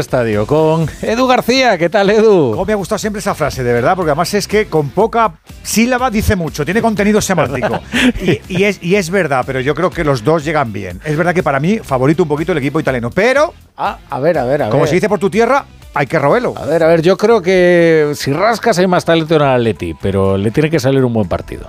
Estadio con Edu García. ¿Qué tal, Edu? Cómo me ha gustado siempre esa frase, de verdad, porque además es que con poca sílaba dice mucho, tiene contenido semántico. y, y es, y es verdad, pero yo creo que los dos llegan bien. Es verdad que para mí favorito un poquito el equipo italiano, pero Ah, a ver, a ver, a como ver. se dice por tu tierra, hay que roerlo. A ver, a ver, yo creo que si rascas hay más talento en el Atleti, pero le tiene que salir un buen partido.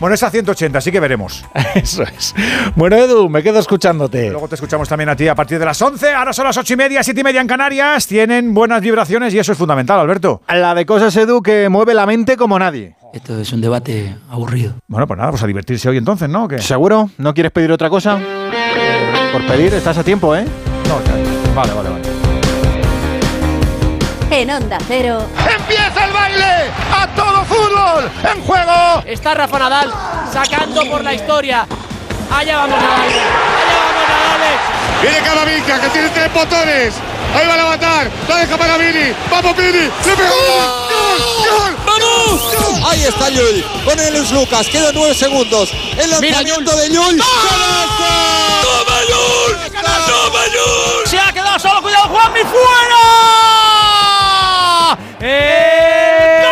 Bueno, es a 180, así que veremos. Eso es. Bueno, Edu, me quedo escuchándote. Luego te escuchamos también a ti a partir de las 11. Ahora son las 8 y media, 7 y media en Canarias. Tienen buenas vibraciones y eso es fundamental, Alberto. La de cosas, Edu, que mueve la mente como nadie. Esto es un debate aburrido. Bueno, pues nada, pues a divertirse hoy entonces, ¿no? ¿Seguro? ¿No quieres pedir otra cosa? Por pedir, estás a tiempo, ¿eh? No, ya. Vale, vale, vale. En Onda Cero, ¡Empieza el baile! ¡A todo fútbol! ¡En juego! Está Rafa Nadal sacando por la historia. Allá vamos Nadal. Allá vamos Nadal. Viene Camavinga, que tiene tres botones. Ahí va a levantar. La deja para Vini. ¡Vamos, Vini! ¡Le pegó! ¡Gol! ¡Gol! ¡Vamos! Ahí está Llull con el Lucas. Quedan nueve segundos. El lanzamiento de Llull. ¡Toma Se ha quedado solo. Cuidado, Juanmi fuera. ¡Eh!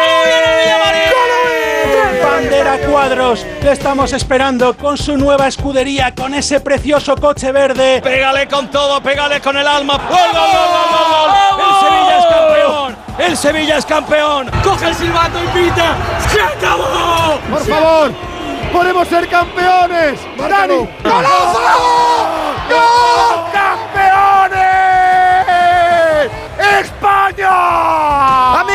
Bandera Cuadros, le estamos esperando con su nueva escudería, con ese precioso coche verde. Pégale con todo, pégale con el alma. ¡Gol, gol, gol, gol, gol! El Sevilla es campeón. El Sevilla es campeón. Coge el silbato y pita. ¡Se acabó! Por favor, podemos ser campeones. Dani, ¡Golazo! ¡Gol! ¡Campeones! ¡España!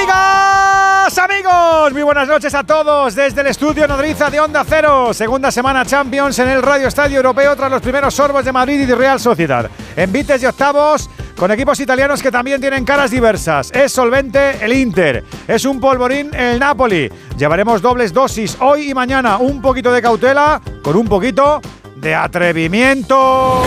Muy buenas noches a todos desde el estudio Nodriza de Onda Cero. Segunda semana Champions en el Radio Estadio Europeo tras los primeros sorbos de Madrid y de Real Sociedad. Envites y octavos con equipos italianos que también tienen caras diversas. Es solvente el Inter, es un polvorín el Napoli. Llevaremos dobles dosis hoy y mañana. Un poquito de cautela con un poquito de atrevimiento.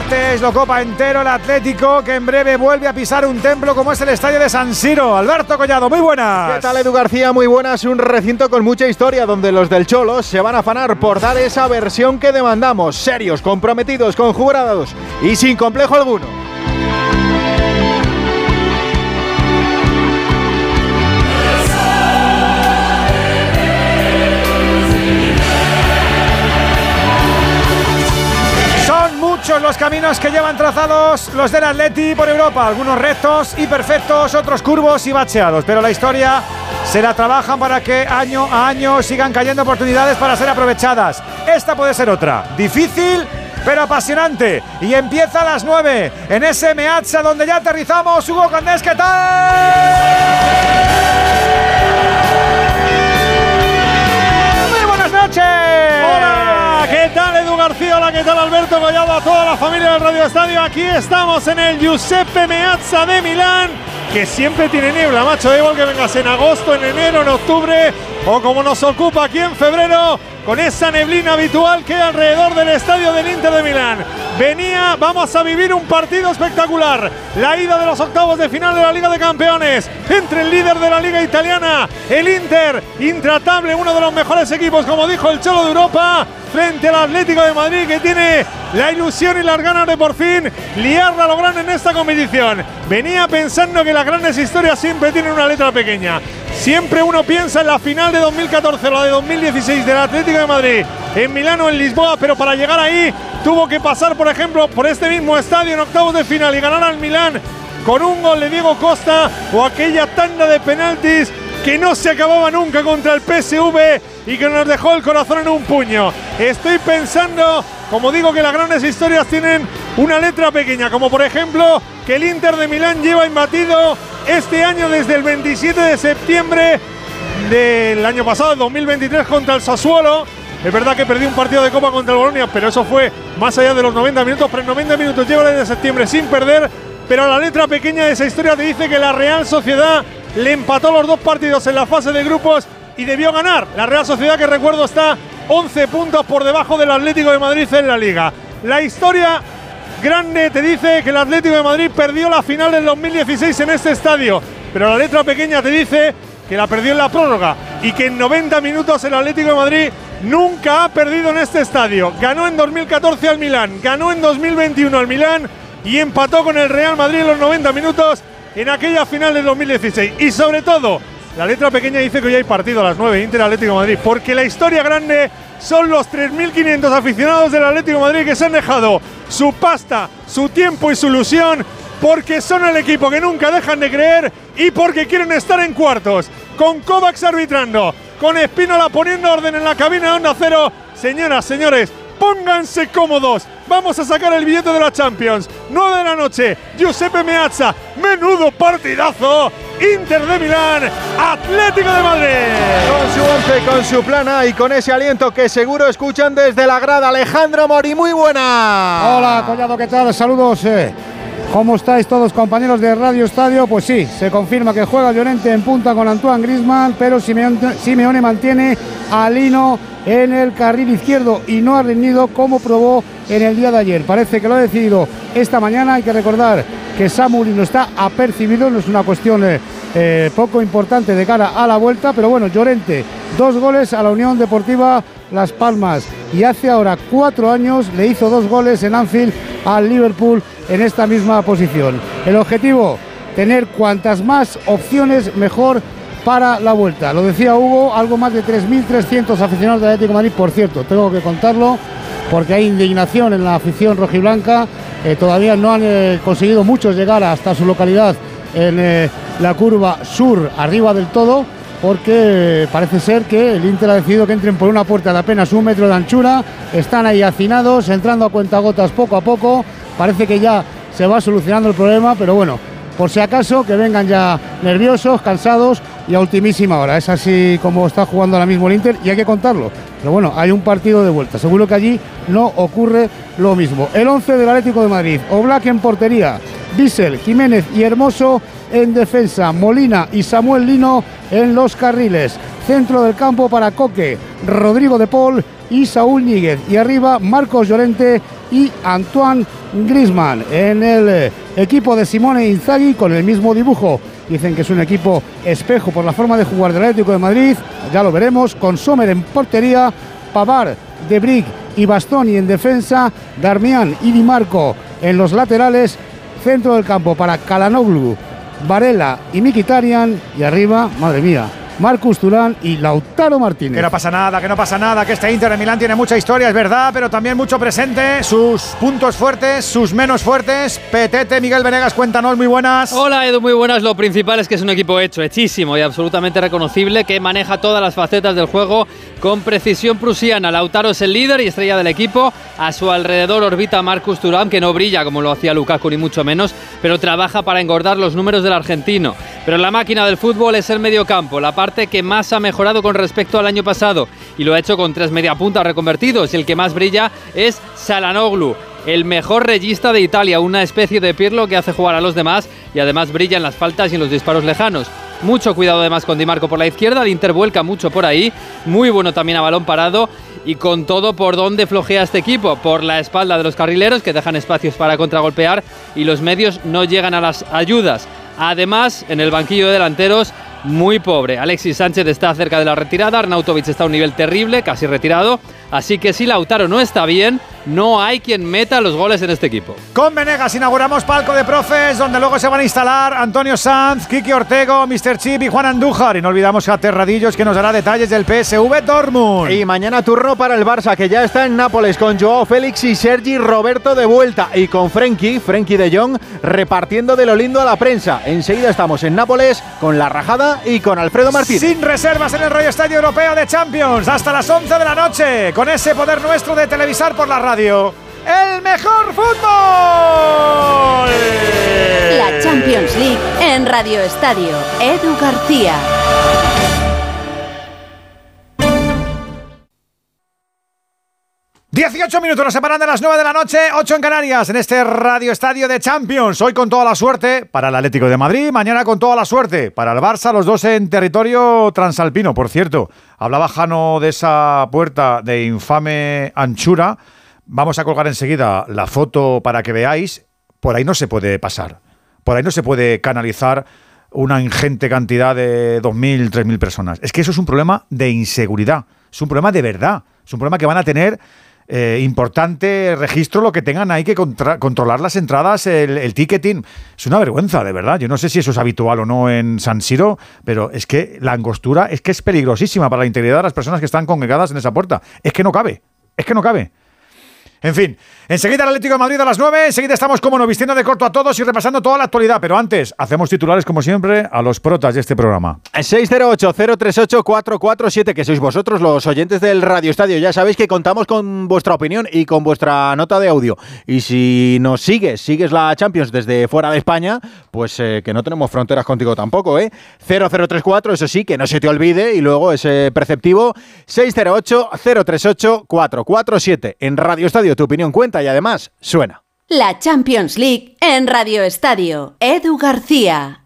Martes lo copa entero el Atlético, que en breve vuelve a pisar un templo como es el estadio de San Siro. Alberto Collado, muy buenas. ¿Qué tal, Edu García? Muy buenas. Un recinto con mucha historia donde los del Cholo se van a afanar por dar esa versión que demandamos. Serios, comprometidos, conjurados y sin complejo alguno. Los caminos que llevan trazados los del Atleti por Europa. Algunos rectos y perfectos, otros curvos y bacheados. Pero la historia se la trabajan para que año a año sigan cayendo oportunidades para ser aprovechadas. Esta puede ser otra. Difícil. Pero apasionante. Y empieza a las 9 en Meazza donde ya aterrizamos. Hugo Candés, ¿qué tal? Muy buenas noches. Hola, ¿qué tal Edu García? Hola, ¿qué tal Alberto Collado? A toda la familia del Radio Estadio. Aquí estamos en el Giuseppe Meazza de Milán, que siempre tiene niebla, macho. Da igual que vengas en agosto, en enero, en octubre o como nos ocupa aquí en febrero, con esa neblina habitual que hay alrededor del estadio del Inter de Milán. Venía, vamos a vivir un partido espectacular. La ida de los octavos de final de la Liga de Campeones entre el líder de la Liga Italiana, el Inter, intratable, uno de los mejores equipos, como dijo el Cholo de Europa, frente al Atlético de Madrid que tiene la ilusión y las ganas de por fin liarla a lo grande en esta competición. Venía pensando que las grandes historias siempre tienen una letra pequeña. Siempre uno piensa en la final de 2014 o la de 2016 del Atlético de Madrid en Milano, en Lisboa, pero para llegar ahí tuvo que pasar, por ejemplo, por este mismo estadio en octavos de final y ganar al Milán con un gol de Diego Costa o aquella tanda de penaltis que no se acababa nunca contra el PSV y que nos dejó el corazón en un puño. Estoy pensando, como digo, que las grandes historias tienen una letra pequeña, como por ejemplo que el Inter de Milán lleva imbatido este año desde el 27 de septiembre del año pasado, el 2023, contra el Sassuolo. Es verdad que perdió un partido de Copa contra el Bolonia, pero eso fue más allá de los 90 minutos. Pero en 90 minutos lleva desde septiembre sin perder. Pero la letra pequeña de esa historia te dice que la Real Sociedad le empató los dos partidos en la fase de grupos y debió ganar. La Real Sociedad, que recuerdo, está 11 puntos por debajo del Atlético de Madrid en la liga. La historia grande te dice que el Atlético de Madrid perdió la final del 2016 en este estadio. Pero la letra pequeña te dice que la perdió en la prórroga y que en 90 minutos el Atlético de Madrid nunca ha perdido en este estadio. Ganó en 2014 al Milán, ganó en 2021 al Milán y empató con el Real Madrid en los 90 minutos en aquella final del 2016. Y sobre todo, la letra pequeña dice que hoy hay partido a las 9, Inter Atlético de Madrid, porque la historia grande son los 3.500 aficionados del Atlético de Madrid que se han dejado su pasta, su tiempo y su ilusión, porque son el equipo que nunca dejan de creer y porque quieren estar en cuartos, con Kovacs arbitrando, con Espínola poniendo orden en la cabina de Onda Cero. Señoras, señores, pónganse cómodos. Vamos a sacar el billete de la Champions. 9 de la noche, Giuseppe Meazza. Menudo partidazo. Inter de Milán, Atlético de Madrid. Con su once, con su plana y con ese aliento que seguro escuchan desde la grada. Alejandro Mori, muy buena. Hola, Collado, ¿qué tal? Saludos. eh. ¿Cómo estáis todos compañeros de Radio Estadio? Pues sí, se confirma que juega Llorente en punta con Antoine Grisman, pero Simeone, Simeone mantiene a Lino en el carril izquierdo y no ha rendido como probó en el día de ayer. Parece que lo ha decidido esta mañana. Hay que recordar que Samu Lino está apercibido, no es una cuestión eh, eh, poco importante de cara a la vuelta, pero bueno, Llorente, dos goles a la Unión Deportiva Las Palmas y hace ahora cuatro años le hizo dos goles en Anfield al Liverpool en esta misma posición. El objetivo, tener cuantas más opciones mejor para la vuelta. Lo decía Hugo, algo más de 3.300 aficionados del Atlético de Madrid, por cierto, tengo que contarlo porque hay indignación en la afición rojiblanca. Eh, todavía no han eh, conseguido muchos llegar hasta su localidad en eh, la curva sur, arriba del todo, porque parece ser que el Inter ha decidido que entren por una puerta de apenas un metro de anchura. Están ahí hacinados, entrando a cuentagotas poco a poco. Parece que ya se va solucionando el problema, pero bueno, por si acaso que vengan ya nerviosos, cansados y a ultimísima hora. Es así como está jugando ahora mismo el Inter y hay que contarlo. Pero bueno, hay un partido de vuelta. Seguro que allí no ocurre lo mismo. El 11 del Atlético de Madrid. Oblak en portería. Bissell, Jiménez y Hermoso en defensa. Molina y Samuel Lino en los carriles. Centro del campo para Coque, Rodrigo de Paul y Saúl Níguez. Y arriba Marcos Llorente y Antoine Grisman. En el equipo de Simone Inzaghi con el mismo dibujo. Dicen que es un equipo espejo por la forma de jugar del Atlético de Madrid. Ya lo veremos. Con Sommer en portería. Pavar, De Brick y Bastoni en defensa. Darmian y Di Marco en los laterales. Centro del campo para Kalanoglu, Varela y Mikitarian. Y arriba, madre mía, Marcus Turán y Lautaro Martínez. Que no pasa nada, que no pasa nada, que este Inter de Milán tiene mucha historia, es verdad, pero también mucho presente, sus puntos fuertes, sus menos fuertes. Petete, Miguel Venegas, cuéntanos, muy buenas. Hola Edu, muy buenas. Lo principal es que es un equipo hecho, hechísimo y absolutamente reconocible que maneja todas las facetas del juego con precisión prusiana. Lautaro es el líder y estrella del equipo. A su alrededor orbita Marcus Thuram, que no brilla como lo hacía Lukaku ni mucho menos, pero trabaja para engordar los números del argentino. Pero la máquina del fútbol es el mediocampo, la parte que más ha mejorado con respecto al año pasado y lo ha hecho con tres mediapuntas reconvertidos y el que más brilla es Salanoglu el mejor regista de Italia, una especie de Pirlo que hace jugar a los demás y además brilla en las faltas y en los disparos lejanos. Mucho cuidado además con Di Marco por la izquierda, el Inter vuelca mucho por ahí, muy bueno también a balón parado y con todo por dónde flojea este equipo, por la espalda de los carrileros que dejan espacios para contragolpear y los medios no llegan a las ayudas. Además, en el banquillo de delanteros, muy pobre. Alexis Sánchez está cerca de la retirada, Arnautovic está a un nivel terrible, casi retirado. Así que si Lautaro no está bien, no hay quien meta los goles en este equipo. Con Venegas inauguramos palco de profes, donde luego se van a instalar Antonio Sanz, Kiki Ortego, Mr. Chip y Juan Andújar. Y no olvidamos a Terradillos, que nos dará detalles del PSV Dortmund. Y mañana turno para el Barça, que ya está en Nápoles, con Joao Félix y Sergi Roberto de vuelta. Y con Frenkie, Frenkie de Jong, repartiendo de lo lindo a la prensa. Enseguida estamos en Nápoles con la rajada y con Alfredo Martínez. Sin reservas en el Radio Estadio Europeo de Champions, hasta las 11 de la noche, con ese poder nuestro de televisar por la radio. ¡El mejor fútbol! La Champions League en Radio Estadio. Edu García. ...18 minutos nos separan de las 9 de la noche, 8 en Canarias, en este Radio Estadio de Champions. Hoy con toda la suerte para el Atlético de Madrid, mañana con toda la suerte para el Barça, los dos en territorio transalpino. Por cierto, hablaba Jano de esa puerta de infame anchura. Vamos a colgar enseguida la foto para que veáis. Por ahí no se puede pasar. Por ahí no se puede canalizar una ingente cantidad de 2.000, 3.000 personas. Es que eso es un problema de inseguridad. Es un problema de verdad. Es un problema que van a tener eh, importante registro lo que tengan ahí que controlar las entradas, el, el ticketing. Es una vergüenza, de verdad. Yo no sé si eso es habitual o no en San Siro, pero es que la angostura es que es peligrosísima para la integridad de las personas que están congregadas en esa puerta. Es que no cabe, es que no cabe. En fin, enseguida el Atlético de Madrid a las 9, enseguida estamos como no vistiendo de corto a todos y repasando toda la actualidad, pero antes hacemos titulares como siempre a los protas de este programa. 608-038-447, que sois vosotros los oyentes del Radio Estadio. Ya sabéis que contamos con vuestra opinión y con vuestra nota de audio. Y si nos sigues, sigues la Champions desde fuera de España, pues eh, que no tenemos fronteras contigo tampoco, ¿eh? 0034, eso sí, que no se te olvide. Y luego ese perceptivo 608-038-447. En Radio Estadio tu opinión cuenta y además suena. La Champions League en Radio Estadio. Edu García.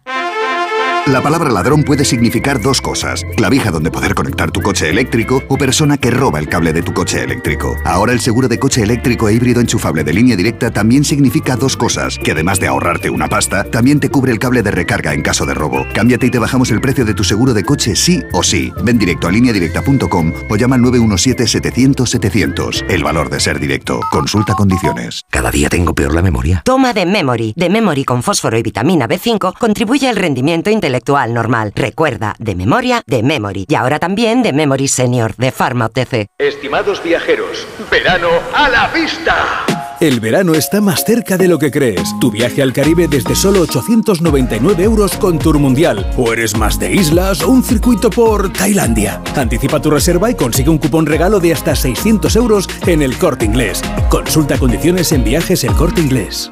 La palabra ladrón puede significar dos cosas. Clavija donde poder conectar tu coche eléctrico o persona que roba el cable de tu coche eléctrico. Ahora el seguro de coche eléctrico e híbrido enchufable de línea directa también significa dos cosas. Que además de ahorrarte una pasta, también te cubre el cable de recarga en caso de robo. Cámbiate y te bajamos el precio de tu seguro de coche sí o sí. Ven directo a lineadirecta.com o llama al 917-700-700. El valor de ser directo. Consulta condiciones. Cada día tengo peor la memoria. Toma de Memory. De Memory con fósforo y vitamina B5 contribuye al rendimiento intelectual normal. Recuerda, de memoria, de Memory. Y ahora también de Memory Senior, de Pharma OTC. Estimados viajeros, verano a la vista. El verano está más cerca de lo que crees. Tu viaje al Caribe desde solo 899 euros con Tour Mundial. O eres más de islas o un circuito por Tailandia. Anticipa tu reserva y consigue un cupón regalo de hasta 600 euros en el corte inglés. Consulta condiciones en viajes el corte inglés.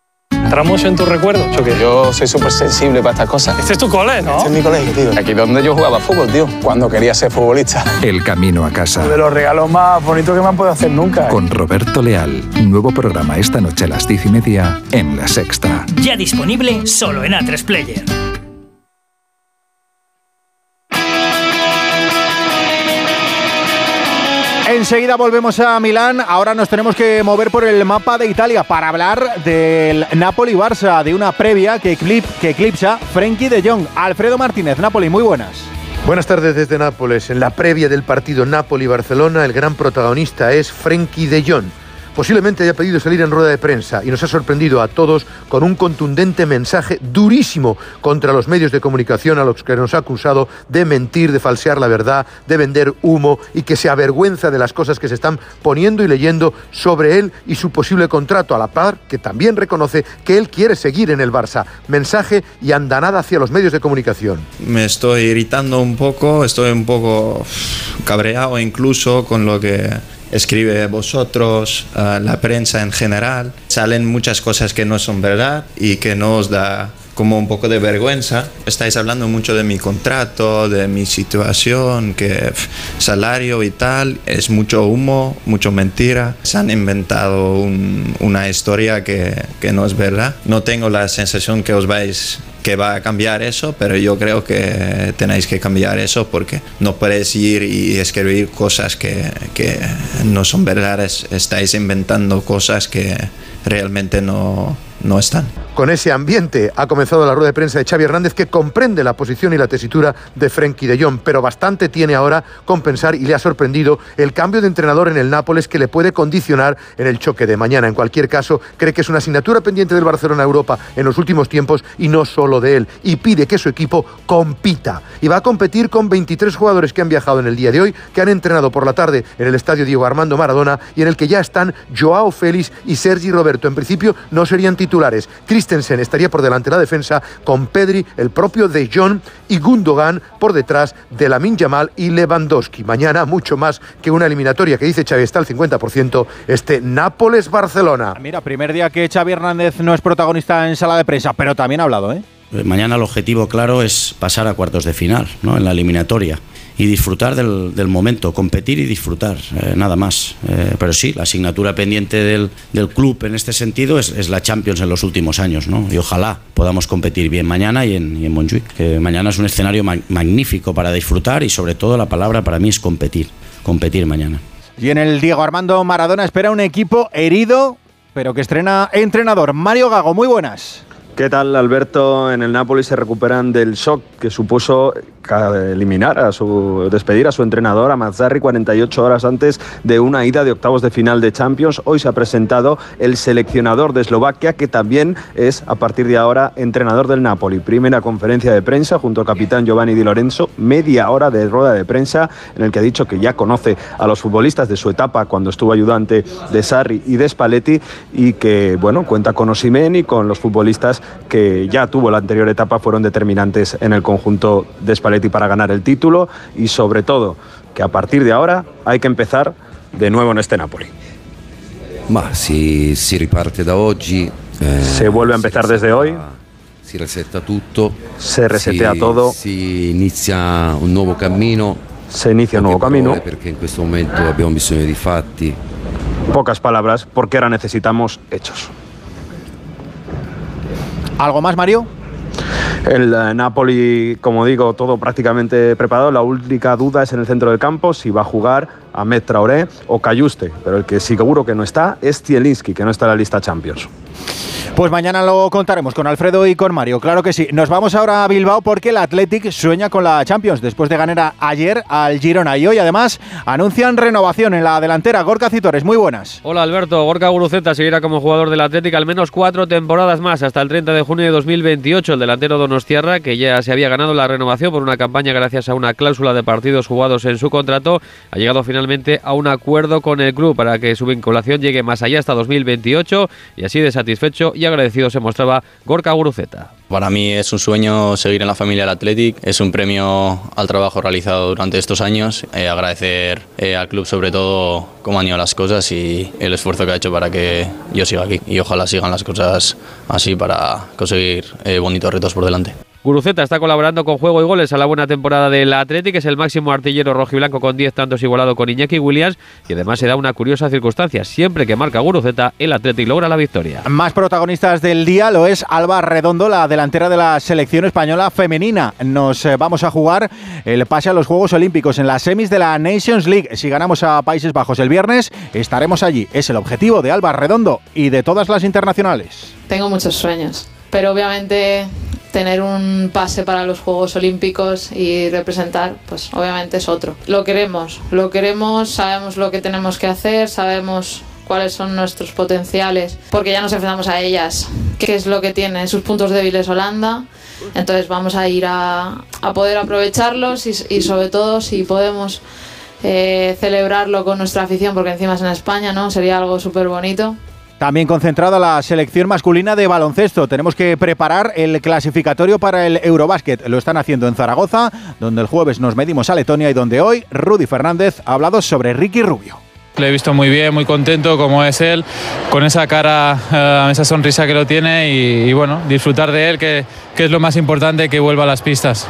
¿Entramos en tu recuerdo? Yo, soy súper sensible para estas cosas. Este es tu cole, ¿no? Este es mi colegio, tío. Aquí donde yo jugaba fútbol, tío, cuando quería ser futbolista. El camino a casa. De los regalos más bonitos que me han podido hacer nunca. ¿eh? Con Roberto Leal. Nuevo programa esta noche a las diez y media en La Sexta. Ya disponible solo en A3 Player. Enseguida volvemos a Milán. Ahora nos tenemos que mover por el mapa de Italia para hablar del Napoli-Barça, de una previa que, eclip, que eclipsa Frenkie de Jong. Alfredo Martínez, Napoli, muy buenas. Buenas tardes desde Nápoles. En la previa del partido Napoli-Barcelona, el gran protagonista es Frenkie de Jong. Posiblemente haya pedido salir en rueda de prensa y nos ha sorprendido a todos con un contundente mensaje durísimo contra los medios de comunicación a los que nos ha acusado de mentir, de falsear la verdad, de vender humo y que se avergüenza de las cosas que se están poniendo y leyendo sobre él y su posible contrato, a la par que también reconoce que él quiere seguir en el Barça. Mensaje y andanada hacia los medios de comunicación. Me estoy irritando un poco, estoy un poco cabreado incluso con lo que escribe vosotros, uh, la prensa en general. Salen muchas cosas que no son verdad y que no os da como un poco de vergüenza. Estáis hablando mucho de mi contrato, de mi situación, que salario y tal. Es mucho humo, mucho mentira. Se han inventado un, una historia que, que no es verdad. No tengo la sensación que os vais que va a cambiar eso, pero yo creo que tenéis que cambiar eso porque no podéis ir y escribir cosas que, que no son verdades, estáis inventando cosas que realmente no, no están. Con ese ambiente ha comenzado la rueda de prensa de Xavi Hernández que comprende la posición y la tesitura de Frenkie de Jong, pero bastante tiene ahora con pensar y le ha sorprendido el cambio de entrenador en el Nápoles que le puede condicionar en el choque de mañana. En cualquier caso, cree que es una asignatura pendiente del Barcelona Europa en los últimos tiempos y no solo de él, y pide que su equipo compita. Y va a competir con 23 jugadores que han viajado en el día de hoy, que han entrenado por la tarde en el estadio Diego Armando Maradona y en el que ya están Joao Félix y Sergi Roberto. En principio no serían titulares. Christensen estaría por delante de la defensa con Pedri, el propio De Jong y Gundogan por detrás de Lamin Yamal y Lewandowski. Mañana mucho más que una eliminatoria que dice Xavi está al 50%, este Nápoles-Barcelona. Mira, primer día que Xavi Hernández no es protagonista en sala de prensa, pero también ha hablado, ¿eh? Mañana el objetivo claro es pasar a cuartos de final, ¿no? En la eliminatoria y disfrutar del, del momento, competir y disfrutar, eh, nada más. Eh, pero sí, la asignatura pendiente del, del club en este sentido es, es, la Champions en los últimos años, ¿no? Y ojalá podamos competir bien mañana y en, y en Montjuic, que mañana es un escenario ma magnífico para disfrutar y sobre todo la palabra para mí es competir, competir mañana. Y en el Diego Armando Maradona espera un equipo herido, pero que estrena entrenador. Mario Gago, muy buenas. ¿Qué tal, Alberto? En el Napoli se recuperan del shock que supuso eliminar a su despedir a su entrenador a Mazzarri 48 horas antes de una ida de octavos de final de Champions. Hoy se ha presentado el seleccionador de Eslovaquia que también es a partir de ahora entrenador del Napoli. Primera conferencia de prensa junto al capitán Giovanni Di Lorenzo, media hora de rueda de prensa en el que ha dicho que ya conoce a los futbolistas de su etapa cuando estuvo ayudante de Sarri y de Spalletti y que bueno, cuenta con Osimhen y con los futbolistas que ya tuvo la anterior etapa fueron determinantes en el conjunto de Spalletti para ganar el título y sobre todo que a partir de ahora hay que empezar de nuevo en este Napoli. Ma si, si riparte da oggi. Eh, se vuelve a empezar desde hoy. Si resetta tutto. Se resetea si, todo. Si inizia un nuovo cammino. Se inicia un nuevo camino. Perché in questo momento abbiamo bisogno di fatti. Pocas palabras, porque ahora necesitamos hechos. ¿Algo más, Mario? El uh, Napoli, como digo, todo prácticamente preparado. La única duda es en el centro del campo si va a jugar Ahmed Traoré o Cayuste. Pero el que seguro que no está es Zielinski, que no está en la lista Champions. Pues mañana lo contaremos con Alfredo y con Mario, claro que sí. Nos vamos ahora a Bilbao porque el Athletic sueña con la Champions después de ganar ayer al Girona y hoy además anuncian renovación en la delantera. Gorka Citores, muy buenas. Hola Alberto, Gorka Guruceta seguirá como jugador del Athletic al menos cuatro temporadas más hasta el 30 de junio de 2028. El delantero Donostiarra, que ya se había ganado la renovación por una campaña gracias a una cláusula de partidos jugados en su contrato, ha llegado finalmente a un acuerdo con el club para que su vinculación llegue más allá hasta 2028 y así de satisfecho y agradecido se mostraba Gorka Guruceta. Para mí es un sueño seguir en la familia del Athletic, es un premio al trabajo realizado durante estos años, eh, agradecer eh, al club sobre todo cómo han ido las cosas y el esfuerzo que ha hecho para que yo siga aquí y ojalá sigan las cosas así para conseguir eh, bonitos retos por delante. Guruceta está colaborando con Juego y Goles a la buena temporada del Athletic, es el máximo artillero rojiblanco con 10 tantos igualado con Iñaki Williams y además se da una curiosa circunstancia, siempre que marca Guruceta el Athletic logra la victoria. Más protagonistas del día lo es Alba Redondo, la delantera de la selección española femenina. Nos eh, vamos a jugar el pase a los Juegos Olímpicos en las semis de la Nations League. Si ganamos a Países Bajos el viernes, estaremos allí. Es el objetivo de Alba Redondo y de todas las internacionales. Tengo muchos sueños, pero obviamente tener un pase para los Juegos Olímpicos y representar, pues obviamente es otro. Lo queremos, lo queremos, sabemos lo que tenemos que hacer, sabemos cuáles son nuestros potenciales, porque ya nos enfrentamos a ellas, qué es lo que tiene sus puntos débiles Holanda, entonces vamos a ir a, a poder aprovecharlos y, sobre todo si podemos eh, celebrarlo con nuestra afición, porque encima es en España, ¿no? Sería algo súper bonito. También concentrada la selección masculina de baloncesto. Tenemos que preparar el clasificatorio para el Eurobásquet. Lo están haciendo en Zaragoza, donde el jueves nos medimos a Letonia y donde hoy Rudy Fernández ha hablado sobre Ricky Rubio. Le he visto muy bien, muy contento como es él, con esa cara, uh, esa sonrisa que lo tiene y, bueno, disfrutar de él, que es lo más importante, que vuelva a las pistas.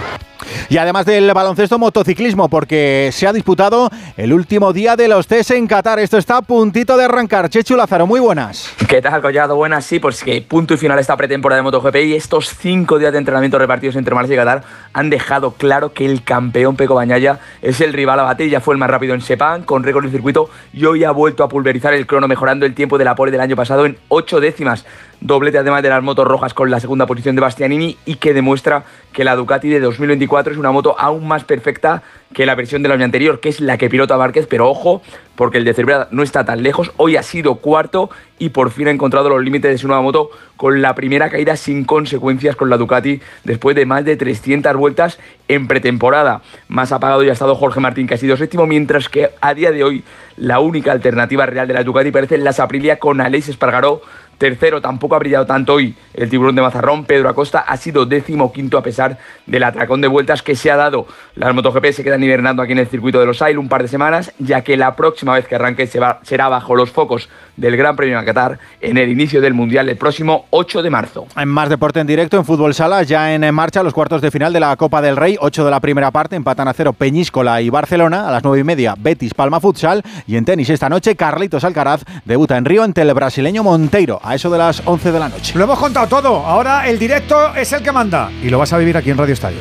Y además del baloncesto, motociclismo, porque se ha disputado el último día de los test en Qatar. Esto está a puntito de arrancar. Chechu Lázaro, muy buenas. ¿Qué tal, Collado? Buenas, sí, pues que punto y final esta pretemporada de MotoGP y estos cinco días de entrenamiento repartidos entre Malasia y Qatar han dejado claro que el campeón Peco Bañaya es el rival a batir. Ya fue el más rápido en Sepang, con récord de circuito, y hoy ha vuelto a pulverizar el crono, mejorando el tiempo de la pole del año pasado en ocho décimas doblete además de las motos rojas con la segunda posición de Bastianini y que demuestra que la Ducati de 2024 es una moto aún más perfecta que la versión del año anterior, que es la que pilota Márquez, pero ojo, porque el de Cervera no está tan lejos, hoy ha sido cuarto y por fin ha encontrado los límites de su nueva moto con la primera caída sin consecuencias con la Ducati después de más de 300 vueltas en pretemporada. Más apagado ya ha estado Jorge Martín, que ha sido séptimo, mientras que a día de hoy la única alternativa real de la Ducati parece la Aprilia con Aleix Espargaró Tercero, tampoco ha brillado tanto hoy el tiburón de Mazarrón. Pedro Acosta ha sido décimo quinto a pesar del atracón de vueltas que se ha dado. Las MotoGP se quedan hibernando aquí en el circuito de los Ail un par de semanas, ya que la próxima vez que arranque será bajo los focos del Gran Premio de Qatar en el inicio del Mundial el próximo 8 de marzo. En más deporte en directo, en Fútbol Sala, ya en marcha los cuartos de final de la Copa del Rey, 8 de la primera parte, empatan a cero Peñíscola y Barcelona, a las 9 y media Betis Palma Futsal y en tenis esta noche Carlitos Alcaraz debuta en Río ante el brasileño Monteiro a eso de las 11 de la noche. Lo hemos contado todo, ahora el directo es el que manda y lo vas a vivir aquí en Radio Estadio.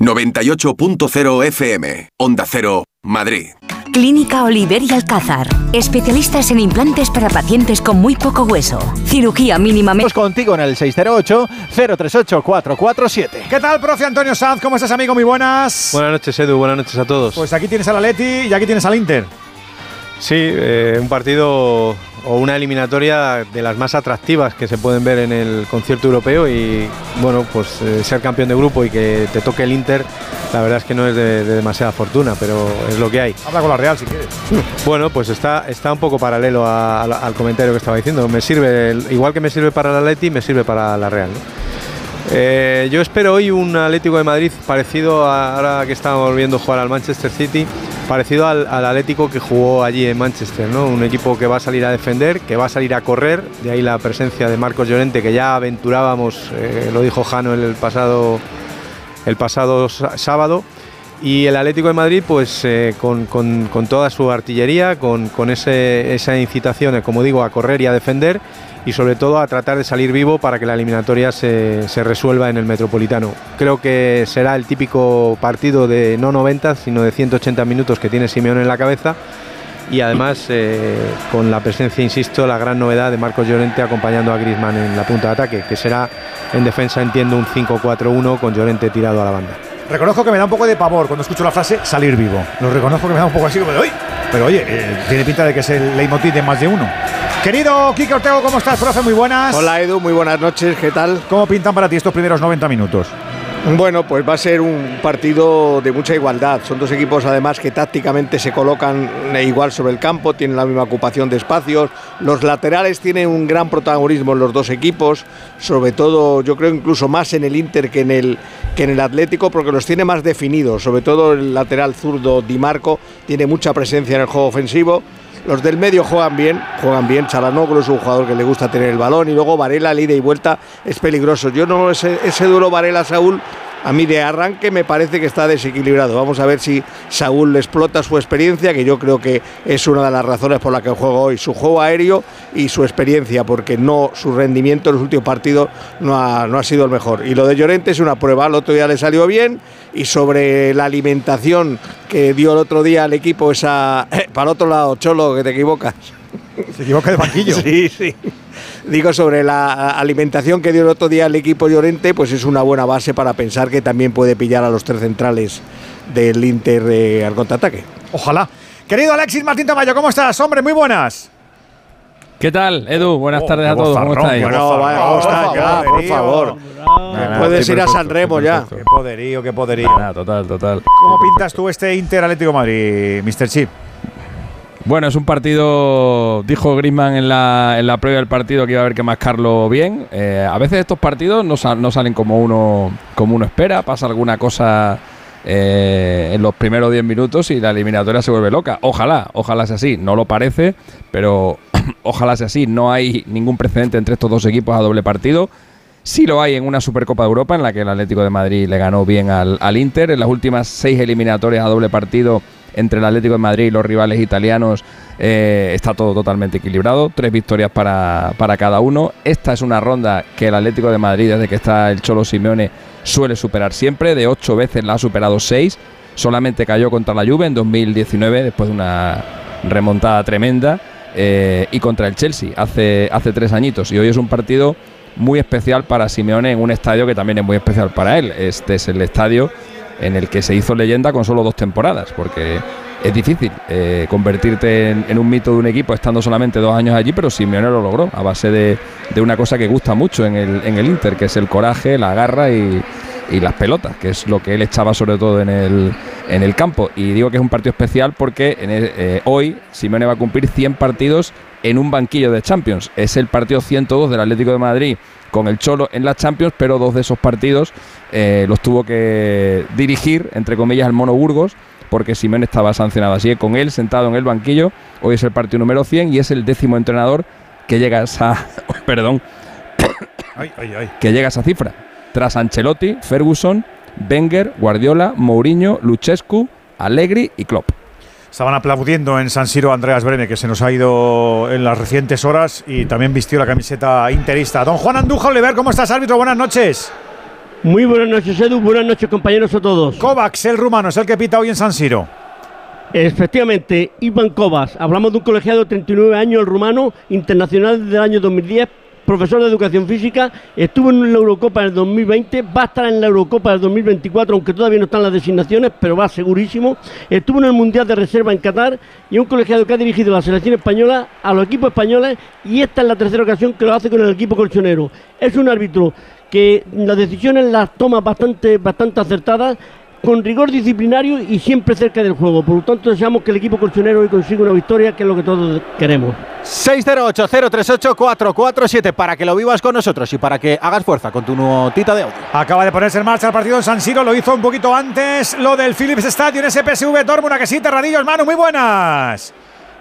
98.0 FM, Onda Cero, Madrid. Clínica Oliver y Alcázar. Especialistas en implantes para pacientes con muy poco hueso. Cirugía mínimamente. contigo en el 608-038-447. ¿Qué tal, profe Antonio Sanz? ¿Cómo estás, amigo? Muy buenas. Buenas noches, Edu. Buenas noches a todos. Pues aquí tienes al Atleti y aquí tienes al Inter. Sí, eh, un partido o una eliminatoria de las más atractivas que se pueden ver en el concierto europeo y bueno, pues eh, ser campeón de grupo y que te toque el Inter, la verdad es que no es de, demasiada fortuna, pero es lo que hay. Habla con la Real si quieres. Bueno, pues está, está un poco paralelo al comentario que estaba diciendo. Me sirve, igual que me sirve para la Atleti, me sirve para la Real. Eh, yo espero hoy un Atlético de Madrid parecido a ahora que estamos viendo jugar al Manchester City, parecido al, Atlético que jugó allí en Manchester, ¿no? Un equipo que va a salir a defender, que va a salir a correr, de ahí la presencia de Marcos Llorente, que ya aventurábamos, eh, lo dijo Jano el pasado, el pasado sábado. Y el Atlético de Madrid, pues eh, con, toda su artillería, con, esa incitación, como digo, a correr y a defender y sobre todo a tratar de salir vivo para que la eliminatoria se, resuelva en el Metropolitano. Creo que será el típico partido de no 90, sino de 180 minutos que tiene Simeone en la cabeza y además eh, con la presencia, insisto, la gran novedad de Marcos Llorente acompañando a Griezmann en la punta de ataque, que será en defensa, entiendo, un 5-4-1 con Llorente tirado a la banda. Reconozco que me da un poco de pavor cuando escucho la frase salir vivo. Lo reconozco que me da un poco así como de. Pero oye, eh, tiene pinta de que es el leitmotiv de más de uno. Querido Kike Ortego, ¿cómo estás, profe? Muy buenas. Hola, Edu, muy buenas noches, ¿qué tal? ¿Cómo pintan para ti estos primeros 90 minutos? Bueno, pues va a ser un partido de mucha igualdad. Son dos equipos además que tácticamente se colocan igual sobre el campo, tienen la misma ocupación de espacios. Los laterales tienen un gran protagonismo en los dos equipos, sobre todo yo creo incluso más en el Inter que en el, que en el Atlético, porque los tiene más definidos. Sobre todo el lateral zurdo Di Marco tiene mucha presencia en el juego ofensivo los del medio juegan bien, juegan bien. Chalanoglu es un jugador que le gusta tener el balón y luego Varela, ida y vuelta, es peligroso. Yo no, ese, ese duro Varela Saúl a mí de arranque me parece que está desequilibrado. Vamos a ver si Saúl explota su experiencia, que yo creo que es una de las razones por las que juega hoy. Su juego aéreo y su experiencia, porque no su rendimiento en los últimos partidos no ha, no ha sido el mejor. Y lo de Llorente es una prueba. El otro día le salió bien. Y sobre la alimentación que dio el otro día al equipo, esa. para el otro lado, Cholo, que te equivocas. Se equivoca de banquillo. sí, sí digo sobre la alimentación que dio el otro día el equipo Llorente, pues es una buena base para pensar que también puede pillar a los tres centrales del Inter eh, al contraataque. Ojalá. Querido Alexis Martín Tamayo, ¿cómo estás? Hombre, muy buenas. ¿Qué tal, Edu? Buenas oh, tardes a todos. ¿Cómo estáis? Bueno, vaya, ya, por favor. puedes ir a San Remo ya. Qué poderío, qué poderío. total, total. ¿Cómo pintas tú este Inter Atlético Madrid, Mr. Chip? Bueno, es un partido, dijo Griezmann en la, en la previa del partido que iba a haber que mascarlo bien. Eh, a veces estos partidos no, no, salen como uno, como uno espera, pasa alguna cosa eh, en los primeros 10 minutos y la eliminatoria se vuelve loca. Ojalá, ojalá sea así. No lo parece, pero ojalá sea así. No hay ningún precedente entre estos dos equipos a doble partido. Sí lo hay en una Supercopa de Europa en la que el Atlético de Madrid le ganó bien al, al Inter. En las últimas seis eliminatorias a doble partido entre el Atlético de Madrid y los rivales italianos eh, está todo totalmente equilibrado. Tres victorias para, para, cada uno. Esta es una ronda que el Atlético de Madrid, desde que está el Cholo Simeone, suele superar siempre. De ocho veces la ha superado seis. solamente cayó contra la Juve en 2019 después de una remontada tremenda eh, y contra el Chelsea hace, hace tres añitos. Y hoy es un partido muy especial para Simeone en un estadio que también es muy especial para él. Este es el estadio en el que se hizo leyenda con solo dos temporadas, porque es difícil eh, convertirte en, un mito de un equipo estando solamente dos años allí, pero Simeone lo logró a base de, una cosa que gusta mucho en el, Inter, que es el coraje, la garra y, y las pelotas, que es lo que él echaba sobre todo en el, en el campo. Y digo que es un partido especial porque eh, hoy Simeone va a cumplir 100 partidos en un banquillo de Champions. Es el partido 102 del Atlético de Madrid con el Cholo en la Champions, pero dos de esos partidos eh, los tuvo que dirigir, entre comillas, el Mono Burgos, porque Simeone estaba sancionado. Así que con él sentado en el banquillo, hoy es el partido número 100 y es el décimo entrenador que llega a esa... perdón. que llega a esa cifra tras Ancelotti, Ferguson, Wenger, Guardiola, Mourinho, Luchescu, Allegri y Klopp. Estaban aplaudiendo en San Siro Andreas Brene, que se nos ha ido en las recientes horas y también vistió la camiseta interista. Don Juan Andújar Oliver, ¿cómo estás, árbitro? Buenas noches. Muy buenas noches, Edu. Buenas noches, compañeros a todos. Kovacs, el rumano, es el que pita hoy en San Siro. Efectivamente, Iván Kovacs. Hablamos de un colegiado de 39 años, el rumano, internacional del año 2010, profesor de educación física, estuvo en la Eurocopa del 2020, va a estar en la Eurocopa del 2024, aunque todavía no están las designaciones, pero va segurísimo. Estuvo en el Mundial de Reserva en Qatar y un colegiado que ha dirigido la selección española a los equipos españoles y esta es la tercera ocasión que lo hace con el equipo colchonero. Es un árbitro que las decisiones las toma bastante, bastante acertadas con rigor disciplinario y siempre cerca del juego. Por lo tanto, deseamos que el equipo colchonero hoy consiga una victoria, que es lo que todos queremos. 608-038-447 para que lo vivas con nosotros y para que hagas fuerza con tu notita de audio. Acaba de ponerse en marcha el partido en San Siro, lo hizo un poquito antes, lo del Philips Stadium, SPSV Dortmund, que sí, Terradillos, Manu, muy buenas.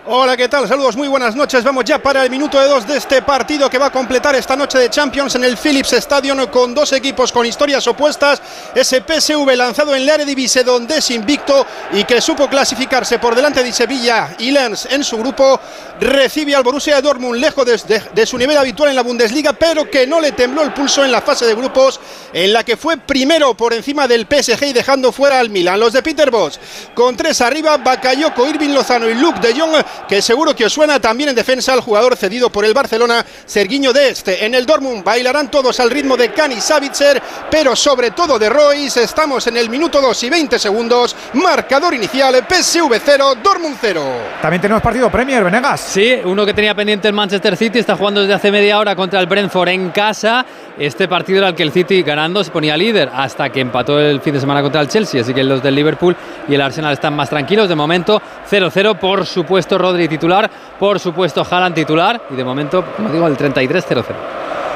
Hola, ¿qué tal? Saludos, muy buenas noches. Vamos ya para el minuto de dos de este partido que va a completar esta noche de Champions en el Philips Stadium con dos equipos con historias opuestas. Ese PSV lanzado en la Eredivisie donde es invicto y que supo clasificarse por delante de Sevilla y Lens en su grupo. Recibe al Borussia Dortmund lejos de, su nivel habitual en la Bundesliga, pero que no le tembló el pulso en la fase de grupos en la que fue primero por encima del PSG y dejando fuera al Milan. Los de Peter Bosch con tres arriba, Bakayoko, Irving Lozano y Luke de Jong que seguro que os suena también en defensa al jugador cedido por el Barcelona, Serguiño de Este. En el Dortmund bailarán todos al ritmo de Cani Savitzer, pero sobre todo de Royce. Estamos en el minuto 2 y 20 segundos. Marcador inicial, PSV 0, Dortmund 0. También tenemos partido Premier, Venegas. Sí, uno que tenía pendiente el Manchester City, está jugando desde hace media hora contra el Brentford en casa. Este partido era el que el City ganando se ponía líder hasta que empató el fin de semana contra el Chelsea. Así que los del Liverpool y el Arsenal están más tranquilos. De momento 0-0, por supuesto Rodri titular, por supuesto Haaland titular y de momento, como digo, el 33-0-0.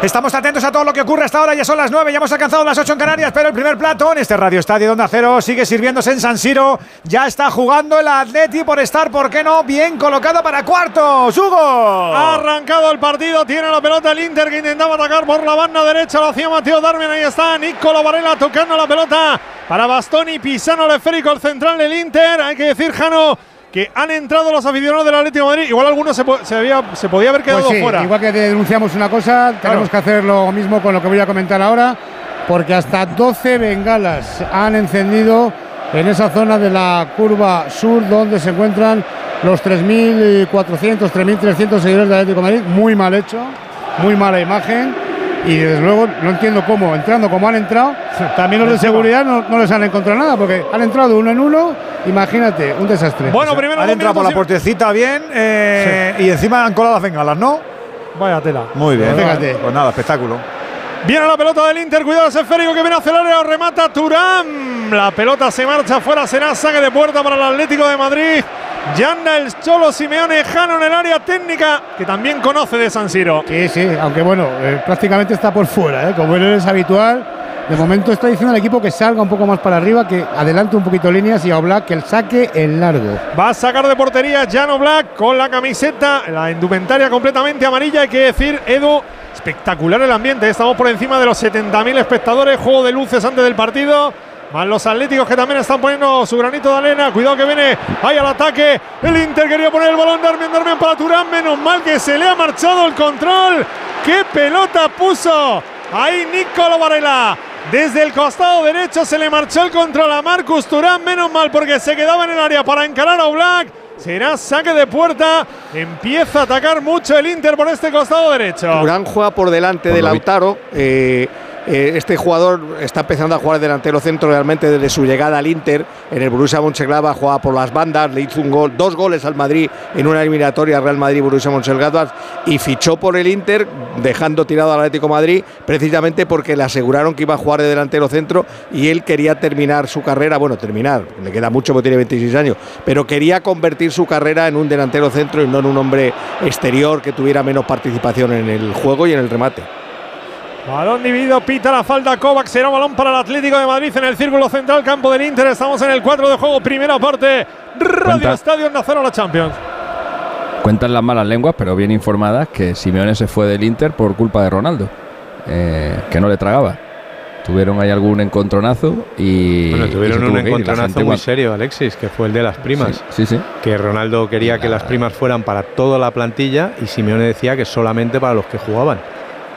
Estamos atentos a todo lo que ocurre hasta ahora. Ya son las 9, ya hemos alcanzado las 8 en Canarias, pero el primer plato en este Radio Estadio Onda Cero sigue sirviéndose en San Siro. Ya está jugando el Atleti por estar, ¿por qué no? Bien colocado para cuartos. ¡Hugo! Ha arrancado el partido, tiene la pelota el Inter que intentaba atacar por la banda derecha. Lo hacía Mateo Darmian, ahí está Niccolo Varela tocando la pelota para Bastoni. Pisano el esférico, el central del Inter. Hay que decir, Jano que han entrado los aficionados del Atlético de Madrid. Igual algunos se, se, había, se podía haber quedado pues sí, fuera. Igual que denunciamos una cosa, tenemos que hacer lo mismo con lo que voy a comentar ahora, porque hasta 12 bengalas han encendido en esa zona de la curva sur donde se encuentran los 3.400, 3.300 seguidores del Atlético de Madrid. Muy mal hecho, muy mala imagen. Y desde luego no entiendo cómo, entrando como han entrado, también los de seguridad no, no les han encontrado nada, porque han entrado uno en uno, imagínate, un desastre. Bueno, primero han entrado por la puertecita bien eh, sí. y encima han colado las bengalas, ¿no? Vaya tela. Muy bien. Fíjate. Pues nada, espectáculo. Viene la pelota del Inter, cuidado ese esférico que viene hacia el área, remata Turán. La pelota se marcha fuera, será saque de puerta para el Atlético de Madrid. Ya anda el Cholo Simeone Jano en el área técnica, que también conoce de San Siro. Sí, sí, aunque bueno, eh, prácticamente está por fuera, ¿eh? como él es habitual. De momento está diciendo al equipo que salga un poco más para arriba, que adelante un poquito líneas y a Oblak que el saque en largo. Va a sacar de portería Jan Black con la camiseta, la indumentaria completamente amarilla. Hay que decir, Edu, espectacular el ambiente. Estamos por encima de los 70.000 espectadores. Juego de luces antes del partido. Más los atléticos que también están poniendo su granito de arena. Cuidado que viene ahí al ataque. El Inter quería poner el balón. Darmian, Darmian para Turán. Menos mal que se le ha marchado el control. ¡Qué pelota puso! Ahí Nicolo Varela. Desde el costado derecho se le marchó el control a Marcus Turán, menos mal porque se quedaba en el área para encarar a Oblak. Será saque de puerta. Empieza a atacar mucho el Inter por este costado derecho. Turán juega por delante de Lautaro. Eh, eh, este jugador está empezando a jugar delantero centro realmente desde su llegada al Inter. En el Borussia Mönchengladbach jugaba por las bandas, le hizo un gol, dos goles al Madrid en una eliminatoria Real Madrid-Borussia Mönchengladbach y fichó por el Inter, dejando tirado al Atlético Madrid precisamente porque le aseguraron que iba a jugar de delantero centro y él quería terminar su carrera, bueno, terminar, le queda mucho porque tiene 26 años, pero quería convertir su carrera en un delantero centro y no en un hombre exterior que tuviera menos participación en el juego y en el remate. Balón dividido, pita la falta Kovac, será balón para el Atlético de Madrid en el círculo central, campo del Inter. Estamos en el 4 de juego, primera parte. Radio Cuenta. Estadio la Champions. Cuentan las malas lenguas, pero bien informadas, que Simeone se fue del Inter por culpa de Ronaldo, eh, que no le tragaba. Tuvieron ahí algún encontronazo y. Bueno, tuvieron un encontronazo muy serio, Alexis, que fue el de las primas. Sí, sí. Que Ronaldo quería que las primas fueran para toda la plantilla y Simeone decía que solamente para los que jugaban.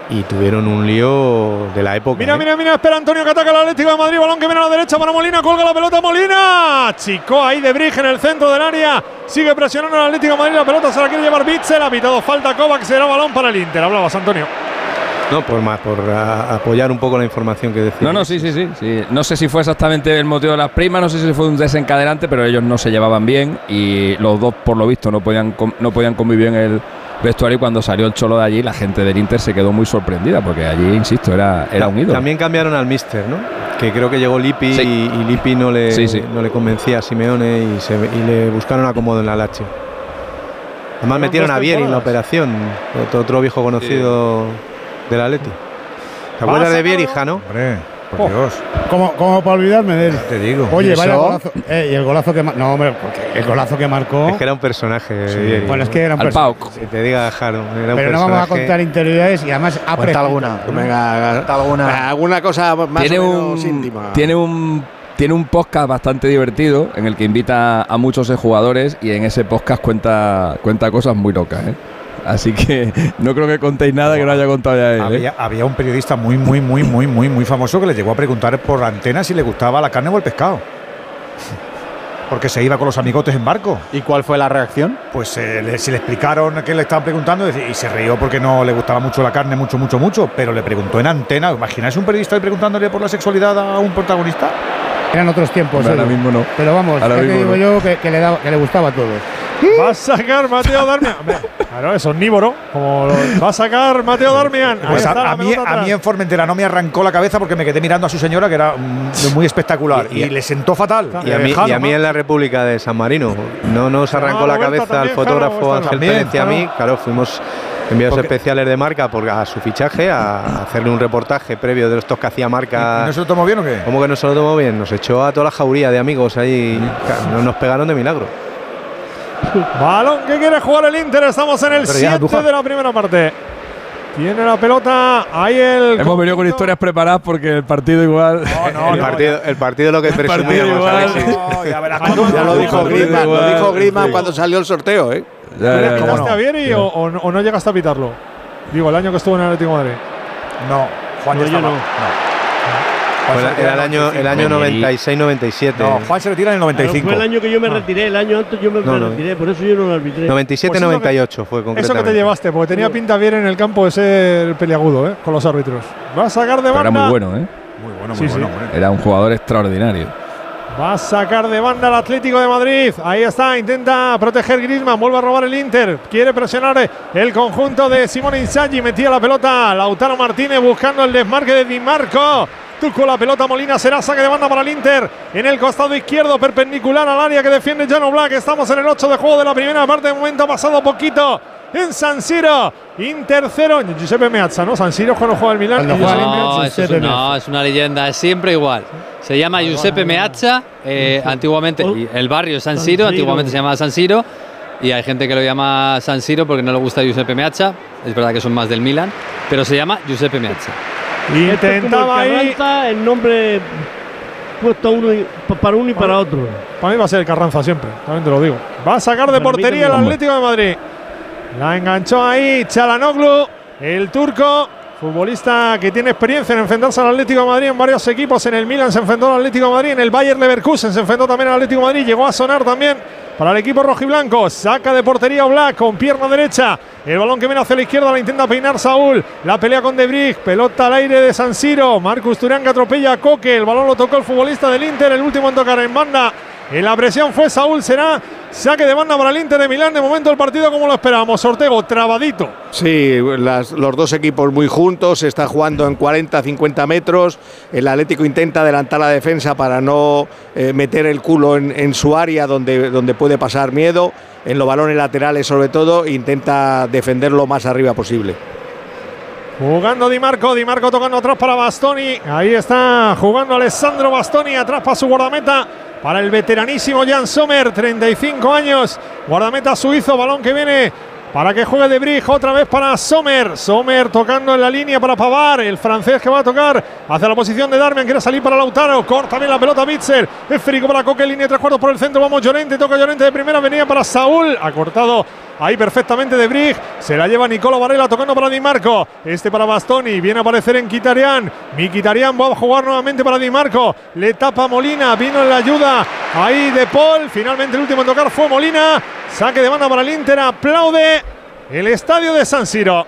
Y tuvieron un lío de la época. Mira, ¿eh? mira, mira, espera Antonio que ataca el Atlético de Madrid. Balón que viene a la derecha para Molina. Colga la pelota Molina. Chico ahí de Brige en el centro del área. Sigue presionando el Atlético de Madrid. La pelota se la quiere llevar Bitzel. Ha pitado falta Kovac. Será balón para el Inter. Hablabas, Antonio. No, por más, por a- apoyar un poco la información que decía. No, no, sí, sí, sí, sí. No sé si fue exactamente el motivo de las primas, no sé si fue un desencadenante, pero ellos no se llevaban bien y los dos, por lo visto, no podían, no podían convivir en el vestuario. Y cuando salió el cholo de allí, la gente del Inter se quedó muy sorprendida, porque allí, insisto, era, era un ídolo. También cambiaron al Mister, ¿no? Que creo que llegó Lippi Sí. y, y Lippi no le, Sí, sí. no le convencía a Simeone y, se- y le buscaron acomodo en la Lazio. Además metieron a Vieri en la operación, otro, otro viejo conocido del Atleti. ¿Te acuerdas de Vieri, Jano? Hombre, por Oh. Dios. ¿Cómo, cómo para olvidarme de él? Te digo. Oye, ¿Y vaya eso? golazo. Eh, y el golazo que. No, hombre, porque el golazo que marcó. Es que era un personaje. Sí, Vieri. bueno, es que era un Al personaje. Pauk. Si te diga un Pero no vamos a contar interioridades y además ha Cuenta alguna. Venga, cuenta alguna. Alguna cosa más tiene o menos un, íntima. Tiene un, tiene un podcast bastante divertido en el que invita a muchos jugadores y en ese podcast cuenta, cuenta cosas muy locas. ¿eh? Así que no creo que contéis nada que no haya contado ya él. ¿eh? Había, un periodista muy, muy, muy, muy, muy, muy famoso que le llegó a preguntar por antena si le gustaba la carne o el pescado. Porque se iba con los amigotes en barco. ¿Y cuál fue la reacción? Pues eh, le- se le explicaron que le estaban preguntando y se rió porque no le gustaba mucho la carne, mucho, mucho, mucho. Pero le preguntó en antena. ¿Imagináis un periodista ahí preguntándole por la sexualidad a un protagonista? Eran otros tiempos. Ahora Edu. mismo no. Pero vamos, Ahora ya te mismo digo no. yo que, que le daba, que le gustaba a todos. Va a sacar Mateo Darmian. Claro, es omnívoro. Como lo- va a sacar Mateo Darmian. Pues a, mí, a mí en Formentera no me arrancó la cabeza porque me quedé mirando a su señora, que era mm, muy espectacular. Y, Y- y- le sentó fatal. Y a, mí, Jano, y a mí en la República de San Marino no nos arrancó Ah, la cabeza al fotógrafo Jano, Ángel también, Pérez y a mí. Claro, fuimos enviados Porque- especiales de marca por, a su fichaje, a, hacerle un reportaje previo de estos que hacía marca. ¿No se lo tomó bien o qué? ¿Cómo que no se lo tomó bien? Nos echó a toda la jauría de amigos ahí. no nos pegaron de milagro. Balón que quiere jugar el Inter. Estamos en el Pero ya, 7 Duja. de la primera parte. Tiene la pelota. Ahí el. Hemos venido con historias preparadas porque el partido igual. el, partido, el partido lo que partido presumíamos, igual. Alexis. Ya lo dijo Griezmann, lo dijo Griezmann cuando salió el sorteo, ¿eh? ¿Tú le pitaste a Vieri o, o no, o no llegaste a pitarlo? Digo, el año que estuvo en el Atlético de Madrid. No, Juan No, ya yo estaba. no. Fue era el año, el año 96-97. No, Juan se retira en el Claro, 95. fue el año que yo me retiré, el año antes yo me No, no. retiré, por eso yo no lo arbitré. 97-98 fue Eso concretamente. que te llevaste, porque tenía pinta Vieri en el campo de ser peliagudo, ¿eh? Con los árbitros. Va a sacar de Pero banda. era muy bueno, ¿eh? Muy bueno, Sí, sí. Era un jugador extraordinario. Va a sacar de banda el Atlético de Madrid. Ahí está, intenta proteger Griezmann. Vuelve a robar el Inter. Quiere presionar el conjunto de Simone Inzaghi. Metía la pelota Lautaro Martínez buscando el desmarque de Di Marco. Tuco la pelota Molina. Será saque de banda para el Inter. En el costado izquierdo, perpendicular al área que defiende Jano Black. Estamos en el 8 de juego de la primera parte. De momento ha pasado poquito. En San Siro, Inter 0. Giuseppe Meazza, ¿no? San Siro cuando juega el Milan. No, eso es, no, es una leyenda, es siempre igual. Se llama Giuseppe Meazza, eh, antiguamente, y el barrio San Siro, Siro. antiguamente se llamaba San Siro, y hay gente que lo llama San Siro porque no le gusta Giuseppe Meazza, es verdad que son más del Milan, pero se llama Giuseppe Meazza. Intentaba ahí. El nombre puesto uno y- para uno y para otro. Para mí va a ser el Carranza siempre, también te lo digo. Va a sacar de Para portería el. Atlético de Madrid. La enganchó ahí Chalanoglu, el turco. Futbolista que tiene experiencia en enfrentarse al Atlético de Madrid en varios equipos. En el Milan se enfrentó al Atlético de Madrid, en el Bayern Leverkusen se enfrentó también al Atlético de Madrid. Llegó a sonar también para el equipo rojiblanco. Saca de portería Black con pierna derecha. El balón que viene hacia la izquierda la intenta peinar Saúl. La pelea con Debrich. Pelota al aire de San Siro. Marcus Turán que atropella a Coque. El balón lo tocó el futbolista del Inter. El último en tocar en banda. En la presión fue Saúl. Será saque de banda para el Inter de Milán. De momento el partido como lo esperábamos. Sortego trabadito. Sí, los dos equipos muy juntos, se está jugando en 40-50 metros. El Atlético intenta adelantar la defensa para no eh, meter el culo en, en su área donde, donde puede pasar miedo. En los balones laterales, sobre todo, intenta defender lo más arriba posible. Jugando Di Marco, Di Marco tocando atrás para Bastoni. Ahí está jugando Alessandro Bastoni, atrás para su guardameta. Para el veteranísimo Jan Sommer, 35 años. Guardameta suizo, balón que viene para que juegue de Brig. Otra vez para Sommer. Sommer tocando en la línea para Pavar. El francés que va a tocar hacia la posición de Darmian. Quiere salir para Lautaro. Corta bien la pelota Bitzer. Esférico para Coque. Línea tres por el centro. Vamos Llorente. Toca Llorente de primera. Venía para Saúl. Ha cortado ahí perfectamente de Brig. Se la lleva Nicola Varela tocando para Di Marco. Este para Bastoni. Viene a aparecer en Quitarian. Miquitarian va a jugar nuevamente para Di Marco. Le tapa Molina. Vino en la ayuda ahí de Paul. Finalmente el último en tocar fue Molina. Saque de banda para el Inter. Aplaude el estadio de San Siro.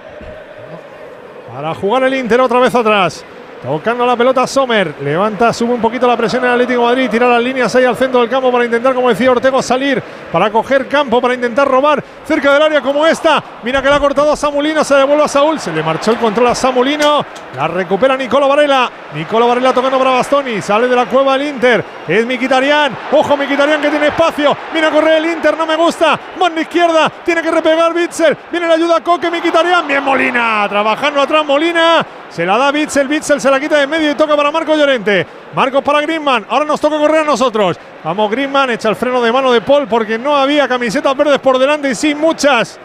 Para jugar el Inter otra vez atrás. Tocando la pelota Sommer. Levanta, sube un poquito la presión en Atlético Madrid. Tira las líneas ahí al centro del campo para intentar, como decía Ortego, salir. Para coger campo, para intentar robar cerca del área como esta. Mira que la ha cortado a Samulino. Se devuelve a Saúl. Se le marchó el control a Samulino. La recupera Nicola Varela. Nicola Varela tocando para Bastoni. Sale de la cueva el Inter. Es Miquitarian. Ojo, Miquitarian que tiene espacio. Viene a correr el Inter. No me gusta. Mano izquierda. Tiene que repegar Bitzel. Viene la ayuda a Coque Miquitarian. Bien Molina. Trabajando atrás Molina. Se la da Bitzel. Bitzel se la quita de medio y toca para Marco Llorente. Marcos para Griezmann. Ahora nos toca correr a nosotros. Vamos Griezmann. Echa el freno de mano de Paul porque no había camisetas verdes por delante y sí muchas.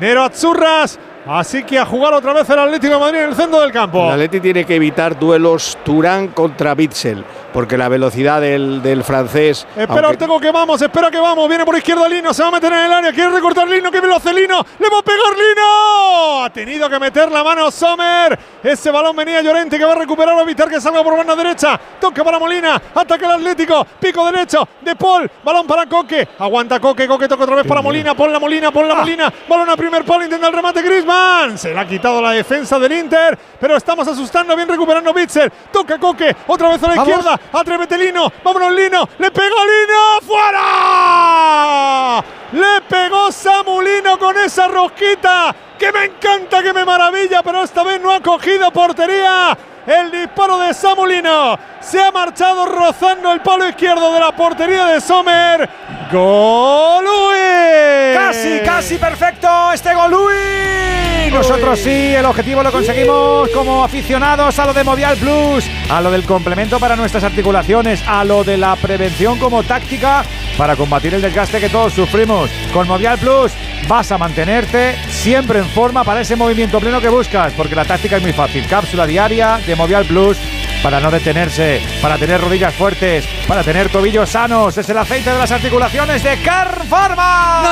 Nero Azzurras. Así que a jugar otra vez el Atlético de Madrid en el centro del campo. El Atleti tiene que evitar duelos Turán contra Bitzel, porque la velocidad del, del francés. Espera aunque- Ortego que vamos, espera que vamos. Viene por izquierda Lino, se va a meter en el área. Quiere recortar Lino, que lo hace Lino. Le va a pegar Lino. Ha tenido que meter la mano Sommer. Ese balón venía Llorente que va a recuperar evitar que salga por banda derecha. Toca para Molina. Ataca el Atlético. Pico derecho de Paul. Balón para Coque. Aguanta Coque. Coque toca otra vez para Molina. Pon la Molina, pon la Molina. Balón a primer palo. Intenta el remate Griezmann. Se le ha quitado la defensa del Inter. Pero estamos asustando. Bien recuperando Bitzer. Toca Coque. Otra vez a la izquierda. Atrévete Lino. Vámonos Lino. Le pegó Lino. ¡Fuera! Le pegó Samulino con esa rosquita. Que me encanta, que me maravilla. Pero esta vez no ha cogido portería. El disparo de Samulino se ha marchado rozando el palo izquierdo de la portería de Sommer. ¡Golui! Casi, casi perfecto este Golui. Nosotros sí, el objetivo lo conseguimos como aficionados a lo de Movial Plus, a lo del complemento para nuestras articulaciones, a lo de la prevención como táctica para combatir el desgaste que todos sufrimos. Con Movial Plus vas a mantenerte siempre en forma para ese movimiento pleno que buscas, porque la táctica es muy fácil. Cápsula diaria de Movial Plus para no detenerse, para tener rodillas fuertes, para tener tobillos sanos. Es el aceite de las articulaciones de Car Pharma.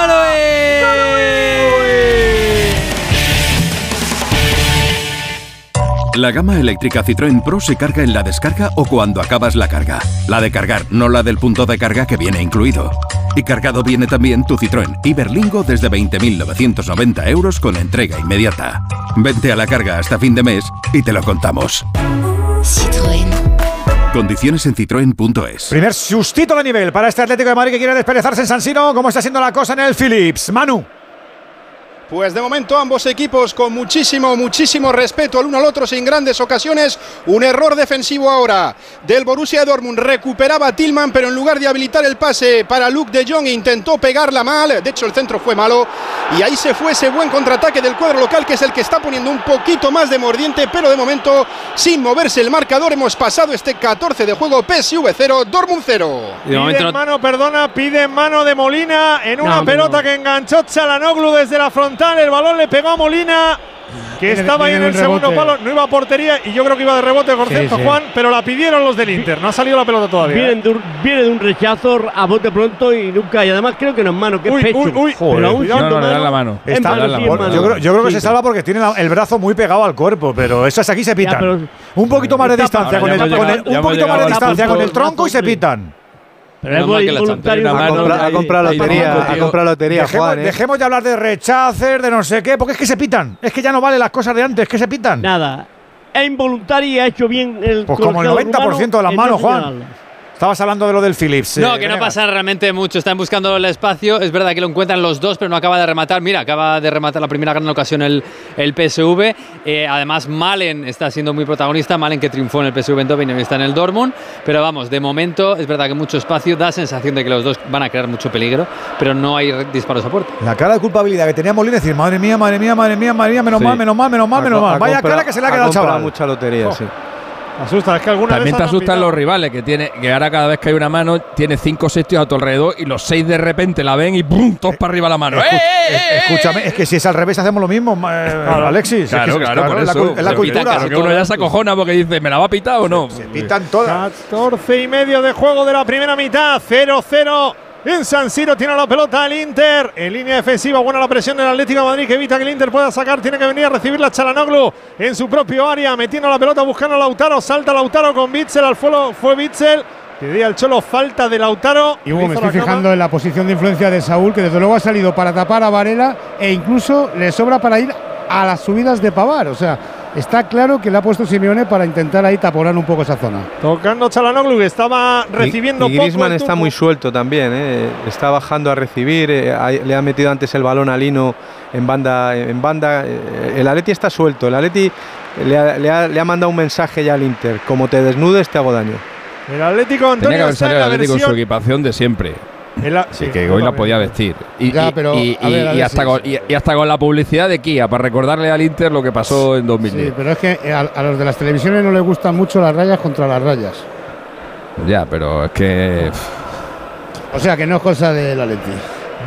La gama eléctrica Citroën Pro se carga en la descarga o cuando acabas la carga. La de cargar, no la del punto de carga que viene incluido. Y cargado viene también tu Citroën Iberlingo desde 20.990 euros con entrega inmediata. Vente a la carga hasta fin de mes y te lo contamos. Condiciones en citroen.es. Primer sustito de nivel para este Atlético de Madrid que quiere desperezarse en San Siro. ¿Cómo está siendo la cosa en el Philips? Manu. Pues de momento ambos equipos con muchísimo, muchísimo respeto el uno al otro sin grandes ocasiones. Un error defensivo ahora del Borussia Dortmund. Recuperaba a Tillman, pero en lugar de habilitar el pase para Luke de Jong intentó pegarla mal. De hecho el centro fue malo y ahí se fue ese buen contraataque del cuadro local que es el que está poniendo un poquito más de mordiente, pero de momento sin moverse el marcador. Hemos pasado este 14 de juego PSV 0, Dortmund 0. Pide en mano, perdona, pide en mano de Molina en una No, pelota no. que enganchó Chalanoglu desde la frontal. El balón le pegó a Molina. que Viene- estaba ahí en el un segundo palo, no iba a portería y yo creo que iba de rebote, por cierto, sí. Juan, pero la pidieron los del Inter, no ha salido la pelota todavía. Viene ¿eh? de, un, viene de un rechazo a bote pronto y nunca. Y además creo que no es mano, que Uy, es pecho. uy, uy. Pero Joder, aún cuidado. siendo No, no, le dan la mano. es Está- mano, sí, es mano. yo, creo, yo creo que Sí, se salva porque tiene la- el brazo muy pegado al cuerpo, pero esas aquí se pitan. pero- un poquito más de distancia, con el, un poquito más de distancia con el tronco y se pitan. Pero es chantaron una Ha mano. comprado, ha comprado lotería, ha comprado lotería, Dejemos, Juan. ¿eh? dejemos de hablar de rechaces, de no sé qué, porque es que se pitan. Es que ya no vale las cosas de antes, que se pitan. Nada. Es involuntario y ha hecho bien el. Pues como el colegiado 90% de las manos, no Juan. Estabas hablando de lo del Philips. No, eh, que no Venegas. pasa realmente mucho. Están buscando el espacio. Es verdad que lo encuentran los dos, pero no acaba de rematar. Mira, acaba de rematar la primera gran ocasión el, el PSV. Eh, además, Malen está siendo muy protagonista. Malen que triunfó en el PSV Eindhoven y hoy está en el Dortmund. Pero vamos, de momento es verdad que mucho espacio. Da sensación de que los dos van a crear mucho peligro, pero no hay disparos a puerta. La cara de culpabilidad que tenía Molina, decir, madre mía, madre mía, madre mía, madre mía, menos Sí. mal, menos mal, menos mal, menos mal. Vaya cara que se le ha quedado al chaval. mucha lotería, sí. Asusta, es que alguna También vez te asustan los rivales, que tiene que ahora cada vez que hay una mano, tiene cinco sitios a tu alrededor y los seis de repente la ven y ¡pum! todos para arriba la mano. Escu- ¡Eh, eh, eh, Escúchame, es que si es al revés hacemos lo mismo, eh, Alexis. Claro, Es que- claro, por es la eso. la Se cultura. claro, que uno ya se acojona porque dice, ¿me la va a pitar o no? Se pitan todas. 14 y medio de juego de la primera mitad, 0-0. En San Siro tiene la pelota el Inter. En línea defensiva, buena la presión del Atlético de Madrid que evita que el Inter pueda sacar. Tiene que venir a recibir la Chalanoglu en su propio área, metiendo la pelota, buscando a Lautaro. Salta Lautaro con Bitzel. Al fuego fue Bitzel. Pedía al Cholo falta de Lautaro. Y Hugo, me estoy cama. fijando en la posición de influencia de Saúl, que desde luego ha salido para tapar a Varela e incluso le sobra para ir a las subidas de Pavar. O sea, está claro que le ha puesto Simeone para intentar ahí taponar un poco esa zona. Tocando Chalanoglu que estaba recibiendo y, y. Griezmann está muy suelto también, ¿eh? está bajando a recibir, eh, ha- le ha metido antes el balón a Lino en banda. En banda eh, el Atleti está suelto, el Atleti le ha, le ha- le ha mandado un mensaje ya al Inter, como te desnudes te hago daño. El Atlético Antonio Tenía que haber está en salido el la Atlético con su equipación de siempre. La- Sí, que hoy la podía vestir. Y, Ya, pero, ver, hasta sí, con, sí. y- hasta con la publicidad de Kia para recordarle al Inter lo que pasó en 2010. Sí, pero es que a, a los de las televisiones no les gustan mucho las rayas contra las rayas. Ya, pero es que. O sea, que no es cosa del Atleti.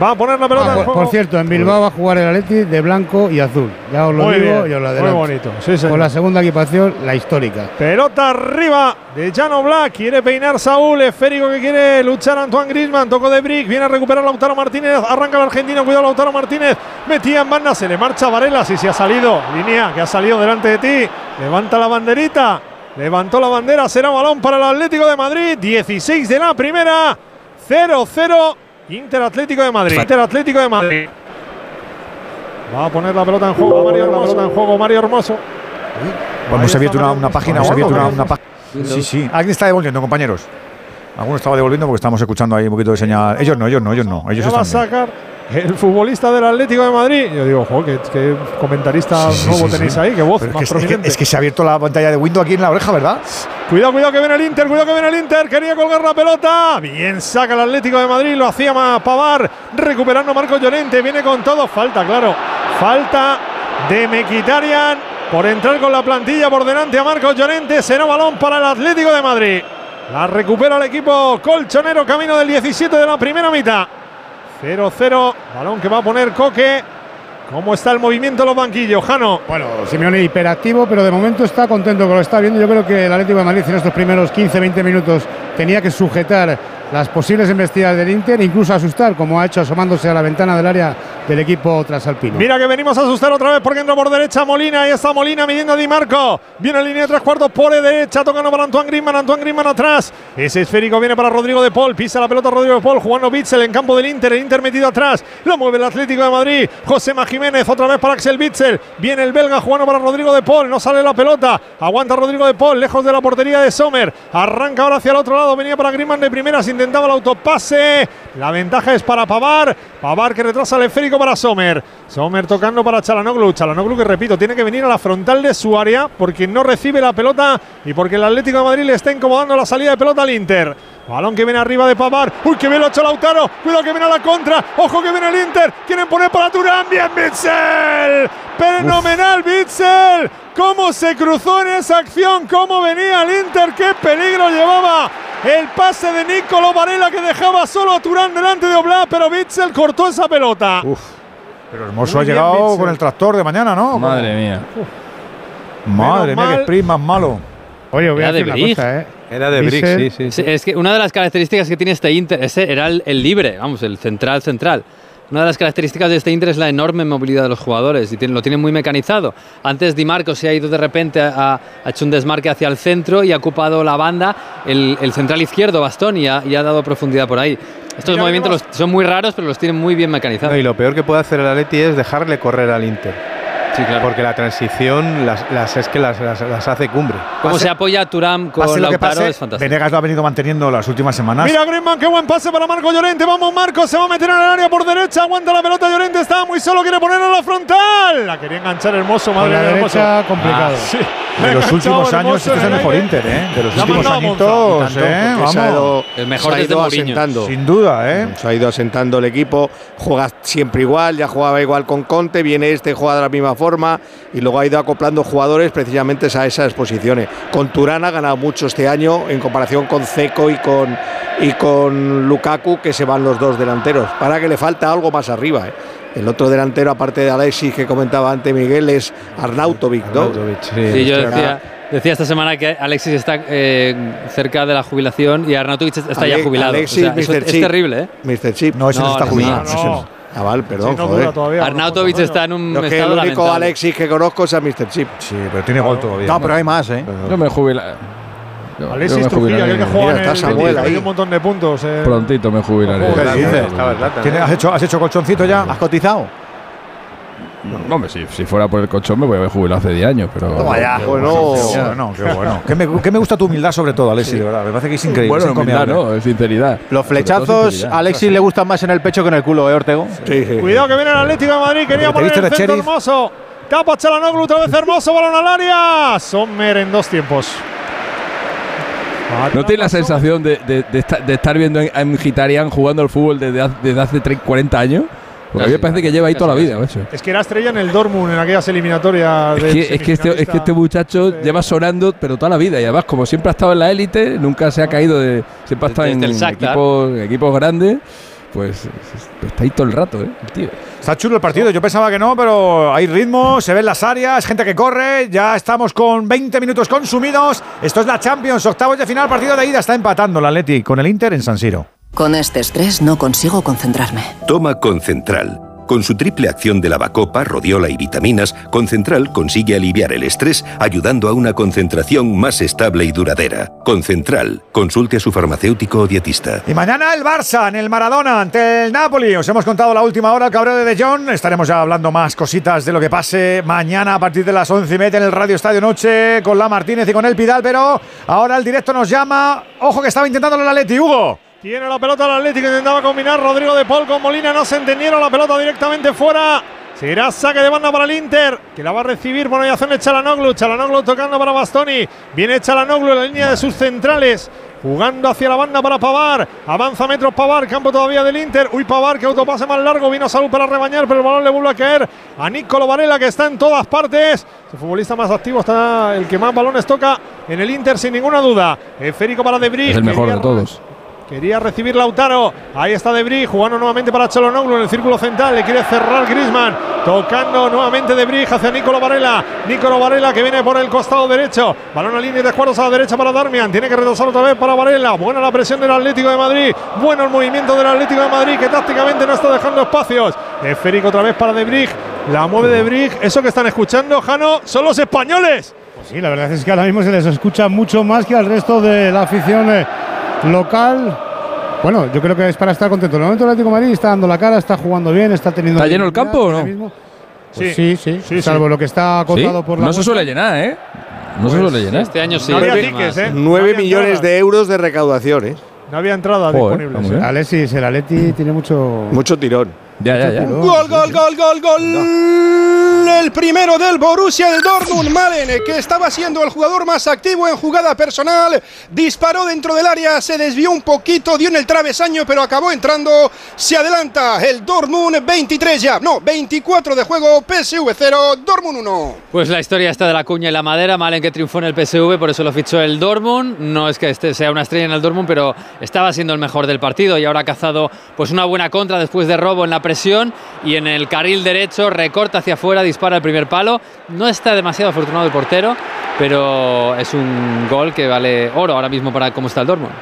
Va a poner la pelota Ah, en por, juego. por cierto, en Bilbao va a jugar el Atleti de blanco y azul. Ya os lo Muy digo bien, y os lo muy adelanto. bonito, sí, señor. Con la segunda equipación, la histórica. Pelota arriba de Jano Black. Quiere peinar Saúl. Esférico que quiere luchar Antoine Grisman. Tocó de Brick. Viene a recuperar Lautaro Martínez. Arranca el argentino. Cuidado Lautaro Martínez. Metía en banda. Se le marcha Varela. Si se ha salido. Línea que ha salido delante de ti. Levanta la banderita. Levantó la bandera. Será balón para el Atlético de Madrid. 16 de la primera. 0-0. Inter Atlético de Madrid. Inter Atlético de Madrid. Va a poner la pelota en juego. Mario Hermoso. La pelota en juego. Mario Hermoso. Se ha abierto una, página algo. abierto Una, una- una página. Sí, sí. Alguien está devolviendo, compañeros. Alguno estaba devolviendo porque estamos escuchando ahí un poquito de señal. Ellos no, ellos no, ellos no. Ellos Ya va a sacar el futbolista del Atlético de Madrid. Yo digo, jo, qué, qué comentarista Sí, nuevo sí, tenéis sí. ahí, qué voz Pero más es, que, es, que, prominente. es que se ha abierto la pantalla de Windows aquí en la oreja, ¿verdad? Cuidado, cuidado que viene el Inter, cuidado que viene el Inter. Quería colgar la pelota. Bien saca el Atlético de Madrid, lo hacía más Pavar. Recuperando Marco Llorente, viene con todo. Falta, claro. Falta de Mequitarian por entrar con la plantilla por delante a Marcos Llorente. Será balón para el Atlético de Madrid. La recupera el equipo colchonero, camino del 17 de la primera mitad. 0-0, balón que va a poner Coque. ¿Cómo está el movimiento en los banquillos, Jano? Bueno, Simeone hiperactivo, pero de momento está contento con lo que está viendo. Yo creo que el Atlético de Madrid en estos primeros 15-20 minutos tenía que sujetar las posibles embestidas del Inter, incluso asustar, como ha hecho asomándose a la ventana del área del equipo trasalpino. Mira que venimos a asustar otra vez porque entra por derecha Molina. Ahí está Molina midiendo a Di Marco. Viene en línea de tres cuartos por derecha, tocando para Antoine Griezmann. Antoine Griezmann atrás. Ese esférico viene para Rodrigo de Paul. Pisa la pelota Rodrigo de Paul. Jugando Bitzel en campo del Inter. El Inter metido atrás. Lo mueve el Atlético de Madrid. José Jiménez otra vez para Axel Bitzel. Viene el belga jugando para Rodrigo de Paul. No sale la pelota. Aguanta Rodrigo de Paul. Lejos de la portería de Sommer. Arranca ahora hacia el otro lado. Venía para Griezmann de primeras. Intentaba el autopase. La ventaja es para Pavar. Pavar que retrasa el esférico para Sommer. Sommer tocando para Chalanoglu. Chalanoglu que repito, tiene que venir a la frontal de su área porque no recibe la pelota y porque el Atlético de Madrid le está incomodando la salida de pelota al Inter. Balón que viene arriba de Pavar. Uy, que bien lo ha hecho Lautaro. Cuidado que viene a la contra. Ojo que viene el Inter. Quieren poner para Turán. Bien, Bitzel. Fenomenal, Bitzel. Cómo se cruzó en esa acción. Cómo venía el Inter. Qué peligro llevaba. El pase de Nicolo Varela que dejaba solo a Turán delante de Oblak. Pero Bitzel cortó esa pelota. Pero Hermoso Muy ha bien, llegado con el tractor de mañana, ¿no? Madre mía. Madre Menos mía, qué mal. sprint más malo. Oye, voy a Era de decir una Brig. cosa, ¿eh? Era de Brick, sí, sí. Sí, es que una de las características que tiene este Inter, ese era el, el libre, vamos, el central central. Una de las características de este Inter es la enorme movilidad de los jugadores y tiene- lo tienen muy mecanizado. Antes Di Marco se ha ido de repente, a, ha hecho un desmarque hacia el centro y ha ocupado la banda, el, el central izquierdo, Bastón, y ha, y ha dado profundidad por ahí. Estos Mira, movimientos los- son muy raros, pero los tienen muy bien No, mecanizados. y lo peor que puede hacer el Atleti es dejarle correr al Inter. Sí, claro. Porque la transición las, las- es que las, las- las hace cumbre. Cómo se apoya Turam con Pase lo que Lautaro pase, es fantástico. Venegas lo ha venido manteniendo las últimas semanas. Mira Griezmann, qué buen pase para Marco Llorente. Vamos, Marco, se va a meter en el área por derecha. Aguanta la pelota Llorente, está muy solo, quiere ponerla a la frontal. La quería enganchar hermoso, madre mía, hermoso. derecha, complicado. Ah, sí. De los últimos años, este es el el mejor. Inter, ¿eh? De los últimos mandado a Monza. añitos, Tanto, ¿eh? se ha ido. El mejor se ha ido asentando. Sin duda, ¿eh? Se ha ido asentando el equipo, juega siempre igual, ya jugaba igual con Conte, viene este, juega de la misma forma y luego ha ido acoplando jugadores precisamente a esas posiciones. Con Turán ha ganado mucho este año en comparación con Ceco y con, y con Lukaku, que se van los dos delanteros. Para que le falta algo más arriba. ¿eh? El otro delantero, aparte de Alexis que comentaba antes Miguel, es Arnautovic, ¿no? Arnautovic, sí. Sí, yo decía, decía esta semana que Alexis está eh, cerca de la jubilación y Arnautovic está ya jubilado. Alexis, O sea, eso Mr. es terrible, ¿eh? Mr. Chip. No, ese no, No, está no, jubilado. no, ese no. no. Ah, vale, perdón, Sí, no joder. todavía. Arnautovic está en un Lo que el único lamentable. Alexis que conozco es a Mr. Chip. Sí, pero tiene gol todavía. No, pero hay más, ¿eh? Yo me jubila. Yo Alexis Trujillo, aquel que juega en el Samuel que ahí. un montón de puntos. eh. Prontito me jubilaré. Sí, dices? estaba el Zlatan, ¿Tiene- ¿eh? ¿Has hecho, ¿Has hecho colchoncito ya? ¿Has cotizado? No, hombre, si, si fuera por el colchón me voy a haber jubilado hace 10 años, pero. Toma ya. Bueno, Qué bueno, qué bueno. ¿Qué me, qué me gusta tu humildad sobre todo, Alexis, de verdad. Me parece que es increíble. Bueno, es humildad, no, es sinceridad. Los flechazos a Alexis le gustan más en el pecho que en el culo, ¿eh, Ortego? sí, sí. Cuidado que viene el Atlético de Madrid. Quería ¿Te poner el centro hermoso. Tapa Chalanoglu, otra vez hermoso. Balón al área. Sommer en dos tiempos. ¿No tienes la sensación de, de- de esta- de estar viendo a Mkhitaryan jugando al fútbol desde, hace- desde hace 30, 40 años? Porque a mí me parece que lleva ahí toda la vida, macho. Es que era estrella en el Dortmund en aquellas eliminatorias. Es que, es, que este, es que este muchacho de- lleva sonando, pero toda la vida. Y además, como siempre ha estado en la élite, nunca se ha caído de. Siempre ha estado en equipos, en equipos grandes. Pues es- es- está ahí todo el rato, ¿eh? el tío. Está chulo el partido, yo pensaba que no, pero hay ritmo, se ven las áreas, gente que corre, ya estamos con 20 minutos consumidos. Esto es la Champions, octavos de final, partido de ida, está empatando el Atleti con el Inter en San Siro. Con este estrés no consigo concentrarme. Toma Concentral. Con su triple acción de lavacopa, rodiola y vitaminas, Concentral consigue aliviar el estrés ayudando a una concentración más estable y duradera. Concentral. Consulte a su farmacéutico o dietista. Y mañana el Barça en el Maradona ante el Napoli. Os hemos contado la última hora el de Jong. Estaremos ya hablando más cositas de lo que pase mañana a partir de las once y media en el Radio Estadio Noche con la Martínez y con el Pidal. Pero ahora el directo nos llama. Ojo que estaba intentando el Atleti, Hugo. Tiene la pelota el Atlético, intentaba combinar Rodrigo de Paul con Molina, no se entendieron, la pelota directamente fuera. Será saque de banda para el Inter, que la va a recibir por mediación de Chalanoglu. Chalanoglu tocando para Bastoni. Viene Chalanoglu en la línea de sus centrales. Jugando hacia la banda para Pavar. Avanza metros Pavar, campo todavía del Inter. Uy, Pavar, que autopase más largo. Vino Salud para rebañar, pero el balón le vuelve a caer a Nicolo Varela, que está en todas partes. El futbolista más activo está el que más balones toca en el Inter, sin ninguna duda. Esférico para De Vrij. Es el mejor de todos. Quería recibir Lautaro. Ahí está Debris jugando nuevamente para Chalonoglu en el círculo central. Le quiere cerrar Grisman. Tocando nuevamente Debris hacia Nicolo Varela. Nicolo Varela que viene por el costado derecho. Balón a línea de cuadros a la derecha para Darmian. Tiene que retrasar otra vez para Varela. Buena la presión del Atlético de Madrid. Bueno el movimiento del Atlético de Madrid que tácticamente no está dejando espacios. Esférico otra vez para Debris. La mueve Debris. Eso que están escuchando, Jano, son los españoles. Pues sí, la verdad es que ahora mismo se les escucha mucho más que al resto de la afición eh, local. Bueno, yo creo que es para estar contento. En el momento el Atlético de Madrid está dando la cara, está jugando bien, está teniendo. ¿Está lleno el campo o no? Pues sí, sí, salvo lo que está ¿Sí? acotado por la. No se suele llenar, ¿eh? No se Pues suele llenar. Este año sí. No había Nueve- tickets, ¿eh? 9 No había millones de euros de recaudación, ¿eh? No había muy ¿eh? Alexis, el Atleti tiene mucho. Mucho tirón. Ya, ya, ya. Gol, gol, gol, gol, gol. El primero del Borussia del Dortmund. Malen, que estaba siendo el jugador más activo en jugada personal, disparó dentro del área, se desvió un poquito, dio en el travesaño, pero acabó entrando. Se adelanta el Dortmund 23 ya, no, 24 de juego, PSV 0, Dortmund 1. Pues la historia está de la cuña y la madera, Malen que triunfó en el PSV, por eso lo fichó el Dortmund. No es que este sea una estrella en el Dortmund, pero estaba siendo el mejor del partido y ahora ha cazado pues una buena contra después de robo en la presión y en el carril derecho recorta hacia afuera, dispara el primer palo. No está demasiado afortunado el portero, pero es un gol que vale oro ahora mismo para cómo está el Dortmund.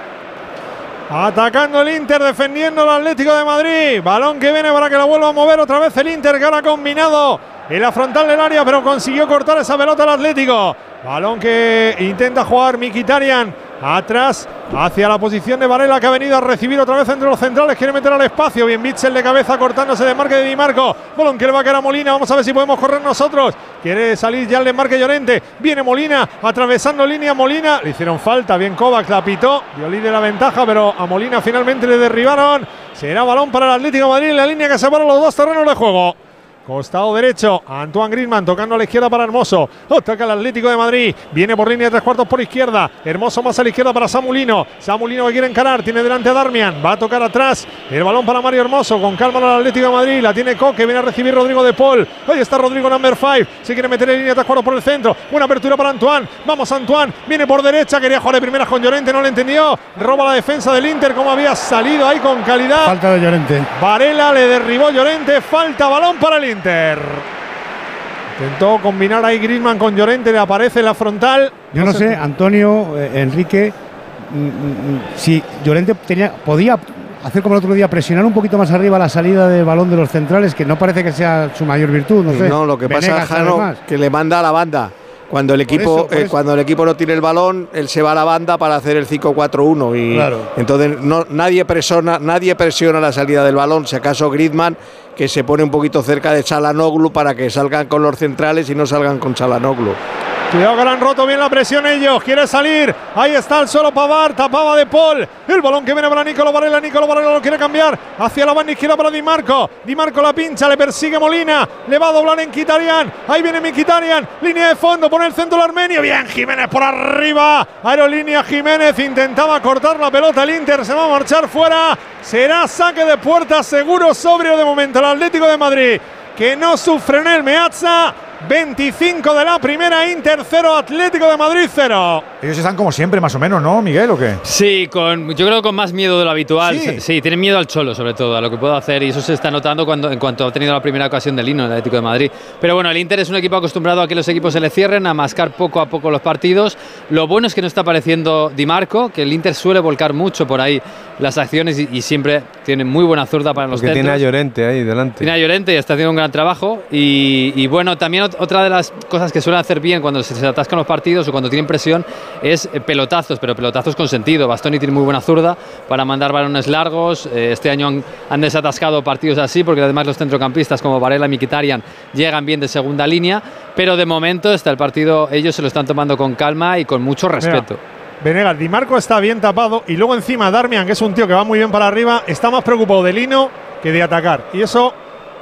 Atacando el Inter, defendiendo el Atlético de Madrid. Balón que viene para que la vuelva a mover otra vez el Inter, que ahora ha combinado en la frontal del área, pero consiguió cortar esa pelota al Atlético. Balón que intenta jugar Mikitarian atrás hacia la posición de Varela que ha venido a recibir otra vez entre los centrales. Quiere meter al espacio. Bien Bitzel de cabeza cortándose de marque de Di Marco. Balón que le va a quedar a Molina. Vamos a ver si podemos correr nosotros. Quiere salir ya el desmarque Llorente. Viene Molina atravesando línea Molina. Le hicieron falta. Bien Kovac la pitó. Dio de la ventaja, pero a Molina finalmente le derribaron. Será balón para el Atlético Madrid en la línea que separa los dos terrenos de juego. Costado derecho, Antoine Griezmann tocando a la izquierda para Hermoso. Ataca el Atlético de Madrid. Viene por línea de tres cuartos por izquierda. Hermoso más a la izquierda para Samulino. Samulino que quiere encarar. Tiene delante a Darmian. Va a tocar atrás. El balón para Mario Hermoso. Con calma al Atlético de Madrid. La tiene Coque. Viene a recibir Rodrigo de Paul. Ahí está Rodrigo number 5. Se quiere meter en línea de tres cuartos por el centro. Buena apertura para Antoine. Vamos Antoine. Viene por derecha. Quería jugar de primera con Llorente. No le entendió. Roba la defensa del Inter. Como había salido ahí con calidad. Falta de Llorente. Varela le derribó Llorente. Falta balón para el Inter. Intentó combinar ahí Griezmann con Llorente, le aparece la frontal. Yo no, sé, Antonio, eh, Enrique, mm, mm, mm, si Llorente tenía, podía hacer como el otro día, presionar un poquito más arriba la salida del balón de los centrales, que no parece que sea su mayor virtud. No, sé. no lo que pasa es que le manda a la banda. Cuando el equipo eh, cuando el equipo no tiene el balón, él se va a la banda para hacer el 5-4-1 y entonces no, nadie presiona nadie presiona la salida del balón, si acaso Griezmann que se pone un poquito cerca de Chalanoglu para que salgan con los centrales y no salgan con Chalanoglu. Cuidado que han roto bien la presión ellos. Quiere salir. Ahí está el solo Pavar. Tapaba de Paul. El balón que viene para Nicolo Varela. Nicolo Varela lo quiere cambiar. Hacia la banda izquierda para Di Marco. Di Marco la pincha. Le persigue Molina. Le va a doblar en Kitarian. Ahí viene Mikitarian. Línea de fondo. Pone el centro el armenio. Bien Jiménez por arriba. Aerolínea Jiménez. Intentaba cortar la pelota. El Inter se va a marchar fuera. Será saque de puerta seguro sobrio de momento. El Atlético de Madrid. Que no sufre en el Meazza. 25 de la primera, Inter 0, Atlético de Madrid 0. Ellos están como siempre, más o menos, ¿no, Miguel? ¿O qué? Sí, con, yo creo con más miedo de lo habitual. Sí. tienen miedo al Cholo, sobre todo, a lo que puedo hacer, y eso se está notando cuando, en cuanto ha tenido la primera ocasión del Lino, el Atlético de Madrid. Pero bueno, el Inter es un equipo acostumbrado a que los equipos se le cierren, a mascar poco a poco los partidos. Lo bueno es que no está apareciendo Di Marco, que el Inter suele volcar mucho por ahí las acciones y, siempre tiene muy buena zurda para los Porque tiene a Llorente ahí delante. Tiene a Llorente y está haciendo un gran trabajo. Y, y bueno, también otra de las cosas que suelen hacer bien cuando se, atascan los partidos o cuando tienen presión es eh, pelotazos, pero pelotazos con sentido. Bastoni tiene muy buena zurda para mandar balones largos. Eh, este año han, desatascado partidos así porque además los centrocampistas como Varela y Mikitarian llegan bien de segunda línea, pero de momento está el partido, ellos se lo están tomando con calma y con mucho respeto. Venegas, Di Marco está bien tapado y luego encima Darmian, que es un tío que va muy bien para arriba, está más preocupado de Lino que de atacar. Y eso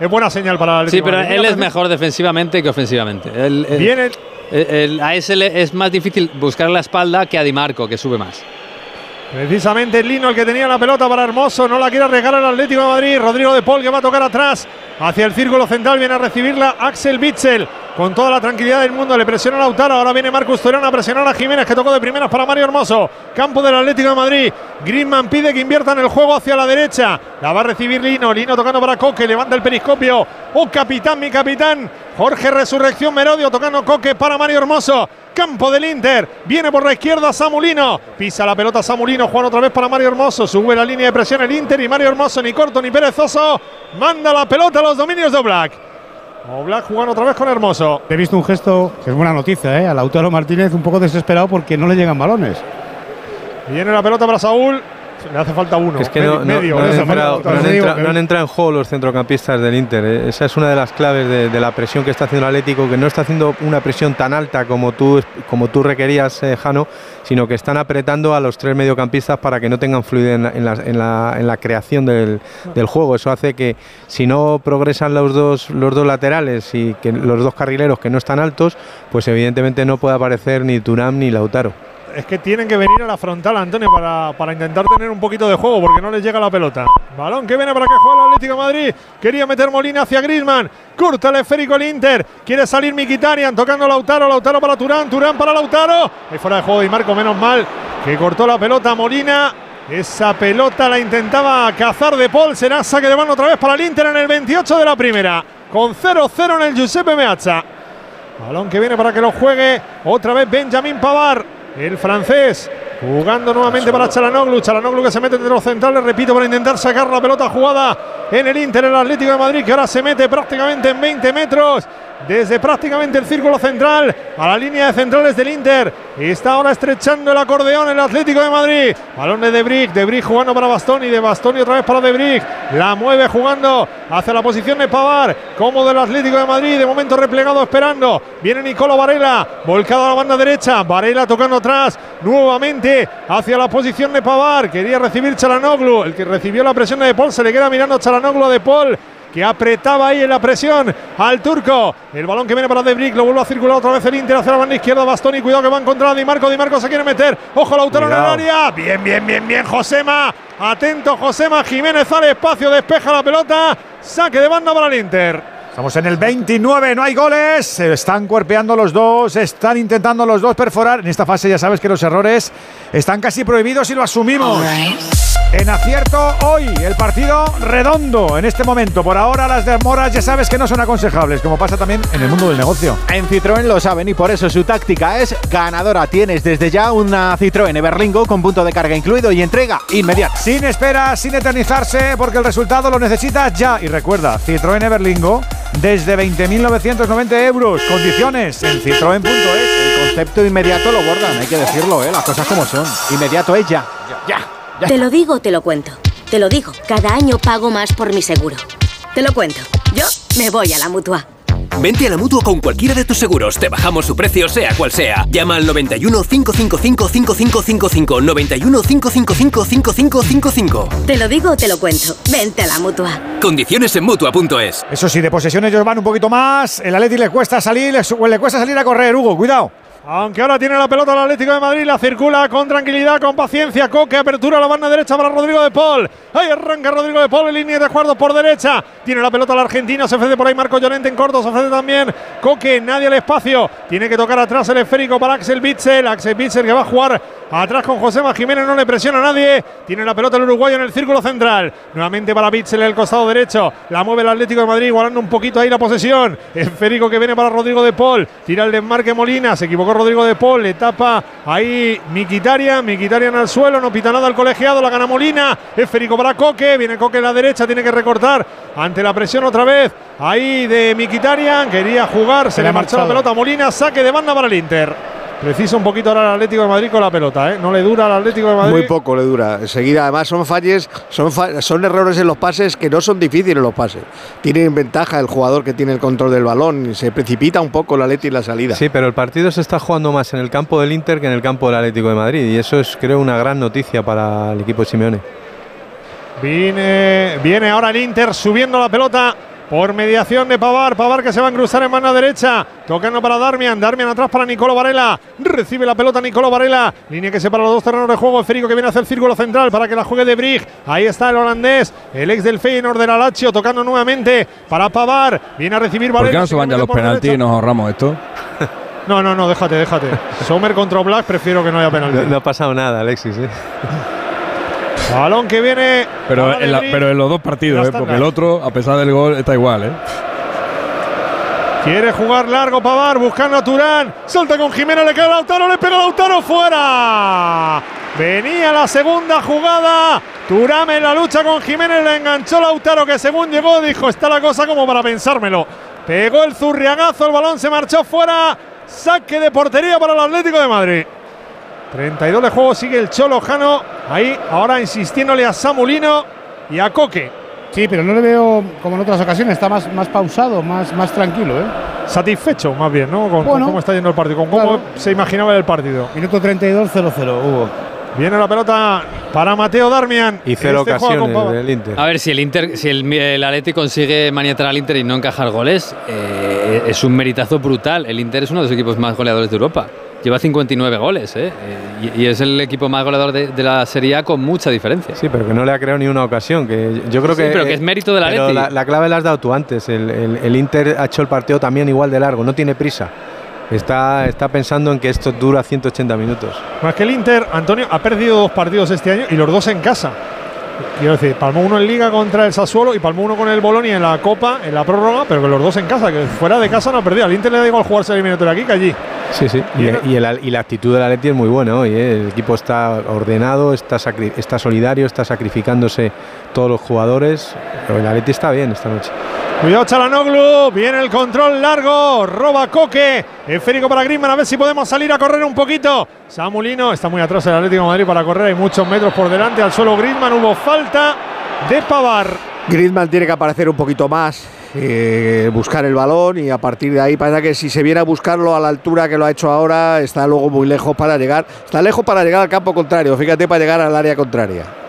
es buena señal para el Sí, pero él es mejor defensivamente que ofensivamente. Viene. a ese es más difícil buscar la espalda que a Di Marco, que sube más. Precisamente Lino el que tenía la pelota para Hermoso, no la quiere regalar el Atlético de Madrid. Rodrigo de Paul que va a tocar atrás hacia el círculo central, viene a recibirla Axel Bitzel con toda la tranquilidad del mundo. Le presiona a Lautaro. Ahora viene Marcus Torón a presionar a Jiménez, que tocó de primeras para Mario Hermoso. Campo del Atlético de Madrid. Griezmann pide que inviertan el juego hacia la derecha. La va a recibir Lino. Lino tocando para Coque. Levanta el periscopio. Oh, capitán, mi capitán. Jorge Resurrección Merodio tocando Coque para Mario Hermoso. Campo del Inter. Viene por la izquierda Samulino. Pisa la pelota Samulino. Juan otra vez para Mario Hermoso. Sube la línea de presión el Inter y Mario Hermoso, ni corto ni perezoso. Manda la pelota a los dominios de Black. Oblak jugando otra vez con Hermoso. He visto un gesto que es buena noticia, ¿eh? Al Lautaro Martínez un poco desesperado porque no le llegan balones. Viene la pelota para Saúl. Le hace falta uno. Es que medio, no, no- medio, no han entrado, falta no han otro. entra- no han entrado en juego los centrocampistas del Inter. eh. Esa es una de las claves de, de la presión que está haciendo el Atlético, que no está haciendo una presión tan alta como tú, como tú requerías, eh, Jano, sino que están apretando a los tres mediocampistas para que no tengan fluidez en la, en la- en la- en la creación del, del juego. Eso hace que si no progresan los dos, los dos laterales y que los dos carrileros que no están altos, pues evidentemente no puede aparecer ni Turam ni Lautaro. Es que tienen que venir a la frontal, Antonio, para, para intentar tener un poquito de juego, porque no les llega la pelota. Balón que viene para que juegue el Atlético Madrid. Quería meter Molina hacia Grisman. Curta el esférico el Inter. Quiere salir Mikitarian tocando Lautaro. Lautaro para Turán. Turán para Lautaro. Ahí fuera de juego de Marco, menos mal que cortó la pelota Molina. Esa pelota la intentaba cazar de Paul. Será saque de mano otra vez para el Inter en el 28 de la primera. Con 0-0 en el Giuseppe Meazza. Balón que viene para que lo juegue otra vez Benjamin Pavar, el francés. Jugando nuevamente para Chalanoglu. Chalanoglu que se mete entre los centrales, repito, para intentar sacar la pelota jugada en el Inter, el Atlético de Madrid, que ahora se mete prácticamente en 20 metros. Desde prácticamente el círculo central a la línea de centrales del Inter. Está ahora estrechando el acordeón el Atlético de Madrid. Balón de Debrick. Debrick jugando para Bastoni. De Bastoni otra vez para Debrick. La mueve jugando hacia la posición de Pavar. Como del Atlético de Madrid. De momento replegado esperando. Viene Nicolo Varela. Volcado a la banda derecha. Varela tocando atrás. Nuevamente hacia la posición de Pavar. Quería recibir Chalanoglu. El que recibió la presión de Paul. Se le queda mirando Chalanoglu De Paul que apretaba ahí en la presión al turco. El balón que viene para Debrick, lo vuelve a circular otra vez el Inter hacia la banda izquierda. Bastoni, cuidado que va a encontrar a Di Marco. Di Marco se quiere meter. Ojo, Lautaro en el Cuidado. área. Bien, bien, bien, bien, Josema. Atento, Josema. Jiménez al espacio, despeja la pelota. Saque de banda para el Inter. Estamos en el 29, no hay goles. Se están cuerpeando los dos, están intentando los dos perforar. En esta fase ya sabes que los errores están casi prohibidos y lo asumimos. En acierto hoy, el partido redondo en este momento. Por ahora las demoras ya sabes que no son aconsejables, como pasa también en el mundo del negocio. En Citroën lo saben y por eso su táctica es ganadora. Tienes desde ya una Citroën Everlingo con punto de carga incluido y entrega inmediata. Sin espera, sin eternizarse, porque el resultado lo necesitas ya. Y recuerda, Citroën Everlingo desde 20.990 euros. Condiciones en citroen.es. El concepto inmediato lo bordan, hay que decirlo, ¿eh? las cosas como son. Inmediato es ya. Ya. Ya. Te lo digo o te lo cuento. Te lo digo, cada año pago más por mi seguro. Te lo cuento. Yo me voy a la mutua. Vente a la mutua con cualquiera de tus seguros. Te bajamos su precio, sea cual sea. Llama al 91 555 5555. 91 555 5555. Te lo digo o te lo cuento. Vente a la mutua. Condiciones en mutua.es. Eso sí, de posesión ellos van un poquito más. El Atleti le cuesta salir, le, le cuesta salir a correr, Hugo, cuidado. Aunque ahora tiene la pelota el Atlético de Madrid, la circula con tranquilidad, con paciencia. Coque, apertura a la banda derecha para Rodrigo de Paul. Ahí arranca Rodrigo de Paul en línea de juego por derecha. Tiene la pelota el argentino, se ofrece por ahí Marco Llorente en corto, se ofrece también Coque, nadie al espacio. Tiene que tocar atrás el esférico para Axel Bitzel. Axel Bitzel que va a jugar atrás con Josema Jiménez, no le presiona a nadie. Tiene la pelota el uruguayo en el círculo central. Nuevamente para Bitzel el costado derecho. La mueve el Atlético de Madrid, igualando un poquito ahí la posesión. Esférico que viene para Rodrigo de Paul. Tira el desmarque Molina, se equivocó Rodrigo de Paul. Le tapa ahí Miquitarian. Miquitarian al suelo, no pita nada al colegiado. La gana Molina. Esférico para Coque. Viene Coque en la derecha, tiene que recortar ante la presión otra vez. Ahí de Miquitarian. Quería jugar, se, Se le marchó la pelota a Molina. Saque de banda para el Inter. Precisa un poquito ahora el Atlético de Madrid con la pelota, ¿eh? No le dura al Atlético de Madrid. Muy poco le dura. Enseguida, además, son falles, son, fa- son errores en los pases que no son difíciles los pases. Tienen ventaja el jugador que tiene el control del balón. y Se precipita un poco la Leti en la salida. Sí, pero el partido se está jugando más en el campo del Inter que en el campo del Atlético de Madrid. Y eso es, creo, una gran noticia para el equipo de Simeone. Viene, viene ahora el Inter subiendo la pelota por mediación de Pavar. Pavar que se va a cruzar en mano derecha. Tocando para Darmian. Darmian atrás para Nicolo Varela. Recibe la pelota Nicolo Varela. Línea que separa los dos terrenos de juego. Férico que viene hacia el círculo central para que la juegue de Brig. Ahí está el holandés. El ex del Feyenoord de la Lazio. Tocando nuevamente para Pavar. Viene a recibir ¿Por Varela. qué no se van ya los por penaltis y nos ahorramos esto? No, no, no, déjate, déjate. Sommer contra Black, prefiero que no haya penalti. No, no ha pasado nada, Alexis. ¿eh? Balón que viene. Pero en, la- pero en los dos partidos, ¿eh? porque el otro, a pesar del gol, está igual. ¿eh? Quiere jugar largo Pavar, buscando a Turán. Salta con Jiménez, le queda Lautaro, le pega Lautaro fuera. Venía la segunda jugada. Turán en la lucha con Jiménez, le enganchó Lautaro, que según llegó dijo, está la cosa como para pensármelo. Pegó el zurriagazo, el balón se marchó fuera. Saque de portería para el Atlético de Madrid. 32 de juego, sigue el Cholo Jano. Ahí, ahora insistiéndole a Samulino y a Coque. Sí, pero no le veo como en otras ocasiones, está más, más pausado, más, más tranquilo. ¿eh? Satisfecho, más bien, ¿no? Con, cómo está yendo el partido, con cómo Claro. se imaginaba el partido. Minuto 32, 0-0, Hugo. Viene la pelota para Mateo Darmian. Y cero Este ocasiones Pavard. del Inter. A ver, si el Inter, si el, el Atleti consigue maniatar al Inter y no encajar goles, eh, es un meritazo brutal. El Inter es uno de los equipos más goleadores de Europa. Lleva 59 goles, ¿eh? Eh, y, y es el equipo más goleador de, de la Serie A con mucha diferencia. Sí, pero que no le ha creado ni una ocasión. Que yo creo Sí, que. pero que es mérito del pero Atleti. La, la clave la has dado tú antes. El, el- el Inter ha hecho el partido también igual de largo, no tiene prisa. Está, está pensando en que esto dura 180 minutos. Más que el Inter, Antonio, ha perdido dos partidos este año y los dos en casa. Quiero decir, palmó uno en Liga contra el Sassuolo y palmó uno con el Bolonia en la Copa, en la prórroga, pero que los dos en casa, que fuera de casa no ha perdido. Al Inter le da igual jugarse el eliminatorio aquí que allí. Sí, sí. Y, y el- y la actitud del Atleti es muy buena hoy. ¿eh? El equipo está ordenado, está, está solidario, está sacrificándose todos los jugadores. Pero el Atleti está bien esta noche. Cuidado Chalanoglu, viene el control largo, roba Coque, esférico para Griezmann, a ver si podemos salir a correr un poquito. Samulino está muy atrás el Atlético de Madrid para correr, hay muchos metros por delante, al suelo Griezmann, hubo falta de Pavar. Griezmann tiene que aparecer un poquito más, eh, buscar el balón y a partir de ahí parece que si se viene a buscarlo a la altura que lo ha hecho ahora, está luego muy lejos para llegar. Está lejos para llegar al campo contrario, fíjate, para llegar al área contraria.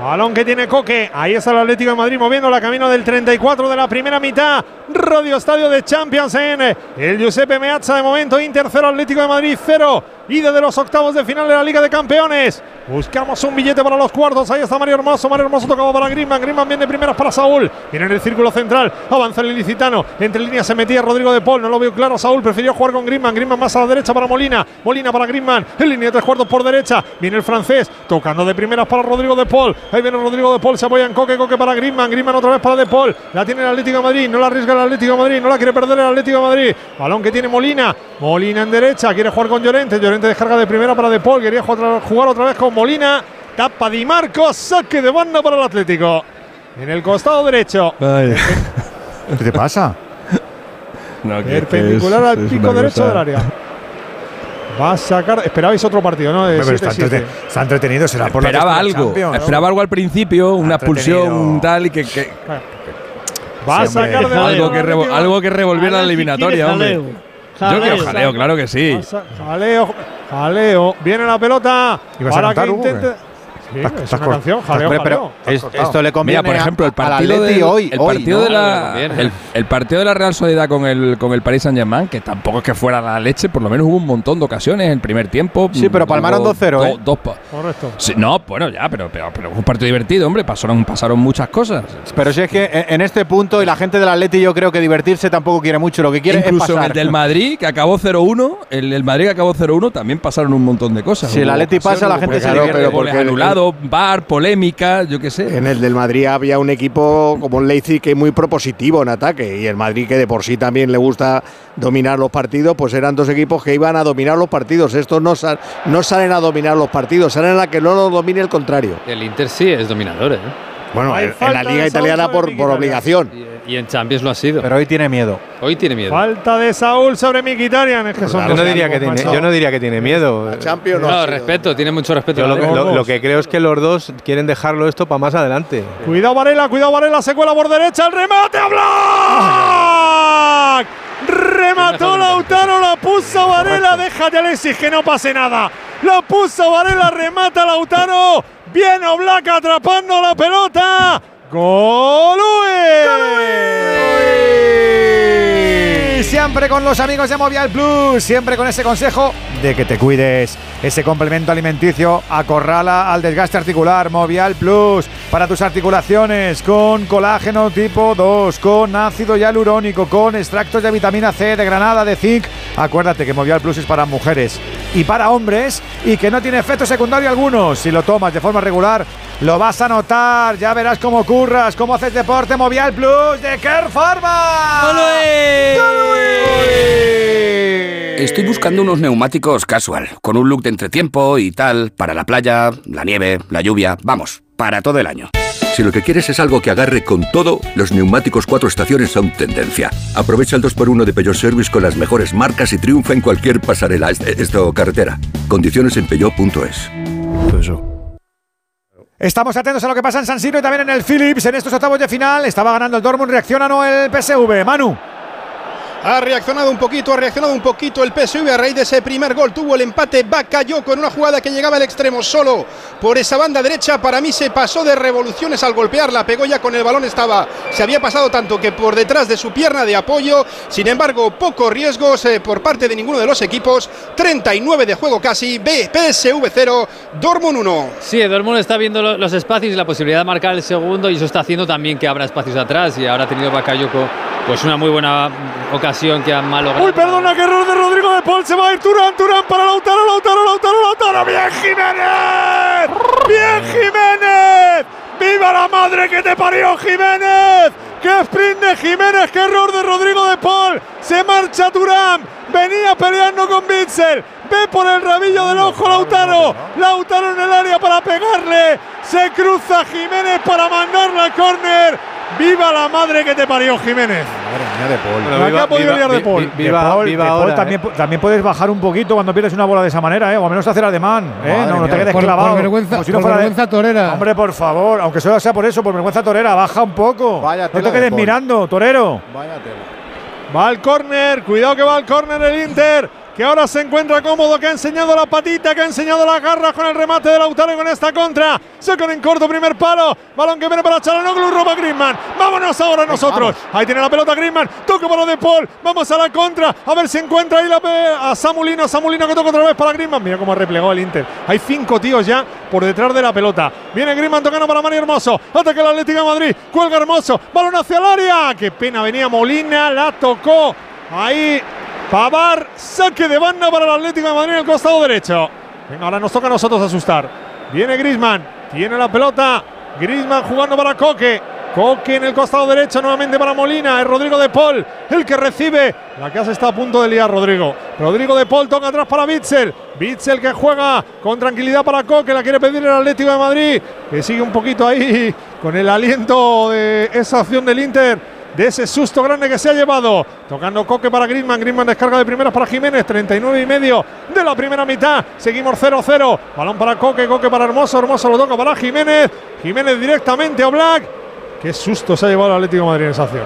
Balón que tiene Coque. Ahí está el Atlético de Madrid moviendo la camino del 34 de la primera mitad. Radio Estadio de Champions en el Giuseppe Meazza de momento. Inter 0, Atlético de Madrid 0. Y desde los octavos de final de la Liga de Campeones. Buscamos un billete para los cuartos. Ahí está Mario Hermoso. Mario Hermoso tocado para Griezmann. Griezmann viene de primeras para Saúl. Viene en el círculo central. Avanza el ilicitano. Entre líneas se metía Rodrigo de Paul. No lo veo claro. Saúl prefirió jugar con Griezmann. Griezmann más a la derecha para Molina. Molina para Griezmann. En línea de tres cuartos por derecha. Viene el francés. Tocando de primeras para Rodrigo de Paul. Ahí viene Rodrigo de Paul. Se apoya en Coque. Coque para Griezmann. Griezmann otra vez para de Paul. La tiene el Atlético de Madrid. No la arriesga el Atlético de Madrid. No la quiere perder el Atlético de Madrid. Balón que tiene Molina. Molina en derecha. Quiere jugar con Llorente. Llorente descarga de primera para de Paul. Quería jugar, otra vez con Molina. Tapa Di Marco. Saque de banda para el Atlético. En el costado derecho. ¿Qué te pasa? No, que- que Perpendicular es- al pico derecho del área. Va a sacar. Esperabais otro partido, ¿no? De está, 7-7. entrete- está entretenido, será por la Esperaba Champions, algo, ¿no? esperaba algo al principio, una expulsión tal y que, que- Va a Sí, sacar de algo que, revo- algo que revolviera la eliminatoria, hombre. Yo quiero jaleo, claro que sí. Jaleo, jaleo. Viene la pelota. ¿Ibas a para que Hugo, intente. Sí, es una canción. Jaleo, jaleo. pero Es- esto le conviene Mira, por ejemplo, el partido, del- hoy, el, hoy, partido ¿no? de la, Le el, el partido de la Real Sociedad con el, con el Paris Saint Germain, que tampoco es que fuera la leche, por lo menos hubo un montón de ocasiones en el primer tiempo. Sí, pero palmaron Hubo 2-0, do- ¿eh? dos pa- Correcto. Sí, no, bueno, ya, pero, pero, pero fue un partido divertido, hombre. Pasaron, pasaron muchas cosas. Pero si es que en este punto y la gente del Atleti yo creo que divertirse tampoco quiere mucho, lo que quiere Incluso es pasar. el del Madrid, que acabó 0-1, el, el Madrid que acabó 0-1, también pasaron un montón de cosas. Si el Atleti pasa, la gente se divierte, goles porque el- bar, polémica, yo qué sé. En el del Madrid había un equipo como el Leipzig que es muy propositivo en ataque y el Madrid que de por sí también le gusta dominar los partidos, pues eran dos equipos que iban a dominar los partidos. Estos no, sal- no salen a dominar los partidos, salen a que no los domine el contrario. El Inter sí es dominador, ¿eh? Bueno, en, en la liga italiana por, por obligación. Y en Champions lo ha sido. Pero hoy tiene miedo. Hoy tiene miedo. Falta de Saúl sobre Mkhitaryan. Es que son Yo no, diría que tiene, yo no diría que tiene miedo. No, respeto, tiene mucho respeto. Yo lo, que creo es que los dos quieren dejarlo esto para más adelante. Cuidado Varela, cuidado Varela, se cuela por derecha, el remate a Black. Remató Lautaro, la puso Varela, déjate Alexis que no pase nada. La puso Varela, remata Lautaro. Viene Black atrapando la pelota. Siempre con los amigos de Movial Plus, siempre con ese consejo de que te cuides. Ese complemento alimenticio acorrala al desgaste articular. Movial Plus para tus articulaciones con colágeno tipo 2, con ácido hialurónico, con extractos de vitamina C, de granada, de zinc. Acuérdate que Movial Plus es para mujeres y para hombres y que no tiene efecto secundario alguno. Si lo tomas de forma regular, lo vas a notar. Ya verás cómo curras, cómo haces deporte. Movial Plus de Care Pharma. Estoy buscando unos neumáticos casual, con un look de entretiempo y tal, para la playa, la nieve, la lluvia, vamos, para todo el año. Si lo que quieres es algo que agarre con todo, los neumáticos cuatro estaciones son tendencia. Aprovecha el 2x1 de Peugeot Service con las mejores marcas y triunfa en cualquier pasarela, est- esto carretera. Condiciones en peugeot.es. Estamos atentos a lo que pasa en San Siro y también en el Philips en estos octavos de final. Estaba ganando el Dortmund, reacciona no el PSV. Manu. Ha reaccionado un poquito, ha reaccionado un poquito el PSV a raíz de ese primer gol. Tuvo el empate Bakayoko en una jugada que llegaba al extremo solo por esa banda derecha. Para mí se pasó de revoluciones al golpearla. Pegó ya con el balón, estaba. Se había pasado tanto que por detrás de su pierna de apoyo. Sin embargo, pocos riesgos eh, por parte de ninguno de los equipos. 39 de juego casi. B, PSV 0, Dortmund 1. Sí, Dortmund está viendo lo- los espacios y la posibilidad de marcar el segundo y eso está haciendo también que abra espacios atrás y ahora ha tenido Bakayoko pues una muy buena ocasión que ha malogrado. Uy, perdona, que error de Rodrigo de Paul. Se va a ir Turán, Turán para Lautaro, Lautaro, Lautaro, Lautaro. ¡Bien, Jiménez! ¡Bien, Jiménez! ¡Viva la madre que te parió, Jiménez! ¡Qué sprint de Jiménez! ¡Qué error de Rodrigo de Paul! Se marcha Turán. Venía peleando con Bitzel. Ve por el rabillo del ojo Lautaro. Lautaro en el área para pegarle. Se cruza Jiménez para mandarla al córner. ¡Viva la madre que te parió, Jiménez! de Paul. Bueno, viva- podido viva- liar de Paul. vi- viva- De Paul, viva de Paul ahora, también, eh. también puedes bajar un poquito cuando pierdes una bola de esa manera, ¿eh? o al menos hacer ademán. ¿eh? Madre No, no te mía. quedes Por- clavado. por vergüenza- como si no por fuera de- vergüenza torera. Hombre, por favor, aunque solo sea por eso, por vergüenza torera, baja un poco. no tela te de quedes Paul. mirando, torero. Va al córner, cuidado que va al córner el Inter, que ahora se encuentra cómodo, que ha enseñado la patita, que ha enseñado las garras con el remate de Lautaro con esta contra. Sacan en corto primer palo, balón que viene para Chalanoglu, roba Griezmann. Vámonos ahora nosotros. Ahí tiene la pelota Griezmann, toca para De Paul, vamos a la contra, a ver si encuentra ahí la a Samulino, Samulino que toca otra vez para Griezmann. Mira cómo ha replegado el Inter. Hay cinco tíos ya por detrás de la pelota. Viene Griezmann tocando para Mario Hermoso. Ataca el Atlético de Madrid. Cuelga Hermoso. Balón hacia el área. Qué pena. Venía Molina. La tocó. Ahí. Pavar. Saque de banda para el Atlético de Madrid en el costado derecho. Venga, ahora nos toca a nosotros asustar. Viene Griezmann. Tiene la pelota. Griezmann jugando para Coque. Coque en el costado derecho nuevamente para Molina. Es Rodrigo de Paul el que recibe. La casa está a punto de liar Rodrigo. Rodrigo de Paul toca atrás para Bitzel. Bitzel que juega con tranquilidad para Coque. La quiere pedir el Atlético de Madrid. Que sigue un poquito ahí con el aliento de esa acción del Inter. De ese susto grande que se ha llevado. Tocando Coque para Griezmann. Griezmann descarga de primeras para Jiménez. 39 y medio de la primera mitad. Seguimos 0-0. Balón para Coque. Coque para Hermoso. Hermoso lo toca para Jiménez. Jiménez directamente a Black. Qué susto se ha llevado el Atlético de Madrid en esa acción.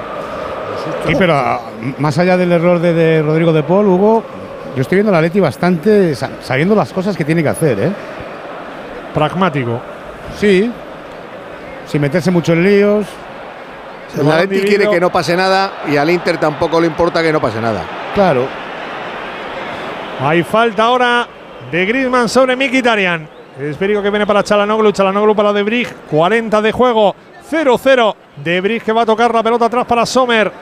Sí, pero ah, más allá del error de, de Rodrigo de Paul, Hugo, yo estoy viendo a la Leti bastante sa- sabiendo las cosas que tiene que hacer, ¿eh? Pragmático. Sí. Sin meterse mucho en líos. El Atleti quiere que no pase nada y al Inter tampoco le importa que no pase nada. Claro. Hay falta ahora de Griezmann sobre Mkhitaryan. Esférico que viene para Chalanoglu, Chalanoglu para De Brij, 40 de juego, 0-0. De Brij que va a tocar la pelota atrás para Sommer.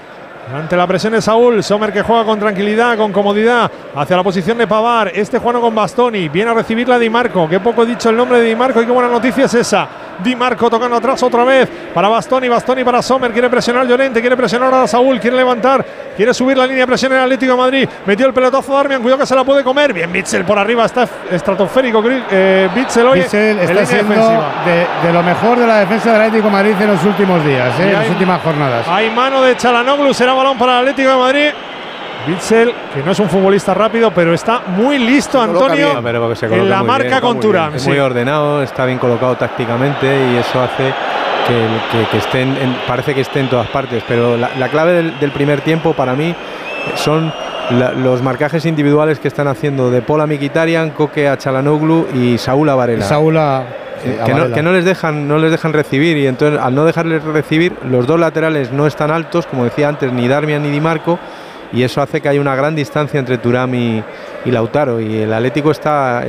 Ante la presión de Saúl, Sommer que juega con tranquilidad, con comodidad, hacia la posición de Pavar. Este Juano con Bastoni, viene a recibirla Di Marco. Qué poco he dicho el nombre de Di Marco y qué buena noticia es esa. Di Marco tocando atrás otra vez para Bastoni, Bastoni para Sommer. Quiere presionar Llorente, quiere presionar a Saúl, quiere levantar, quiere subir la línea de presión en Atlético de Madrid. Metió el pelotazo a Darmian, cuidado que se la puede comer. Bien, Bitzel por arriba, está estratosférico. Eh, Bitzel hoy Bitzel está siendo de, de lo mejor de la defensa del Atlético de Madrid en los últimos días, ¿eh? en las últimas jornadas. Hay mano de Chalanoglu, será balón para el Atlético de Madrid. Bitzel, que no es un futbolista rápido, pero está muy listo, Antonio, se en la marca bien, con Turán. bien. Es sí. muy ordenado, está bien colocado tácticamente y eso hace que, que- que estén, en- parece que esté en todas partes. Pero la, la clave del, del primer tiempo para mí son la- los marcajes individuales que están haciendo de Paul a Mkhitaryan, Coque a Chalanoglu y Saúl a Varela. Saúl a- sí, Eh, que, no, que no les dejan no les dejan recibir y entonces al no dejarles recibir los dos laterales no están altos como decía antes ni Darmian ni Di Marco y eso hace que haya una gran distancia entre Turam y, y Lautaro y el Atlético está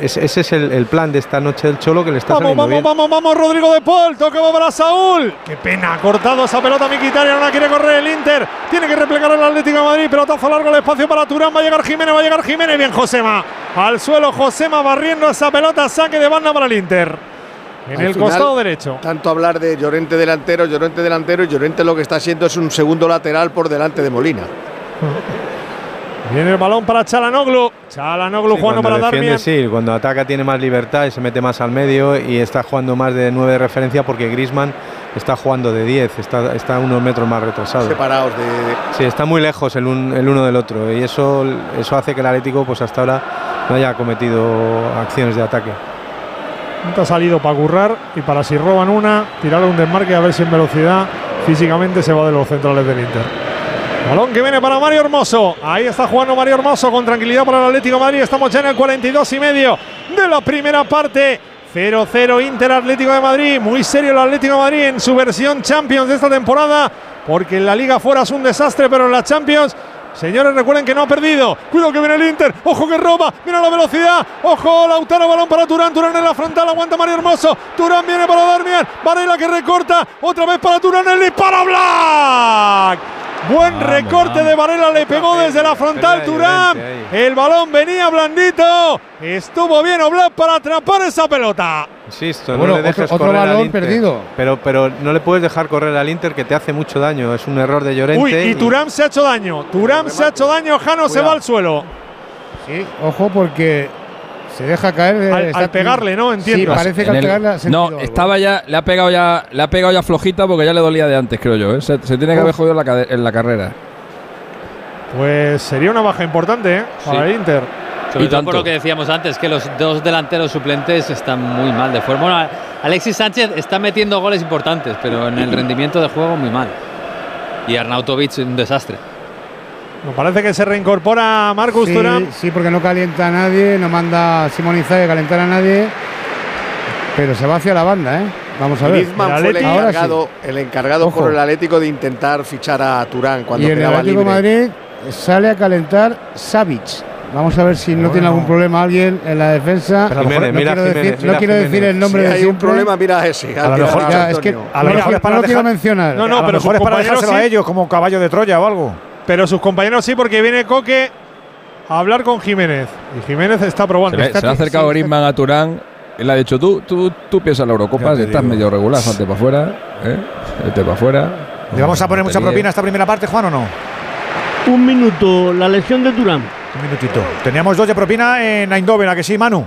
es- ese es el, el plan de esta noche del Cholo que le está Vamos, saliendo vamos, bien. vamos, vamos, Rodrigo de Paul, toca para Saúl. Qué pena, ha cortado esa pelota Mkhitaryan, no la quiere correr el Inter. Tiene que replegar el Atlético de Madrid, pelotazo largo, el espacio para Turán, va a llegar Jiménez, va a llegar Jiménez, bien Josema. Al suelo Josema barriendo esa pelota, saque de banda para el Inter. En Al el final, costado derecho. Tanto hablar de Llorente delantero, Llorente delantero y Llorente lo que está haciendo es un segundo lateral por delante de Molina. Viene el balón para Chalanoglu. Chalanoglu Sí, jugando para cuando defiende, Darmian. sí, cuando ataca tiene más libertad y se mete más al medio y está jugando más de 9 de referencia porque Grisman está jugando de 10, está, está unos metros más retrasado. Separados de. Sí, está muy lejos el, un- el uno del otro y eso, eso hace que el Atlético pues hasta ahora no haya cometido acciones de ataque. Ha salido para currar y para si roban una, tirar un desmarque a ver si en velocidad físicamente se va de los centrales del Inter. Balón que viene para Mario Hermoso. Ahí está jugando Mario Hermoso con tranquilidad para el Atlético Madrid. Estamos ya en el 42 y medio de la primera parte. 0-0 Inter Atlético de Madrid. Muy serio el Atlético Madrid en su versión Champions de esta temporada. Porque en la liga fuera es un desastre, pero en la Champions Señores, recuerden que no ha perdido. Cuidado que viene el Inter. Ojo que roba. Mira la velocidad. Ojo, Lautaro, balón para Turán. Turán en la frontal. Aguanta Mario Hermoso. Turán viene para Darmian. Varela que recorta. Otra vez para Turán. El disparo Black. Buen recorte de Varela. Le pegó desde la frontal Turán. El balón venía blandito. Estuvo bien Oblak para atrapar esa pelota. Insisto, Bueno, no le dejes otro correr al balón Inter. perdido. Pero, pero no le puedes dejar correr al Inter que te hace mucho daño. Es un error de Llorente. Uy, y Turán se ha hecho daño. Turán se ha hecho daño. Jano se va al suelo. Sí, ojo porque se deja caer. eh, Al- pegarle, ¿no? Entiendo. Sí, parece que En al pegarle ha no, algo. estaba ya, le ha pegado ya, le ha pegado ya flojita porque ya le dolía de antes, creo yo. ¿eh? Se, se tiene que haber jodido en la, cade- en la carrera. Pues sería una baja importante ¿eh? para Sí. el Inter. Sobre Y todo tanto. por lo que decíamos antes, que los dos delanteros suplentes están muy mal de forma. Bueno, Alexis Sánchez está metiendo goles importantes, pero en el rendimiento de juego muy mal. Y Arnautovic un desastre. Me parece que se reincorpora Marcus Sí, Turán. sí, porque no calienta a nadie, no manda a Simón Inzaghi a calentar a nadie. Pero se va hacia la banda, ¿eh? Vamos a ver. Griezmann fue el Ahora sí. encargado, el encargado Ojo. por el Atlético de intentar fichar a Turán cuando Y en el quedaba Atlético libre. Madrid sale a calentar Savic. Vamos a ver si no tiene algún problema alguien en la defensa. Pero a lo mejor- no mira quiero, Jiménez, decir, mira no quiero decir Jiménez. el nombre Si de hay un problema, mira a ese. A lo mejor- Ya, es que Antonio. a lo no, mejor lo- es para no quiero mencionar. No, no, a lo pero mejor es para dejárselo a ellos como caballo de Troya o algo. Pero sus compañeros sí, porque viene Coque a hablar con Jiménez. Y Jiménez está Se probando. le, se ha acercado Griezmann a Turán le ha dicho, tú, tú, tú piensas en la Eurocopa, estás digo. medio regular, salte para afuera, ¿eh? Vete para afuera. ¿Le vamos a poner mucha propina a esta primera parte, Juan, o no? Un minuto, la lesión de Durán. Un minutito. Teníamos dos de propina en Eindhoven, ¿a que sí, Manu?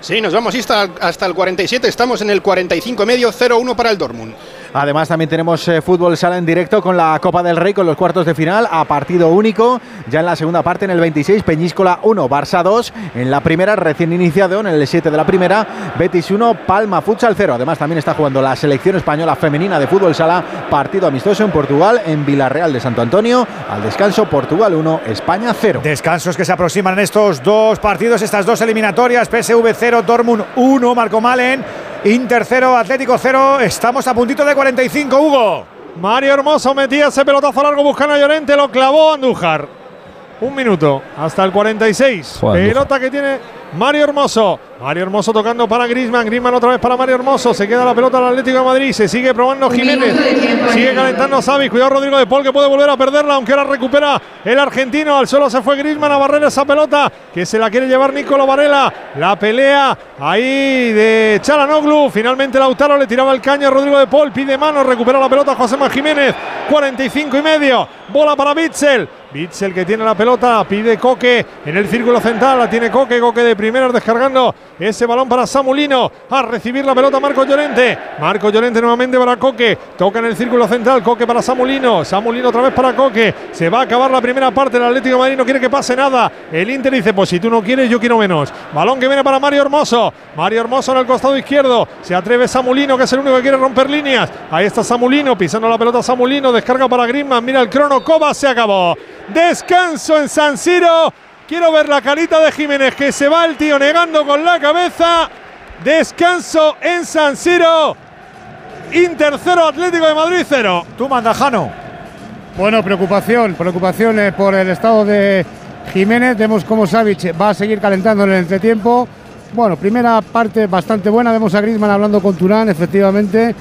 Sí, nos vamos hasta, hasta el 47, estamos en el 45 y medio, 0-1 para el Dortmund. Además también tenemos eh, fútbol sala en directo con la Copa del Rey con los cuartos de final a partido único. Ya en la segunda parte en el 26 Peñíscola 1, Barça 2. En la primera recién iniciado en el 7 de la primera Betis 1, Palma Futsal 0. Además también está jugando la selección española femenina de fútbol sala partido amistoso en Portugal en Villarreal de Santo Antonio. Al descanso Portugal 1, España 0. Descansos que se aproximan en estos dos partidos, estas dos eliminatorias. PSV 0, Dortmund 1, Marco Malen. Inter 0, Atlético 0. Estamos a puntito de 45, Hugo. Mario Hermoso metía ese pelotazo largo buscando a Llorente, lo clavó Andújar. Un minuto, hasta el 46. Joder, Andújar. Pelota que tiene Mario Hermoso. Mario Hermoso tocando para Grisman. Grisman otra vez para Mario Hermoso. Se queda la pelota al Atlético de Madrid. Se sigue probando Jiménez. Sigue calentando Savi. Cuidado Rodrigo de Paul que puede volver a perderla. Aunque ahora recupera el argentino. Al suelo se fue Grisman a barrer esa pelota. Que se la quiere llevar Nicolo Varela. La pelea ahí de Chalanoglu. Finalmente Lautaro le tiraba el caño a Rodrigo de Paul. Pide mano. Recupera la pelota José Jiménez. 45 y medio. Bola para Bitzel. Bitzel que tiene la pelota, pide Coque en el círculo central, la tiene Coque, Coque de primeras descargando ese balón para Samulino, a recibir la pelota Marco Llorente, Marco Llorente nuevamente para Coque, toca en el círculo central, Coque para Samulino, Samulino otra vez para Coque, se va a acabar la primera parte, el Atlético de Madrid no quiere que pase nada, el Inter dice, pues si tú no quieres, yo quiero menos, balón que viene para Mario Hermoso, Mario Hermoso en el costado izquierdo, se atreve Samulino, que es el único que quiere romper líneas, ahí está Samulino, pisando la pelota Samulino, descarga para Griezmann, mira el crono, Coba se acabó. Descanso en San Siro. Quiero ver la carita de Jiménez que se va el tío negando con la cabeza. Descanso en San Siro. Inter 0, Atlético de Madrid 0. Tú manda, Jano. Bueno, preocupación, preocupación eh, por el estado de Jiménez. Vemos cómo Savic va a seguir calentando en el entretiempo. Bueno, primera parte bastante buena. Vemos a Griezmann hablando con Turán, efectivamente.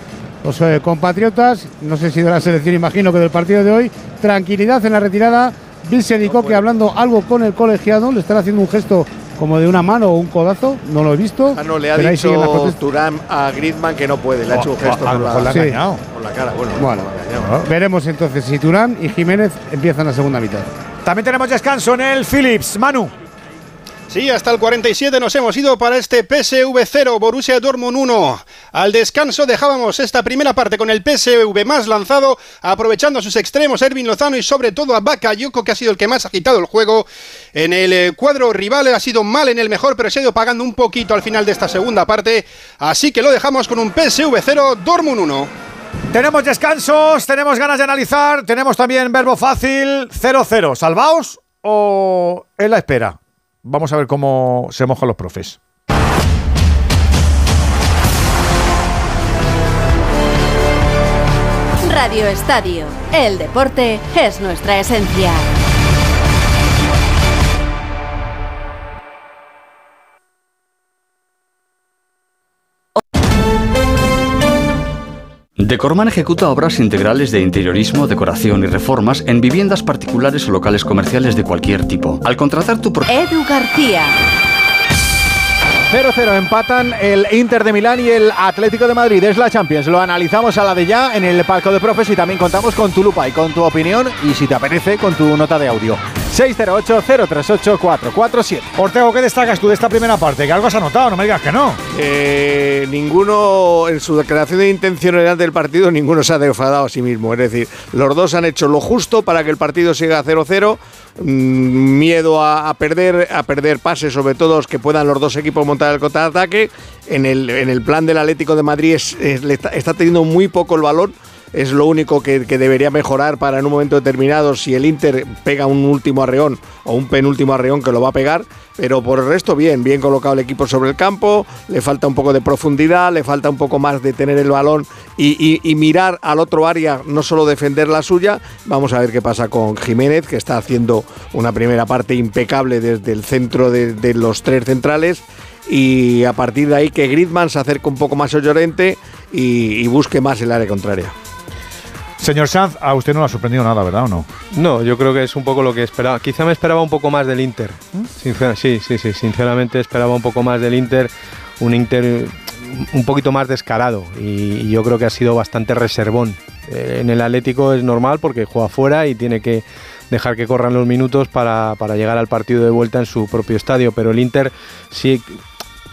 Los eh, compatriotas, no sé si de la selección, imagino que del partido de hoy. Tranquilidad en la retirada. Vilsen y Coque hablando algo con el colegiado. Le están haciendo un gesto como de una mano o un codazo. No lo he visto. Ah, no, le ha dicho. Turán a Griezmann que no puede, le ha hecho un O- gesto con la, engañado. con la cara. Bueno, engañado. veremos entonces si Turán y Jiménez empiezan la segunda mitad. También tenemos descanso en el Philips. Manu. Sí, hasta el 47 nos hemos ido para este PSV 0, Borussia Dortmund 1. Al descanso dejábamos esta primera parte con el PSV más lanzado, aprovechando sus extremos Ervin Lozano y sobre todo a Bakayoko, que ha sido el que más ha quitado el juego. En el eh, cuadro rival ha sido mal en el mejor, pero se ha ido pagando un poquito al final de esta segunda parte. Así que lo dejamos con un PSV 0, Dortmund 1. Tenemos descansos, tenemos ganas de analizar, tenemos también verbo fácil 0-0. ¿Salvaos o en la espera? Vamos a ver cómo se mojan los profes. Radio Estadio. El deporte es nuestra esencia. Decorman ejecuta obras integrales de interiorismo, decoración y reformas en viviendas particulares o locales comerciales de cualquier tipo. Al contratar tu... Edu García. 0-0 empatan el Inter de Milán y el Atlético de Madrid. Es la Champions. Lo analizamos a la de ya en el palco de profes y también contamos con tu lupa y con tu opinión y si te apetece con tu nota de audio. 608-038-447. Ortego, ¿qué destacas tú de esta primera parte? Que algo has anotado, no me digas que no. Eh, ninguno, en su declaración de intencionalidad del partido, ninguno se ha defraudado a sí mismo. Es decir, los dos han hecho lo justo para que el partido siga 0-0. Mm, miedo a, perder, a perder pases, sobre todo que puedan los dos equipos montar el contraataque. En el, en el plan del Atlético de Madrid está, está teniendo muy poco el balón. Es lo único que, debería mejorar para en un momento determinado si el Inter pega un último arreón o un penúltimo arreón que lo va a pegar. Pero por el resto, bien, bien colocado el equipo sobre el campo. Le falta un poco de profundidad, le falta un poco más de tener el balón y, mirar al otro área, no solo defender la suya. Vamos a ver qué pasa con Jiménez, que está haciendo una primera parte impecable desde el centro de, los tres centrales. Y a partir de ahí que Griezmann se acerque un poco más a Llorente y busque más el área contraria. Señor Sanz, a usted no le ha sorprendido nada, ¿verdad o no? No, yo creo que es un poco lo que esperaba. Quizá me esperaba un poco más del Inter. Sincer- sí, sí, sí. Sinceramente esperaba un poco más del Inter. Un Inter un poquito más descarado. Y, yo creo que ha sido bastante reservón. Eh, en el Atlético es normal porque juega fuera y tiene que dejar que corran los minutos para, para llegar al partido de vuelta en su propio estadio. Pero el Inter sí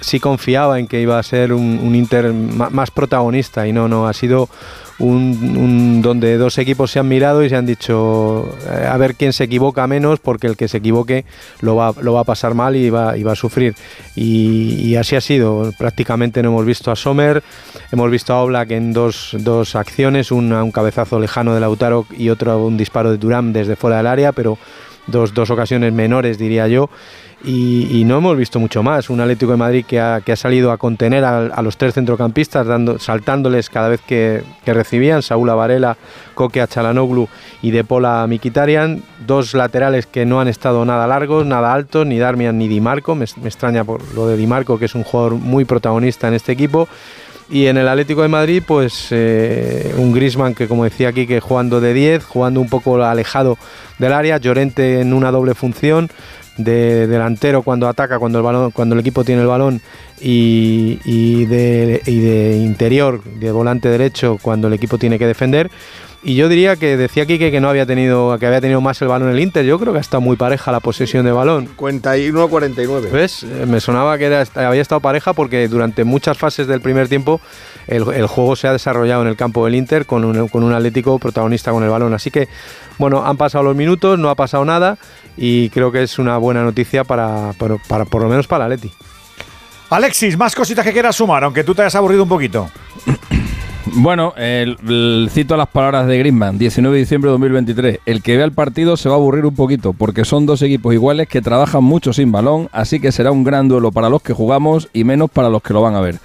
sí confiaba en que iba a ser un, un Inter más protagonista y no, no, ha sido un, donde dos equipos se han mirado y se han dicho eh, a ver quién se equivoca menos porque el que se equivoque lo va, lo va a pasar mal y va, va a sufrir. Y, y así ha sido, prácticamente no hemos visto a Sommer, hemos visto a Oblak en dos, dos acciones, una, un cabezazo lejano de Lautaro y otro un disparo de Durán desde fuera del área, pero dos, dos ocasiones menores diría yo y, no hemos visto mucho más. Un Atlético de Madrid que ha, que ha salido a contener a, los tres centrocampistas, dando, saltándoles cada vez que, que recibían, Saúl Varela, Coque a Chalanoglu y De Pola a Mikitarian. Dos laterales que no han estado nada largos, nada altos, ni Darmian ni Di Marco. Me, me extraña por lo de Di Marco, que es un jugador muy protagonista en este equipo. Y en el Atlético de Madrid, pues eh, un Grisman que, como decía aquí, que jugando de 10, jugando un poco alejado del área, Llorente en una doble función, de delantero cuando ataca, cuando el balón, cuando el equipo tiene el balón y, y de, y de interior, de volante derecho cuando el equipo tiene que defender. Y yo diría que decía Quique que no había tenido, que había tenido más el balón el Inter. Yo creo que ha estado muy pareja la posesión de balón. 51-49. ¿Ves? Eh, Me sonaba que era, había estado pareja porque durante muchas fases del primer tiempo el, el juego se ha desarrollado en el campo del Inter con un, con un Atlético protagonista con el balón. Así que, bueno, han pasado los minutos, no ha pasado nada y creo que es una buena noticia para, para, para- por lo menos para el Atleti. Alexis, más cositas que quieras sumar, aunque tú te hayas aburrido un poquito. Bueno, el, el- cito las palabras de Griezmann, 19 de diciembre de 2023. El que vea el partido se va a aburrir un poquito, porque son dos equipos iguales que trabajan mucho sin balón, así que será un gran duelo para los que jugamos y menos para los que lo van a ver.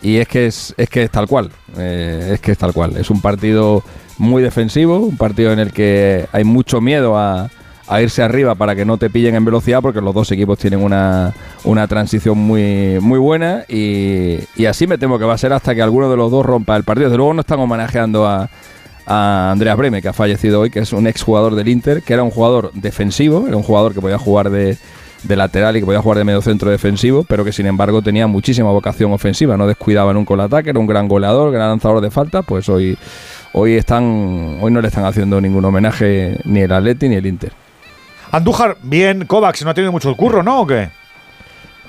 Y es que es, es que es tal cual, eh, es que es tal cual. Es un partido muy defensivo, un partido en el que hay mucho miedo a, a irse arriba para que no te pillen en velocidad, porque los dos equipos tienen una, una transición muy, muy buena y, y así me temo que va a ser hasta que alguno de los dos rompa el partido. Desde luego no están homenajeando a, a Andreas Breme, que ha fallecido hoy, que es un exjugador del Inter, que era un jugador defensivo, era un jugador que podía jugar de, de lateral y que podía jugar de medio centro defensivo, pero que sin embargo tenía muchísima vocación ofensiva, no descuidaba nunca el ataque, era un gran goleador, gran lanzador de falta, pues hoy, hoy están, hoy no le están haciendo ningún homenaje ni el Atleti ni el Inter. Andújar, bien, Kovacs, no ha tenido mucho el curro, ¿no? ¿O qué?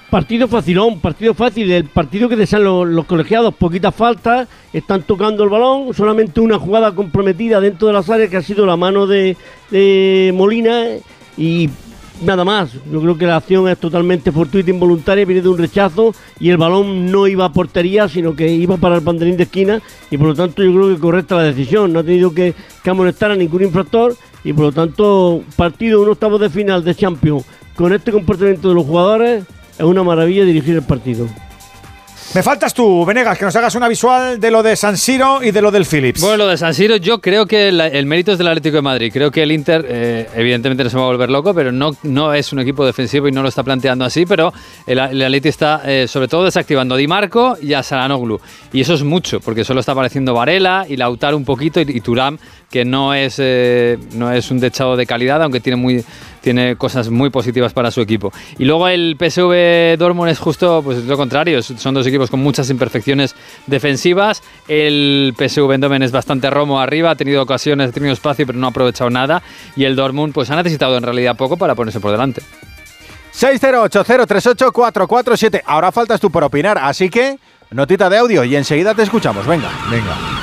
Partido facilón, partido fácil, el partido que desean los, los colegiados, poquitas faltas, están tocando el balón, solamente una jugada comprometida dentro de las áreas que ha sido la mano de, de Molina y nada más. Yo creo que la acción es totalmente fortuita, involuntaria, viene de un rechazo y el balón no iba a portería, sino que iba para el banderín de esquina y por lo tanto yo creo que correcta la decisión. No ha tenido que, que amonestar a ningún infractor y por lo tanto partido un octavo de final de Champions con este comportamiento de los jugadores es una maravilla dirigir el partido. Me faltas tú, Venegas, que nos hagas una visual de lo de San Siro y de lo del Philips. Bueno, lo de San Siro, yo creo que el mérito es del Atlético de Madrid. Creo que el Inter, eh, evidentemente, no se va a volver loco, pero no, no es un equipo defensivo y no lo está planteando así. Pero el, Atleti está, eh, sobre todo, desactivando a Di Marco y a Saranoglu. Y eso es mucho, porque solo está apareciendo Varela y Lautaro un poquito y, Turam, que no es, eh, no es un techado de calidad, aunque tiene muy tiene cosas muy positivas para su equipo. Y luego el PSV Dortmund es justo pues, lo contrario, son dos equipos con muchas imperfecciones defensivas. El PSV Eindhoven es bastante romo arriba, ha tenido ocasiones, ha tenido espacio, pero no ha aprovechado nada. Y el Dortmund pues ha necesitado en realidad poco para ponerse por delante. 608-038-447. Ahora faltas tú por opinar, así que notita de audio y enseguida te escuchamos. Venga, venga.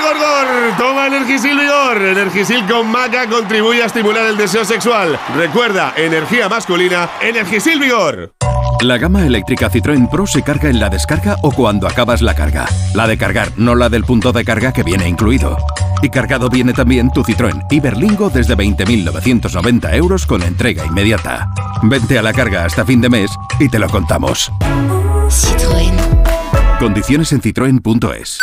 Toma Energisil Vigor. Energisil con maca contribuye a estimular el deseo sexual. Recuerda, energía masculina, Energisil Vigor. La gama eléctrica Citroën Pro se carga en la descarga o cuando acabas la carga. La de cargar, no la del punto de carga que viene incluido. Y cargado viene también tu Citroën Iberlingo desde 20.990 euros con entrega inmediata. Vente a la carga hasta fin de mes y te lo contamos. Condiciones en citroen.es.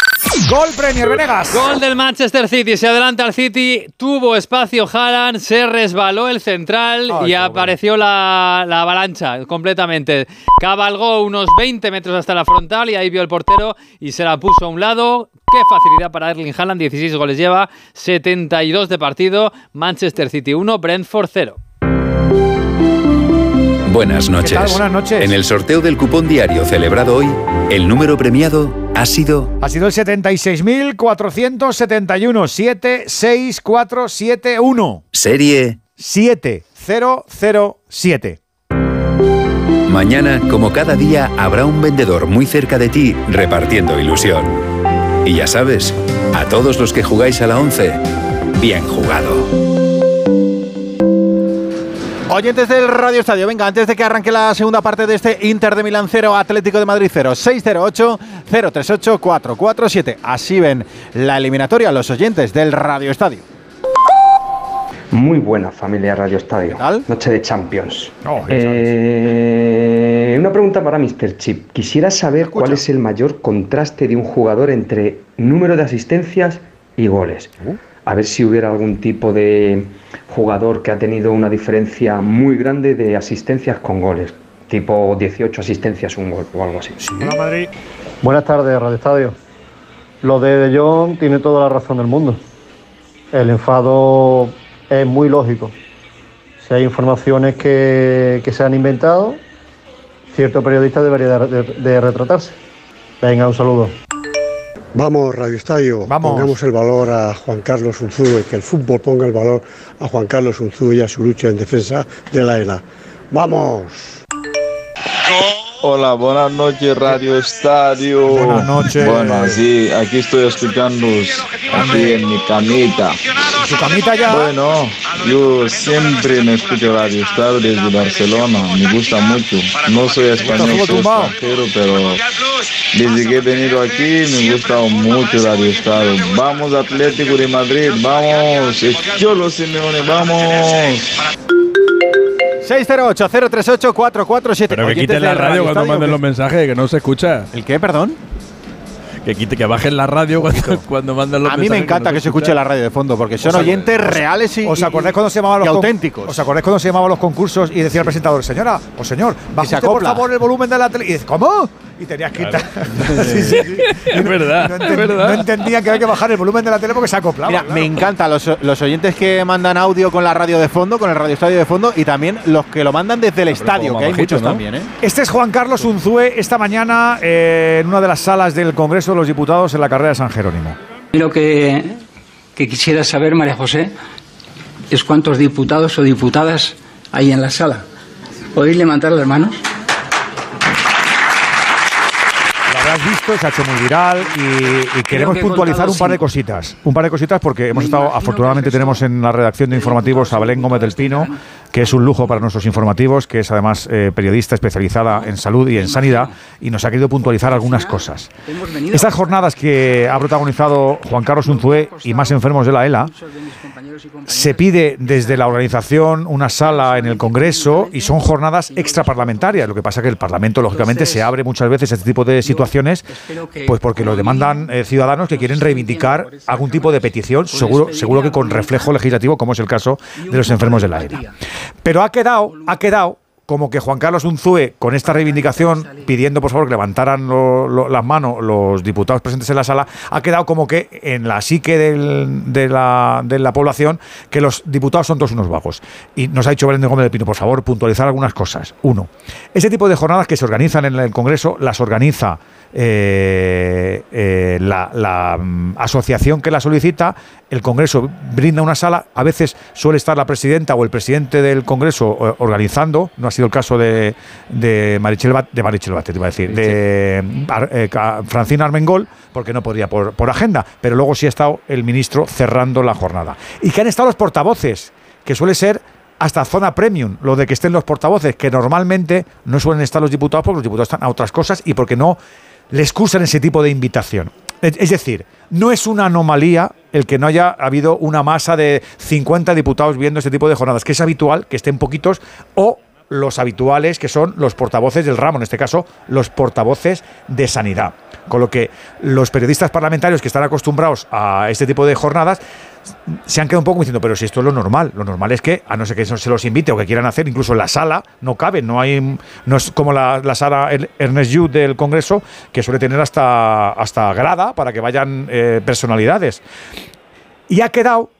Gol Premier, Venegas. Gol del Manchester City, se adelanta al City, tuvo espacio Haaland, se resbaló el central y apareció la, la avalancha completamente. Cabalgó unos 20 metros hasta la frontal y ahí vio el portero y se la puso a un lado. Qué facilidad para Erling Haaland, 16 goles lleva, 72 de partido, Manchester City 1, Brentford 0. Buenas noches. tal? Buenas noches. En el sorteo del cupón diario celebrado hoy, el número premiado ha sido Ha sido el 76.471. 76471. serie 7007. Mañana, como cada día, habrá un vendedor muy cerca de ti repartiendo ilusión. Y ya sabes, a todos los que jugáis a la 11, bien jugado. Oyentes del Radio Estadio, venga, antes de que arranque la segunda parte de este Inter de Milán 0, Atlético de Madrid 0, 608-038-447. Así ven la eliminatoria los oyentes del Radio Estadio. Muy buena familia Radio Estadio. Noche de Champions. Oh, Eh, una pregunta para Mr. Chip. Quisiera saber cuál es el mayor contraste de un jugador entre número de asistencias y goles. Uh. A ver si hubiera algún tipo de jugador que ha tenido una diferencia muy grande de asistencias con goles. Tipo 18 asistencias, un gol o algo así. Hola Madrid. Buenas tardes, Radio Estadio. Lo de De Jong tiene toda la razón del mundo. El enfado es muy lógico. Si hay informaciones que, que se han inventado, cierto periodista debería de, de- de retratarse. Venga, un saludo. Vamos, Radio Estadio, pongamos el valor a Juan Carlos Unzué, que el fútbol ponga el valor a Juan Carlos Unzué y a su lucha en defensa de la ELA. ¡Vamos! Hola, buenas noches Radio Estadio. Buenas noches. Bueno, sí, aquí estoy escuchando aquí en mi camita. ¿Tu camita ya? Bueno, yo siempre me escucho Radio Estadio desde Barcelona, me gusta mucho. No soy español, soy extranjero, pero desde que he venido aquí me gusta mucho Radio Estadio. Vamos Atlético de Madrid, vamos, Cholo Simeone, vamos. 608-038-447. Pero que quiten la radio cuando manden los mensajes, que no se escucha. ¿El qué, perdón? Que quite, que bajen la radio cuando, cuando mandan los A mí me encanta que se escuche la radio de fondo, porque son ¿Os ac- oyentes os- reales y, ¿Os acordáis cuando se llamaban los auténticos? ¿Os acordáis cuando se llamaban los concursos y decía el presentador, señora o señor, baje por favor el volumen de la tele? Y dices, ¿cómo? Y tenías que quitar. Sí, sí, sí. Es verdad, No, es enten- verdad. no entendían que había que bajar el volumen de la tele porque se acoplaba. Mira, claro. me encanta los, los oyentes que mandan audio con la radio de fondo, con el radio estadio de fondo, y también los que lo mandan desde el estadio, que hay bajito, muchos ¿no? también, ¿eh? Este es Juan Carlos Unzúe esta mañana eh, en una de las salas del Congreso de los Diputados en la carrera de San Jerónimo. Lo que, que quisiera saber, María José, es cuántos diputados o diputadas hay en la sala. ¿Podéis levantar las manos? Habrás visto, se ha hecho muy viral y, y queremos que puntualizar contado un par de cositas. Un par de cositas porque hemos estado, afortunadamente tenemos en la redacción de informativos a Belén Gómez del Pino, que es un lujo para nuestros informativos, que es además eh, periodista especializada en salud y en sanidad, y nos ha querido puntualizar algunas cosas. Estas jornadas que ha protagonizado Juan Carlos Unzué y más enfermos de la ELA, se pide desde la organización una sala en el Congreso y son jornadas extraparlamentarias. Lo que pasa que el Parlamento, lógicamente, se abre muchas veces a este tipo de situaciones, pues porque lo demandan eh, ciudadanos que quieren reivindicar algún tipo de petición, seguro, seguro que con reflejo legislativo, como es el caso de los enfermos de la ELA. Pero ha quedado, ha quedado como que Juan Carlos Unzúe, con esta reivindicación, pidiendo por favor que levantaran lo- las manos los diputados presentes en la sala, ha quedado como que en la psique del- de, la, de la población que los diputados son todos unos vagos. Y nos ha dicho Belén Gómez del Pino, por favor, puntualizar algunas cosas. Uno, ese tipo de jornadas que se organizan en el Congreso las organiza eh, eh, la, la, mm, asociación que la solicita, el Congreso brinda una sala, a veces suele estar la presidenta o el presidente del Congreso eh, organizando, no ha sido el caso de, de Marichel Bat- de Marichel Batet, iba a decir, de eh, Francina Armengol, porque no podía por, por agenda, pero luego sí ha estado el ministro cerrando la jornada. Y que han estado los portavoces, que suele ser hasta zona premium, lo de que estén los portavoces, que normalmente no suelen estar los diputados porque los diputados están a otras cosas y porque no les excusan ese tipo de invitación. Es decir, no es una anomalía el que no haya habido una masa de 50 diputados viendo este tipo de jornadas, que es habitual que estén poquitos o los habituales que son los portavoces del ramo, en este caso los portavoces de sanidad. Con lo que los periodistas parlamentarios que están acostumbrados a este tipo de jornadas se han quedado un poco diciendo, pero si esto es lo normal, lo normal es que, a no ser que se los invite o que quieran hacer, incluso en la sala no caben, no hay, no es como la, la sala Er- Ernest Yu del Congreso, que suele tener hasta, hasta grada para que vayan eh, personalidades. Y ha quedado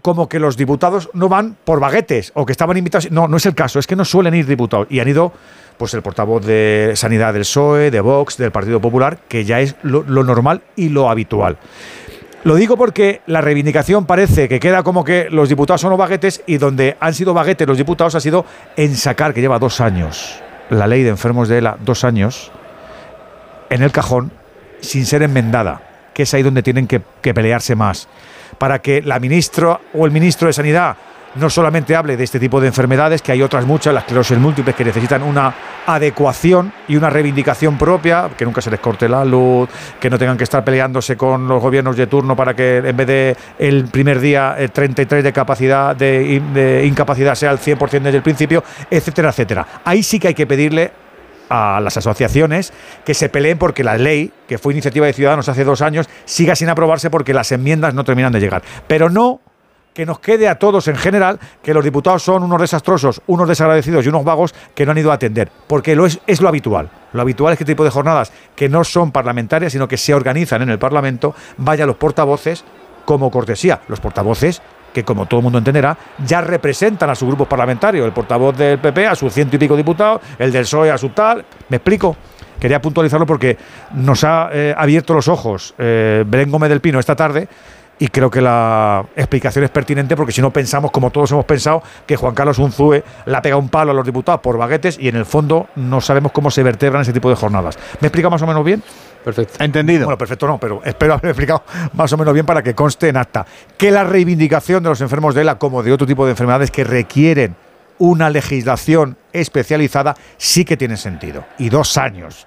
como que los diputados no van por baguetes o que estaban invitados. No, no es el caso, es que no suelen ir diputados. Y han ido pues el portavoz de Sanidad del PSOE, de Vox, del Partido Popular, que ya es lo normal y lo habitual. Lo digo porque la reivindicación parece que queda como que los diputados son los baguetes y donde han sido baguetes los diputados ha sido en sacar, que lleva dos años, la ley de enfermos de ELA, dos años, en el cajón, sin ser enmendada, que es ahí donde tienen que, que pelearse más, para que la ministra o el ministro de Sanidad no solamente hable de este tipo de enfermedades, que hay otras muchas, las esclerosis múltiples, que necesitan una adecuación y una reivindicación propia, que nunca se les corte la luz, que no tengan que estar peleándose con los gobiernos de turno para que en vez de el primer día el 33 de capacidad de, de incapacidad sea el 100% desde el principio, etcétera, etcétera. Ahí sí que hay que pedirle a las asociaciones que se peleen porque la ley, que fue iniciativa de Ciudadanos hace dos años, siga sin aprobarse porque las enmiendas no terminan de llegar. Pero no que nos quede a todos en general que los diputados son unos desastrosos, unos desagradecidos y unos vagos que no han ido a atender, porque lo es, es lo habitual. Lo habitual es que este tipo de jornadas que no son parlamentarias, sino que se organizan en el Parlamento, vayan los portavoces como cortesía. Los portavoces que como todo el mundo entenderá, ya representan a su grupo parlamentario. El portavoz del PP a sus ciento y pico diputados, el del PSOE a su tal. ¿Me explico? Quería puntualizarlo porque nos ha eh, abierto los ojos eh, Gómez del Pino esta tarde y creo que la explicación es pertinente porque si no pensamos, como todos hemos pensado, que Juan Carlos Unzúe le ha pegado un palo a los diputados por baguetes y en el fondo no sabemos cómo se vertebran ese tipo de jornadas. ¿Me explica más o menos bien? Perfecto. Entendido. Bueno, perfecto no, pero espero haberme explicado más o menos bien para que conste en acta que la reivindicación de los enfermos de ELA como de otro tipo de enfermedades que requieren una legislación especializada sí que tiene sentido. Y dos años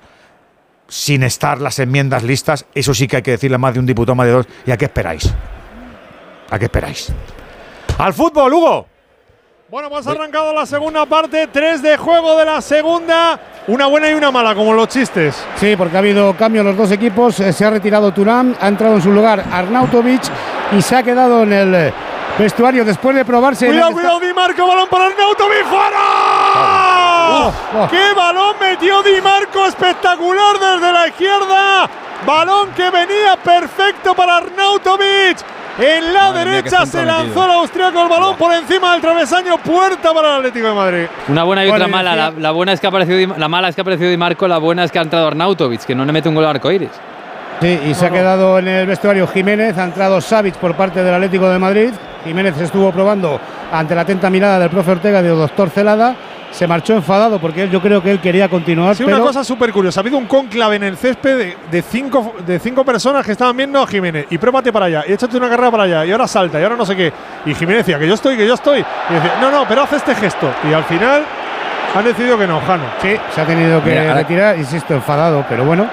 sin estar las enmiendas listas, eso sí que hay que decirle a más de un diputado, más de dos. ¿Y a qué esperáis? ¿A qué esperáis? ¡Al fútbol, Hugo! Bueno, pues ha arrancado la segunda parte, tres de juego de la segunda, una buena y una mala, como los chistes. Sí, porque ha habido cambio en los dos equipos, eh, se ha retirado Turán, ha entrado en su lugar Arnautovic y se ha quedado en el eh, vestuario después de probarse. Cuidado, cuidado, Di Marco, balón para Arnautovic, fuera. ¡Qué balón metió Di Marco espectacular desde la izquierda! Balón que venía perfecto para Arnautovic. En la Madre derecha se lanzó metido. el austríaco el balón por encima del travesaño, puerta para el Atlético de Madrid. Una buena y otra mala. La, la buena es que ha aparecido Di- la mala es que ha aparecido Di Marco, la buena es que ha entrado Arnautovic, que no le mete un gol al arcoíris. Sí, y se ha quedado en el vestuario Jiménez, ha entrado Savic por parte del Atlético de Madrid. Jiménez estuvo probando ante la atenta mirada del profe Ortega y del doctor Celada. Se marchó enfadado porque yo creo que él quería continuar. Sí, pero una cosa súper curiosa. Ha habido un conclave en el césped de, de cinco, de cinco personas que estaban viendo a Jiménez. Y pruébate para allá, y échate una carrera para allá, y ahora salta, y ahora no sé qué. Y Jiménez decía que yo estoy, que yo estoy. Y decía, no, no, pero hace este gesto. Y al final han decidido que no, Jano. Sí, se ha tenido que Mira, retirar, insisto, enfadado, pero bueno,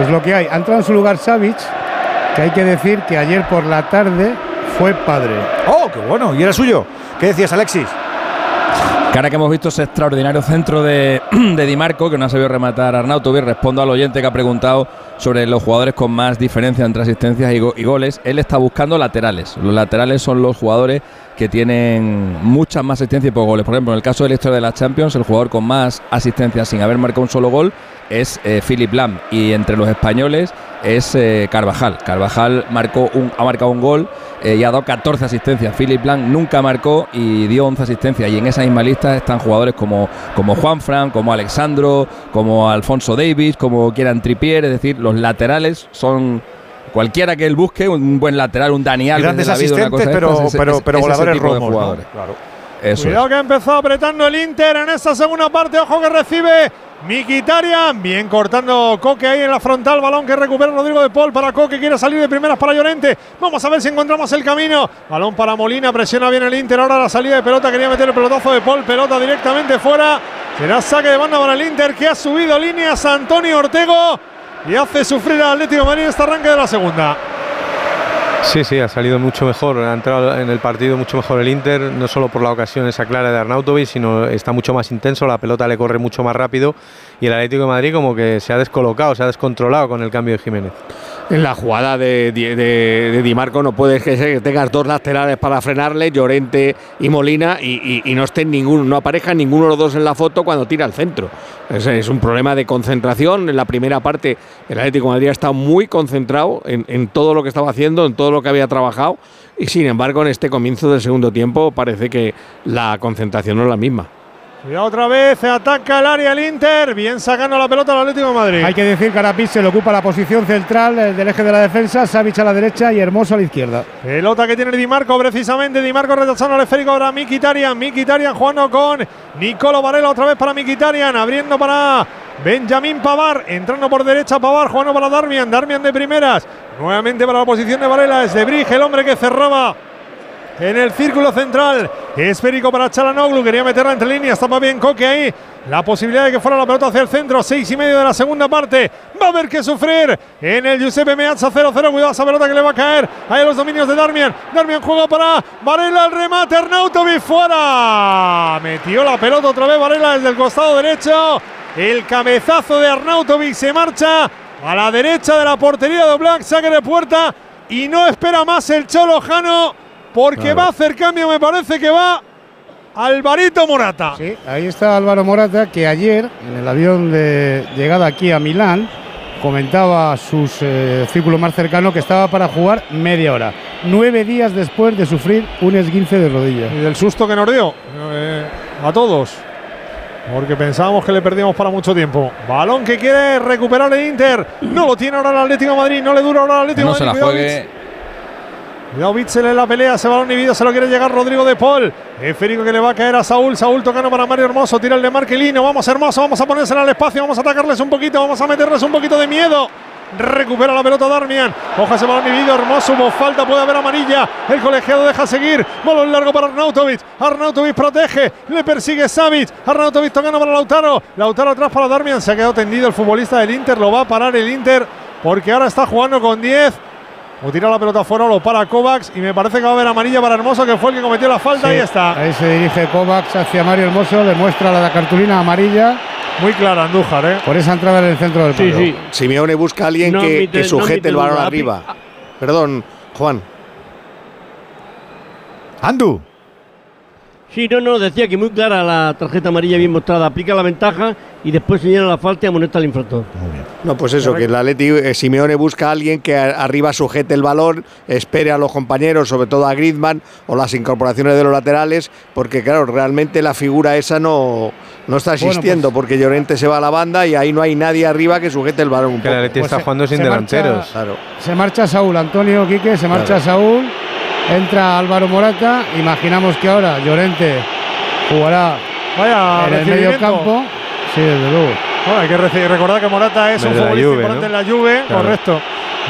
es lo que hay. Ha entrado en su lugar Savic, que hay que decir que ayer por la tarde fue padre. ¡Oh, qué bueno! ¿Y era suyo? ¿Qué decías, Alexis? Ahora que hemos visto ese extraordinario centro de, de Di Marco, que no ha sabido rematar Arnautovic, respondo al oyente que ha preguntado sobre los jugadores con más diferencia entre asistencias y, go- y goles. Él está buscando laterales. Los laterales son los jugadores que tienen muchas más asistencias y pocos goles. Por ejemplo, en el caso de la historia de la Champions, el jugador con más asistencias sin haber marcado un solo gol es eh, Philip Lam. Y entre los españoles es eh, Carvajal. Carvajal marcó un, ha marcado un gol eh, y ha dado 14 asistencias. Philip Blanc nunca marcó y dio 11 asistencias. Y en esa misma lista están jugadores como, como Juan Fran, como Alexandro, como Alfonso Davis, como Kieran Trippier. Es decir, los laterales son. Cualquiera que él busque, un buen lateral, un Dani Alves. Grandes vida, asistentes, cosa pero, pero, pero ese voladores romos, ¿no? jugadores. Claro. Eso Cuidado es. que ha empezado apretando el Inter en esta segunda parte. Ojo que recibe Miquitarian. Bien cortando Coque ahí en la frontal. Balón que recupera Rodrigo de Paul para Coque. Quiere salir de primeras para Llorente. Vamos a ver si encontramos el camino. Balón para Molina. Presiona bien el Inter. Ahora la salida de pelota. Quería meter el pelotazo de Paul. Pelota directamente fuera. Será saque de banda para el Inter que ha subido líneas Antonio Ortego. Y hace sufrir al Atlético de Madrid este arranque de la segunda. Sí, sí, ha salido mucho mejor, ha entrado en el partido mucho mejor el Inter, no solo por la ocasión esa clara de Arnautovic, sino está mucho más intenso, la pelota le corre mucho más rápido y el Atlético de Madrid como que se ha descolocado, se ha descontrolado con el cambio de Jiménez. En la jugada de, Di Marco no puedes que, que tengas dos laterales para frenarle, Llorente y Molina, y, no estén ninguno, no aparezcan ninguno de los dos en la foto cuando tira al centro. Es, un problema de concentración. En la primera parte, el Atlético Madrid ha estado muy concentrado en, en todo lo que estaba haciendo, en todo lo que había trabajado, y sin embargo, en este comienzo del segundo tiempo parece que la concentración no es la misma. Cuidado otra vez, ataca el área el Inter, bien sacando la pelota al Atlético de Madrid. Hay que decir que Arapis se le ocupa la posición central eh, del eje de la defensa, Savic a la derecha y Hermoso a la izquierda. Pelota que tiene Di Marco precisamente, Di Marco rechazando el esférico ahora Mikitarian, Mikitarian jugando con Nicolo Varela otra vez para Mikitarian, abriendo para Benjamín Pavar, entrando por derecha Pavar, jugando para Darmian, Darmian de primeras, nuevamente para la posición de Varela, es de Brige, el hombre que cerraba en el círculo central. Esférico para Chalanoglu. Quería meterla entre líneas. Estaba bien Coque ahí. La posibilidad de que fuera la pelota hacia el centro. Seis y medio de la segunda parte. Va a haber que sufrir en el Giuseppe Meazza 0-0. Cuidado esa pelota que le va a caer. Ahí los dominios de Darmian. Darmian juega para Varela. El remate. Arnautovic fuera. Metió la pelota otra vez Varela desde el costado derecho. El cabezazo de Arnautovic se marcha a la derecha de la portería de Black. Saque de puerta. Y no espera más el Cholo Jano. Porque Claro. va a hacer cambio, me parece que va Alvarito Morata. Sí, ahí está Álvaro Morata, que ayer, en el avión de llegada aquí a Milán, comentaba a sus eh, círculos más cercanos que estaba para jugar media hora. Nueve días después de sufrir un esguince de rodilla. Y del susto que nos dio eh, a todos. Porque pensábamos que le perdíamos para mucho tiempo. Balón que quiere recuperar el Inter. No lo tiene ahora el Atlético de Madrid. No le dura ahora Que Atlético no de se la Madrid. Juegue. Cuidado Bitzel en la pelea, ese balón inhibido, se lo quiere llegar Rodrigo de Paul. Esférico que le va a caer a Saúl. Saúl tocando para Mario Hermoso. Tira el de Marquelino. Vamos Hermoso, vamos a ponérsela al espacio, vamos a atacarles un poquito, vamos a meterles un poquito de miedo. Recupera la pelota Darmian. Oja ese balón dividido. Hermoso. Hubo falta. Puede haber amarilla. El colegiado deja seguir. Balón largo para Arnautovic. Arnautovic protege. Le persigue Savic. Arnautovic tocando para Lautaro. Lautaro atrás para Darmian. Se ha quedado tendido el futbolista del Inter. Lo va a parar el Inter. Porque ahora está jugando con 10. O tira la pelota fuera, lo para Kovacs y me parece que va a haber amarilla para Hermoso, que fue el que cometió la falta. Sí, Ahí está. Ahí se dirige Kovacs hacia Mario Hermoso, le muestra la cartulina amarilla. Muy clara, Andújar, ¿eh? Por esa entrada en el centro del campo. Simeone busca a alguien No que, admite- que no sujete el balón arriba. Perdón, Juan. Andu. Sí, no, no, decía que muy clara la tarjeta amarilla bien mostrada. Aplica la ventaja y después señala la falta y amonesta al infractor. No, pues eso, que el Atleti eh, Simeone busca a alguien que a- arriba sujete el balón, espere a los compañeros, sobre todo a Griezmann o las incorporaciones de los laterales, porque claro, realmente la figura esa no, no está Bueno, existiendo, porque Llorente se va a la banda y ahí no hay nadie arriba que sujete el balón Que el. Atleti está Pues se- jugando sin marcha- delanteros. Claro. Se marcha Saúl, Antonio Quique, se marcha Claro. Saúl. Entra Álvaro Morata. Imaginamos que ahora Llorente jugará Vaya en el medio campo. Sí, desde luego. Bueno, hay que reci- recordar que Morata es un futbolista Juve, importante ¿no? en la Juve, Claro. correcto.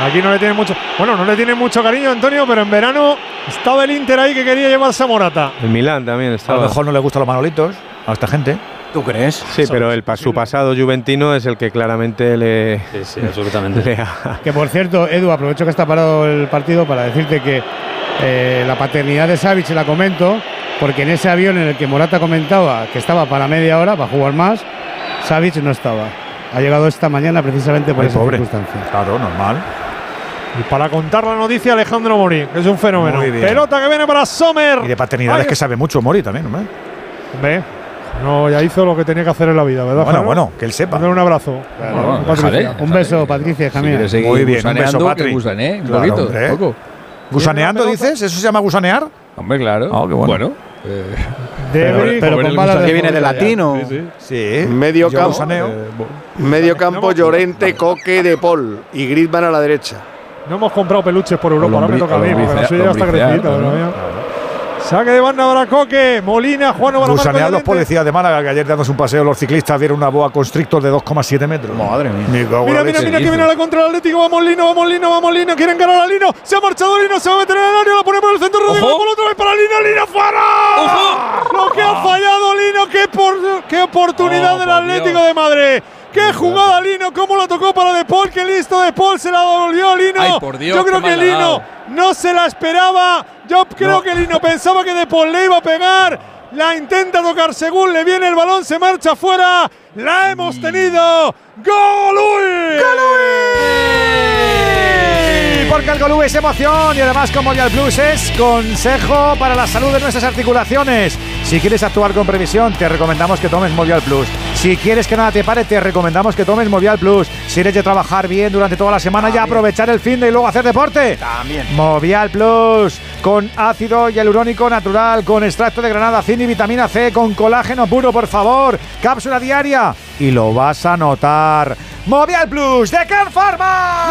Aquí no le tiene mucho, bueno, no le tiene mucho cariño Antonio, pero en verano estaba el Inter ahí que quería llevarse a Morata. El Milán también A estaba. lo mejor no le gustan los manolitos a esta gente. ¿Tú crees? Sí, pero el, su pasado juventino es el que claramente le. Sí, sí, absolutamente. le ha- Que por cierto, Edu, aprovecho que está parado el partido para decirte que eh, la paternidad de Savic se la comento, porque en ese avión en el que Morata comentaba que estaba para media hora, para jugar más, Savic no estaba. Ha llegado esta mañana precisamente por Ay, esa pobre. circunstancia. Claro, normal. Y para contar la noticia, Alejandro Morín, que es un fenómeno. Muy bien. Pelota que viene para Sommer. Y de paternidades Ay, que sabe mucho Mori también, hombre. Ve. No, ya hizo lo que tenía que hacer en la vida, ¿verdad? Bueno, Jano? bueno, que él sepa. Mándale un abrazo. Bueno, Patricia. déjale. Un beso, Patricia, quieres seguir Muy bien, un gusaneando, beso, que Patri. gusanee un Claro, poquito, hombre. poco. ¿Gusaneando dices? ¿Eso se llama gusanear? Hombre, claro. Ah, qué bueno. Bueno. eh, Debris. Pero con que viene de fútbol ya. latino. Sí. Medio yo campo. gusaneo. Medio campo, Llorente, Coque, De Paul y Griezmann a la derecha. No hemos comprado peluches por Europa, ahora me toca a mí, o porque la lombricea- Saque de banda para Coque, Molina, Juan Gusanear los policías de Málaga, que ayer dándose un paseo los ciclistas vieron una boa constrictor de 2,7 metros. Madre mía. Mira, mira, leche. mira que viene la contra el Atlético. Vamos Lino, vamos Lino, vamos Lino. Quieren ganar a Lino. Se ha marchado Lino, se va a meter en el área. La pone por el centro. Rodrigo Ojo. por otra vez para Lino. Lino fuera. Lo que ha fallado Lino. Qué, por- qué oportunidad Oh, del Atlético Dios. de Madrid. Qué jugada Lino, cómo la tocó para De Paul, qué listo De Paul, se la devolvió a Lino. Ay, por Dios, Yo creo que Lino no se la esperaba. Yo creo que Lino pensaba que De Paul le iba a pegar. La intenta tocar según le viene el balón, se marcha fuera. La hemos tenido. ¡Gol! Porque el Golú es emoción y además con Movial Plus es consejo para la salud de nuestras articulaciones. Si quieres actuar con previsión, te recomendamos que tomes Movial Plus. Si quieres que nada te pare, te recomendamos que tomes Movial Plus. Si eres de trabajar bien durante toda la semana y aprovechar el fin de y luego hacer deporte. También. Movial Plus con ácido hialurónico natural, con extracto de granada, zinc y vitamina C, con colágeno puro, por favor. Cápsula diaria y lo vas a notar. Movial Plus de Can Pharma.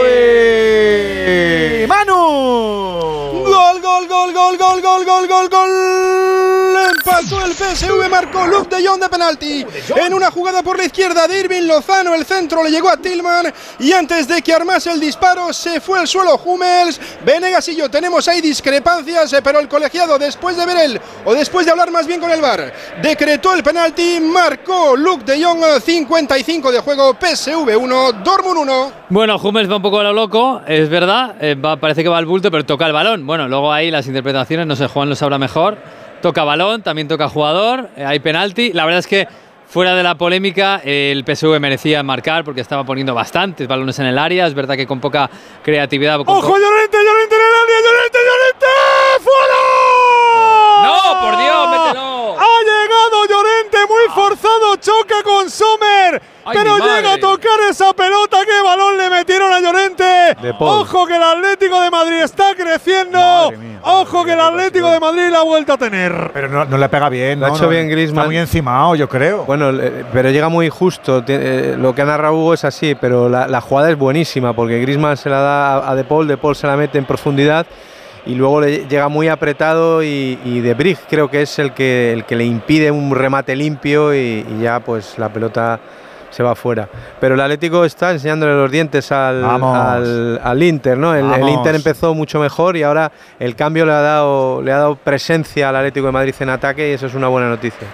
¡Uy! ¡Manu! Gol, gol, gol, gol, gol, gol, gol, gol, gol. Empató el PSV, marcó Luke de Jong de penalti. En una jugada por la izquierda de Irving Lozano, el centro le llegó a Tillman y antes de que armase el disparo se fue al suelo Hummels. Venegas y yo tenemos ahí discrepancias, eh, pero el colegiado después de ver él, o después de hablar más bien con el VAR, decretó el penalti, marcó Luke de Jong, 55 de juego, PSV 1, Dortmund 1. Bueno, Hummels va un poco a lo loco, es verdad. eh, va- parece que va al bulto, pero toca el balón. Bueno, luego ahí las interpretaciones, no sé, Juan lo sabrá mejor. Toca balón, también toca jugador, eh, hay penalti. La verdad es que fuera de la polémica, el PSV merecía marcar porque estaba poniendo bastantes balones en el área. Es verdad que con poca creatividad. con ¡Ojo, Llorente, Llorente en el área! ¡Llorente, Llorente! ¡Fuera! ¡No, por Dios, mételo! Ha llegado Llorente, muy forzado, choca con Sommer. Pero llega a tocar esa pelota. ¡Qué balón le metieron a Llorente! Ojo que el Atlético de Madrid está creciendo. Ojo que el Atlético de Madrid la ha vuelto a tener. Pero no, no le pega bien. Lo ha ¿no? hecho No, bien Griezmann. Está muy encimado, yo creo. Bueno, eh, pero llega muy justo. Eh, lo que ha narrado Hugo es así, pero la, la jugada es buenísima porque Griezmann se la da a, a De Paul, De Paul se la mete en profundidad y luego le llega muy apretado y, y De Brig creo que es el que, el que le impide un remate limpio y, y ya pues la pelota se va fuera. Pero el Atlético está enseñándole los dientes al, al, al Inter, ¿no? El. Inter empezó mucho mejor y ahora el cambio le ha dado, le ha dado presencia al Atlético de Madrid en ataque y eso es una buena noticia.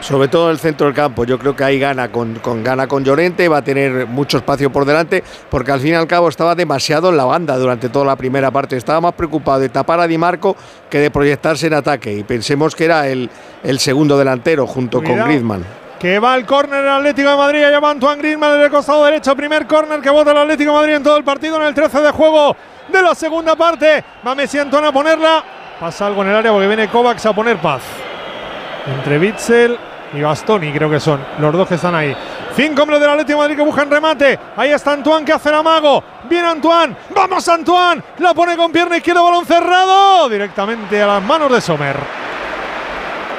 Sobre todo en el centro del campo. Yo creo que ahí gana con, con gana con Llorente, va a tener mucho espacio por delante, porque al fin y al cabo estaba demasiado en la banda durante toda la primera parte. Estaba más preocupado de tapar a Di Marco que de proyectarse en ataque. Y pensemos que era el, el segundo delantero junto Cuidado. con Griezmann. Que va el córner el Atlético de Madrid. Allá va Antoine Griezmann en el costado derecho. Primer córner que vota el Atlético de Madrid en todo el partido en el 13 de juego de la segunda parte. Va Messi Antoine a ponerla. Pasa algo en el área porque viene Kovacs a poner paz. Entre Bitzel y Bastoni creo que son los dos que están ahí. Cinco hombres del Atlético de Madrid que buscan remate. Ahí está Antoine que hace el amago. Viene Antoine. Vamos Antoine. La pone con pierna izquierda, balón cerrado. Directamente a las manos de Sommer.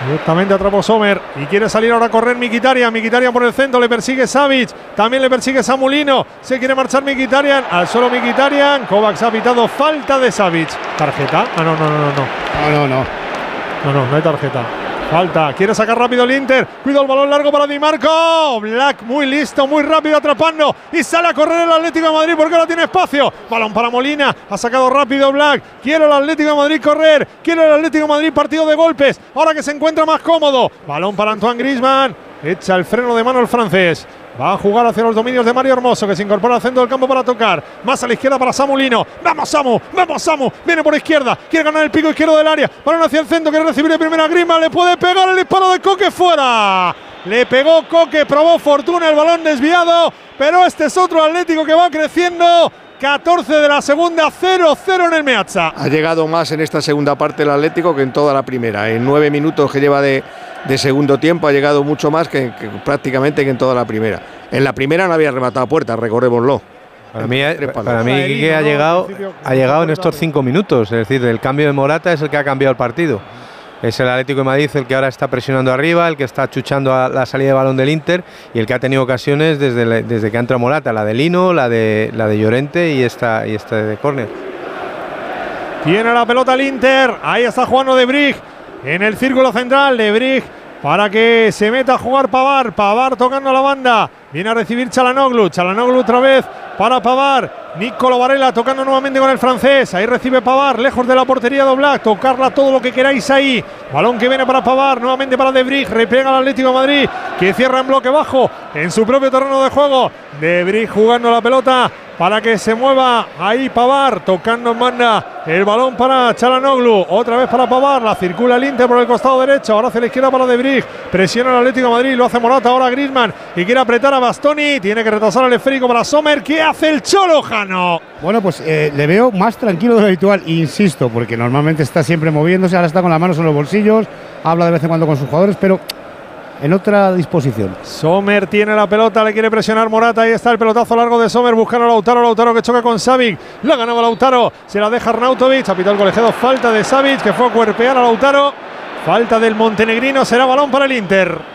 Directamente atrapó Sommer y quiere salir ahora a correr Mikitarian. Mikitarian por el centro, le persigue Savic, también le persigue Samulino. Se quiere marchar Mikitarian, al solo Mikitarian. Kovacs ha pitado falta de Savic. ¿Tarjeta? Ah, no, no, no, no. No, no, no. No, no, no hay tarjeta. Falta, quiere sacar rápido el Inter. Cuida el balón largo para Di Marco. Black muy listo, muy rápido atrapando. Y sale a correr el Atlético de Madrid porque ahora tiene espacio. Balón para Molina. Ha sacado rápido Black. Quiere el Atlético de Madrid correr. Quiere el Atlético de Madrid partido de golpes. Ahora que se encuentra más cómodo. Balón para Antoine Grisman. Echa el freno de mano el francés. Va a jugar hacia los dominios de Mario Hermoso, que se incorpora al centro del campo para tocar. Más a la izquierda para Samulino. Vamos, Samu. Vamos, Samu. Viene por izquierda. Quiere ganar el pico izquierdo del área. Balón hacia el centro. Quiere recibir de primera Grima. Le puede pegar el disparo de Coque fuera. Le pegó Coque. Probó fortuna el balón desviado. Pero este es otro Atlético que va creciendo. 14 de la segunda, 0-0 en el Meazza. Ha llegado más en esta segunda parte el Atlético que en toda la primera. En nueve minutos que lleva de, de segundo tiempo ha llegado mucho más que, que prácticamente que en toda la primera. En la primera no había rematado puerta, recordémoslo. Para mí, para mí Quique ha llegado, ha llegado en estos cinco minutos. Es decir, el cambio de Morata es el que ha cambiado el partido. Es el Atlético de Madrid el que ahora está presionando arriba, el que está chuchando a la salida de balón del Inter y el que ha tenido ocasiones desde, desde que ha entrado Morata, la de Lino, la de, la de Llorente y esta, y esta de córner. Tiene la pelota el Inter. Ahí está jugando De Brig en el círculo central. De Brig para que se meta a jugar Pavar. Pavar tocando la banda. Viene a recibir Chalanoglu. Chalanoglu otra vez para Pavar. Nicolo Varela tocando nuevamente con el francés. Ahí recibe Pavar, lejos de la portería de. Tocarla todo lo que queráis ahí. Balón que viene para Pavar, nuevamente para De Brig. Replega al Atlético Madrid, que cierra en bloque bajo en su propio terreno de juego. De Brig jugando la pelota para que se mueva ahí Pavar, tocando en banda el balón para Chalanoglu. Otra vez para Pavar, la circula el Inter por el costado derecho. Ahora hacia la izquierda para De Brig. Presiona el Atlético Madrid, lo hace Morata. Ahora Griezmann y quiere apretar a Bastoni. Tiene que retrasar al esférico para Sommer. ¿Qué hace el Cholo Jano? Bueno, pues eh, le veo más tranquilo de lo habitual, insisto, porque normalmente está siempre moviéndose, ahora está con las manos en los bolsillos, habla de vez en cuando con sus jugadores, pero en otra disposición. Sommer tiene la pelota, le quiere presionar Morata. Ahí está el pelotazo largo de Sommer, buscando a Lautaro. Lautaro que choca con Savic. La ganaba Lautaro, se la deja Arnautovic. Ha pitado el colegiado. Falta de Savic que fue a cuerpear a Lautaro. Falta del montenegrino, será balón para el Inter.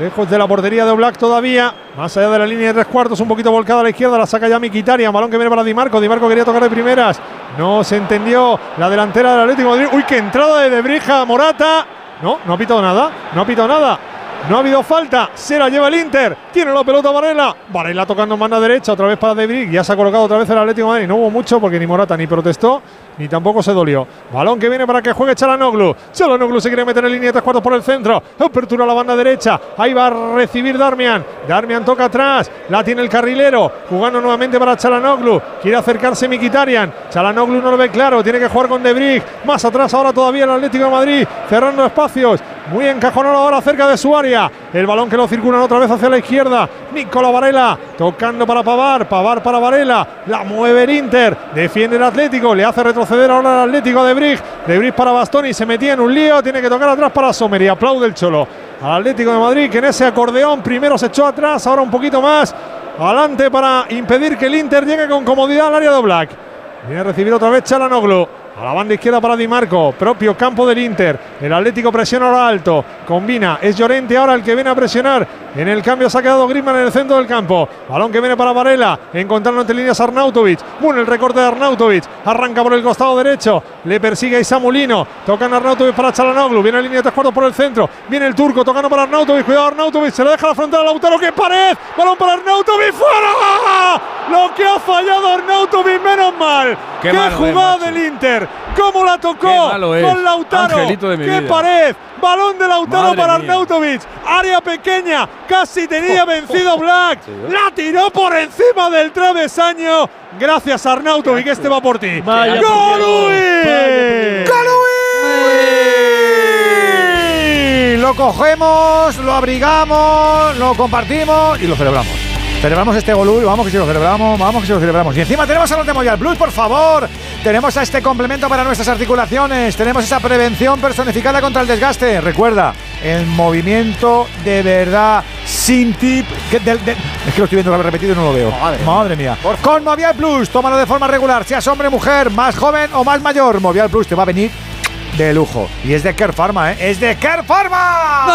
Lejos de la portería de Oblak todavía. Más allá de la línea de tres cuartos, un poquito volcada a la izquierda. La saca ya Mikitarian. Balón que viene para Di Marco. Di Marco quería tocar de primeras. No se entendió la delantera del Atlético de Madrid. Uy, qué entrada de Debrija Morata. No, no ha pitado nada. No ha pitado nada. No ha habido falta, se la lleva el Inter. Tiene la pelota Varela. Varela tocando banda derecha, otra vez para De Brig. Ya se ha colocado otra vez el Atlético de Madrid. No hubo mucho porque ni Morata ni protestó, ni tampoco se dolió. Balón que viene para que juegue Chalanoglu. Chalanoglu se quiere meter en línea de tres cuartos por el centro. Apertura a la banda derecha. Ahí va a recibir Darmian. Darmian toca atrás. La tiene el carrilero. Jugando nuevamente para Chalanoglu. Quiere acercarse Mikitarian. Chalanoglu no lo ve claro. Tiene que jugar con De Brig. Más atrás ahora todavía el Atlético de Madrid. Cerrando espacios. Muy encajonado ahora cerca de su área. El balón que lo circulan otra vez hacia la izquierda. Nicola Varela tocando para Pavar. Pavar para Varela. La mueve el Inter. Defiende el Atlético. Le hace retroceder ahora al Atlético de Brig. De Brig para Bastoni. Se metía en un lío. Tiene que tocar atrás para Sommer. Y aplaude el Cholo. Al Atlético de Madrid que en ese acordeón primero se echó atrás. Ahora un poquito más. adelante para impedir que el Inter llegue con comodidad al área de Black. Viene a recibir otra vez Chalanoglu. A la banda izquierda para Di Marco, propio campo del Inter. El Atlético presiona ahora alto. Combina. Es Llorente ahora el que viene a presionar. En el cambio se ha quedado Griezmann en el centro del campo. Balón que viene para Varela. Encontrando entre líneas Arnautovic. Bueno, el recorte de Arnautovic. Arranca por el costado derecho. Le persigue a Isamulino. Tocan Arnautovic para Chalanoglu. Viene en línea de tres cuartos por el centro. Viene el turco tocando para Arnautovic. Cuidado Arnautovic. Se le deja la frontera a Lautaro. ¡Qué pared! Balón para Arnautovic. ¡Fuera! Lo que ha fallado Arnautovic. Menos mal. Qué ¡Qué, malo es, jugada del Inter! ¿Cómo la tocó? Qué malo es. Con Lautaro. Angelito de mi ¡Qué vida. pared! Balón de Lautaro Madre para mía. Arnautovic. Área pequeña. Casi tenía vencido Black. La tiró por encima del travesaño. Gracias Arnautovic. Este va por ti. Vaya ¡Gol, por Dios. Luis! ¡Gol! Lo cogemos, lo abrigamos, lo compartimos y lo celebramos. Celebramos este gol, vamos que si lo celebramos, vamos que si lo celebramos. Y encima tenemos a los de Movial Plus, por favor. Tenemos a este complemento para nuestras articulaciones. Tenemos esa prevención personificada contra el desgaste. Recuerda, el movimiento de verdad sin tip. que del- del- es que lo estoy viendo repetido y no lo veo. Madre, mía. Con Movial Plus, tómalo de forma regular, seas hombre, mujer, más joven o más mayor. Movial Plus te va a venir de lujo. Y es de Care Pharma, ¿eh? ¡Es de Care Pharma!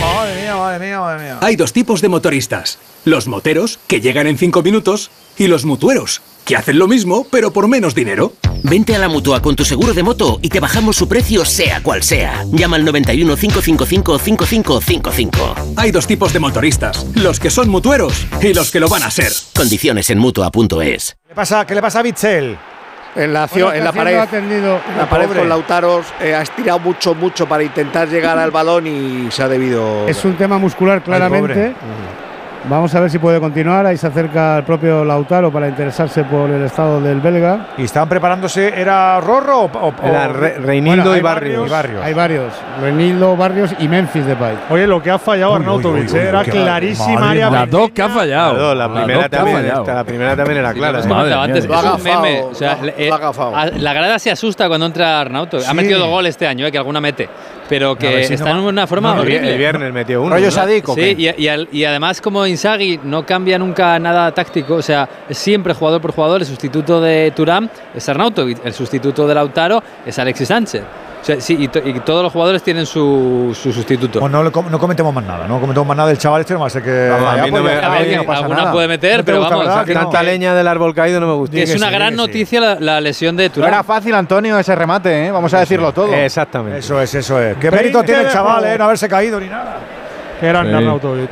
Madre mía, madre mía, madre mía. Hay dos tipos de motoristas. Los moteros, que llegan en 5 minutos, y los mutueros, que hacen lo mismo, pero por menos dinero. Vente a la mutua con tu seguro de moto y te bajamos su precio, sea cual sea. Llama al 91 555 5555. Hay dos tipos de motoristas. Los que son mutueros y los que lo van a ser. Condiciones en mutua.es. ¿Qué le pasa, qué le pasa a Bitzel? En la, acción- en la pared, en la pared pobre. con Lautaro eh, ha estirado mucho, mucho para intentar llegar al balón y se ha debido. Es un tema muscular claramente. Vamos a ver si puede continuar. Ahí se acerca el propio Lautaro para interesarse por el estado del belga. ¿Y estaban preparándose? ¿Era Rorro o, o- Era o- Re- Reinildo y Barrios. y Barrios. Hay varios. Reinildo, Barrios y Memphis Depay. Oye, lo que ha fallado Arnautovic, eh, era clarísima área Las dos que ha fallado. La, primera también, fallado. esta- la primera también era clara. ¿eh? antes, es un meme. O sea, a- la grada se asusta cuando entra Arnauto. Ha metido dos goles este año, eh, que alguna mete. Pero que si no está va- en una forma vi- horrible. el viernes metió uno. Rollo ¿no? Sadik, ¿o Sí, qué? y, y al- y además como Inzaghi no cambia nunca nada táctico, o sea, es siempre jugador por jugador, el sustituto de Turán es Arnautovic, el sustituto de Lautaro es Alexis Sánchez. O sea, sí, y, to- y todos los jugadores tienen su, su sustituto. Bueno, no, no comentemos más nada, no comentemos más nada del chaval este, no va a ser que. Vamos, a mí no me- a ver, que alguna puede meter, No te pero gusta, vamos, ¿verdad? que Que no. Tanta leña del árbol caído no me gusta. es una sí, gran noticia la, la lesión de No Turán. era fácil, Antonio, ese remate, ¿eh? Vamos a decirlo todo. Exactamente. Eso es, eso es. ¿Qué 20 mérito tiene el chaval, eh? No haberse caído ni nada. Era Sí. Arnautovic.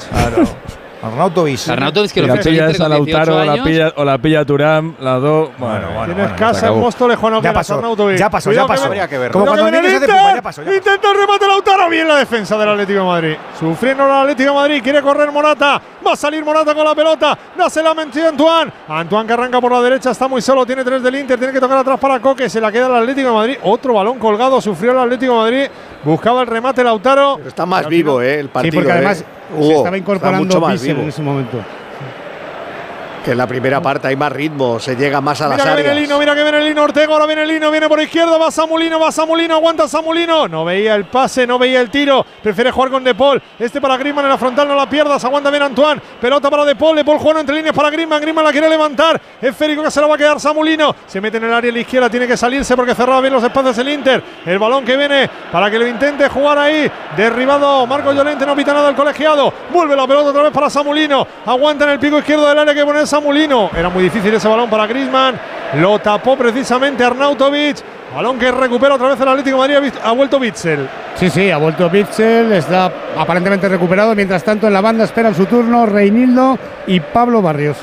Arnautovic. Arnautovic que lo la ficha el pilla Inter esa con 18 Lautaro o la pilla, o la pilla Turán, las dos. Bueno, bueno. Tienes bueno, se casa en. Móstoles, Juan Ya pasó, Arnautovic. ya pasó, ya pasó. Como cuando se hace ya pasó, ya pasó. Intenta el remate Lautaro. Bien la defensa del Atlético de Madrid. Sufriendo el Atlético de Madrid. Quiere correr Morata. Va a salir Morata con la pelota. Dásela a Mentiu Antoine. Antoine que arranca por la derecha. Está muy solo. Tiene tres del Inter. Tiene que tocar atrás para Coque. Se la queda el Atlético de Madrid. Otro balón colgado. Sufrió el Atlético de Madrid. Buscaba el remate Lautaro. Está más vivo, eh, el partido. Sí, porque eh. además se Hugo, estaba está incorporando mucho en ese momento. Que en la primera parte hay más ritmo, se llega más a Mira las que viene el áreas. Lino, mira que viene el Lino Ortega, ahora viene el Lino, viene por izquierda, va Samulino, va Samulino, aguanta Samulino. No veía el pase, no veía el tiro, prefiere jugar con De Paul. Este para Griezmann en la frontal, no la pierdas, aguanta bien Antoine. Pelota para De Paul, De Paul jugando entre líneas para Griezmann, Griezmann la quiere levantar. Es Férico que se la va a quedar Samulino. Se mete en el área a la izquierda, tiene que salirse porque cerraba bien los espacios el Inter. El balón que viene para que lo intente jugar ahí. Derribado Marco Llorente, no pita nada el colegiado. Vuelve la pelota otra vez para Samulino. Aguanta en el pico izquierdo del área que pone Samulino. Era muy difícil ese balón para Griezmann. Lo tapó precisamente Arnautovic. Balón que recupera otra vez el Atlético de Madrid. Ha vuelto Bitzel. Sí, sí, ha vuelto Bitzel, está aparentemente recuperado. Mientras tanto, en la banda esperan su turno Reinildo y Pablo Barrios.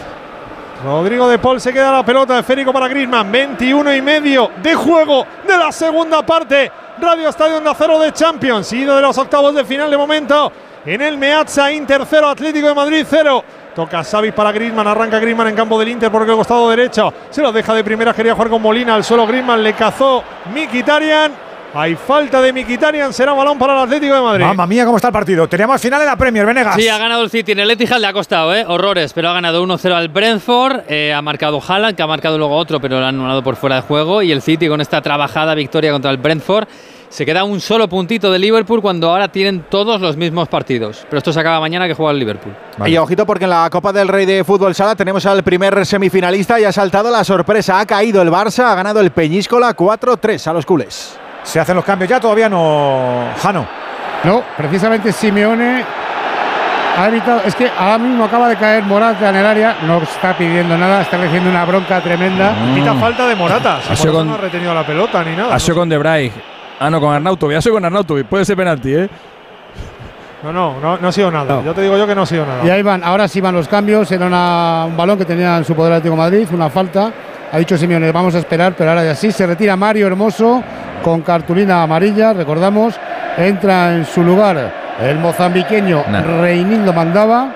Rodrigo de Paul se queda la pelota esférico para Griezmann. 21 y medio de juego de la segunda parte. Radio Estadio de Acero de Champions. Ido de los octavos de final de momento. En el Meazza Inter 0, Atlético de Madrid 0. Toca Savic para Griezmann, arranca Griezmann en campo del Inter por el costado derecho. Se lo deja de primera, quería jugar con Molina al suelo Griezmann, le cazó Mikitarian. Hay falta de Mikitarian, será balón para el Atlético de Madrid. Mamma mía, cómo está el partido. Teníamos final en la Premier, Venegas. Sí, ha ganado el City en el Etihad, le ha costado, ¿eh? Horrores, pero ha ganado 1-0 al Brentford, eh, ha marcado Haaland, que ha marcado luego otro, pero lo han anulado por fuera de juego, y el City con esta trabajada victoria contra el Brentford se queda un solo puntito de Liverpool cuando ahora tienen todos los mismos partidos. Pero esto se acaba mañana que juega el Liverpool. Y ojito porque en la Copa del Rey de Fútbol Sala tenemos al primer semifinalista y ha saltado la sorpresa. Ha caído el Barça, ha ganado el Peñíscola 4-3 a los culés. ¿Se hacen los cambios ya? Todavía no, Jano. No, precisamente Simeone ha evitado. Es que ahora mismo acaba de caer Morata en el área, no está pidiendo nada, está recibiendo una bronca tremenda. Quita falta de Morata. Si Ha sido con- no ha retenido la pelota ni nada. Ha sido con Debray. Ah, no, con Arnautovic. Ha sido con Arnautovic. Puede ser penalti, ¿eh? No, no, no, no ha sido nada. Yo te digo yo que no ha sido nada. Y ahí van, ahora sí van los cambios. Era una- un balón que tenía en su poder el Atlético de Madrid, una falta. Ha dicho Simeone, vamos a esperar, pero ahora ya sí se retira Mario Hermoso con cartulina amarilla, recordamos. Entra en su lugar el mozambiqueño Nah. Reinildo Mandaba.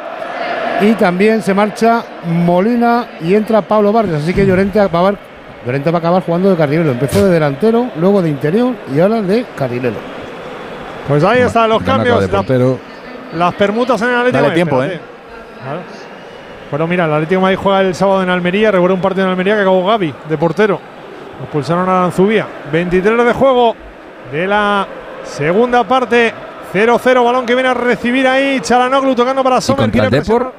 Y también se marcha Molina y entra Pablo Vargas. Así que Llorente va a acabar, Llorente va a acabar jugando de carrilero. Empezó de delantero, luego de interior y ahora de carrilero. Pues ahí están los cambios. de la- las permutas en el Atlético. Dale tiempo. Claro. Bueno, mira, el Atlético Madrid juega el sábado en Almería. Recuerda un partido en Almería que acabó Gaby, de portero. Expulsaron a Aranzubía. 23 de juego de la segunda parte. 0-0, balón que viene a recibir ahí. Chalanoglu tocando para ¿Y Sommer. contra el Depor?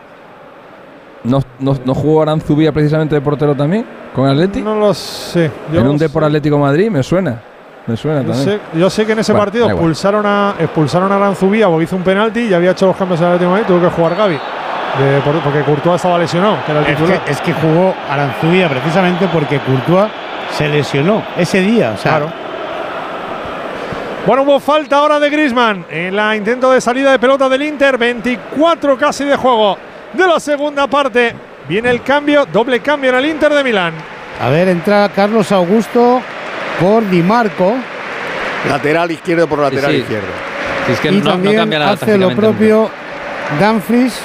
¿No, no, no jugó Aranzubía precisamente de portero también? ¿Con Atleti? No lo sé. Yo en no un Depor Atlético Madrid me suena. Me suena Yo también. sé, yo sé que en ese Bueno, partido expulsaron a, expulsaron a Aranzubía porque hizo un penalti y había hecho los cambios en el Atlético Madrid. Tuvo que jugar Gaby. de- por- porque Courtois estaba lesionado, que era el Es que, es que jugó Aranzubía precisamente porque Courtois se lesionó ese día. O sea, Claro. Bueno, hubo falta ahora de Grisman en la intento de salida de pelota del Inter. 24 casi de juego de la segunda parte. Viene el cambio, doble cambio en el Inter de Milán. A ver, entra Carlos Augusto por Di Marco. Lateral izquierdo por lateral sí. izquierdo. Es que y no, no también cambia nada hace lo propio Dumfries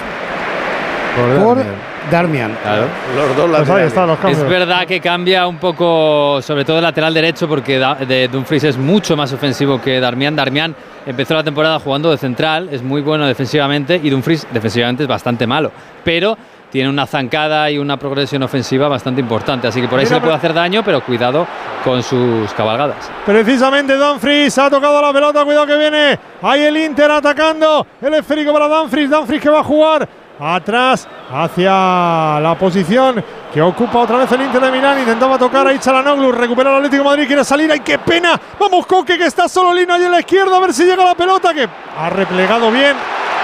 por Darmian. Darmian. Claro. Los dos Pues ahí laterales. están los cambios. Es verdad que cambia un poco, sobre todo el lateral derecho, porque Da- de Dumfries es mucho más ofensivo que Darmian. Darmian empezó la temporada jugando de central, es muy bueno defensivamente, y Dumfries defensivamente es bastante malo. Pero tiene una zancada y una progresión ofensiva bastante importante, así que por ahí Mira, se le puede hacer daño, pero cuidado con sus cabalgadas. Precisamente Dumfries ha tocado la pelota, cuidado que viene. Ahí el Inter atacando. El esférico para Dumfries. Dumfries que va a jugar atrás hacia la posición que ocupa otra vez el Inter de Milán. Intentaba tocar ahí Chalanoglu. Recupera el Atlético de Madrid. Quiere salir. ¡Ay, qué pena! Vamos, Coque, que está solo Lino ahí en la izquierda. A ver si llega la pelota. Que ha replegado bien.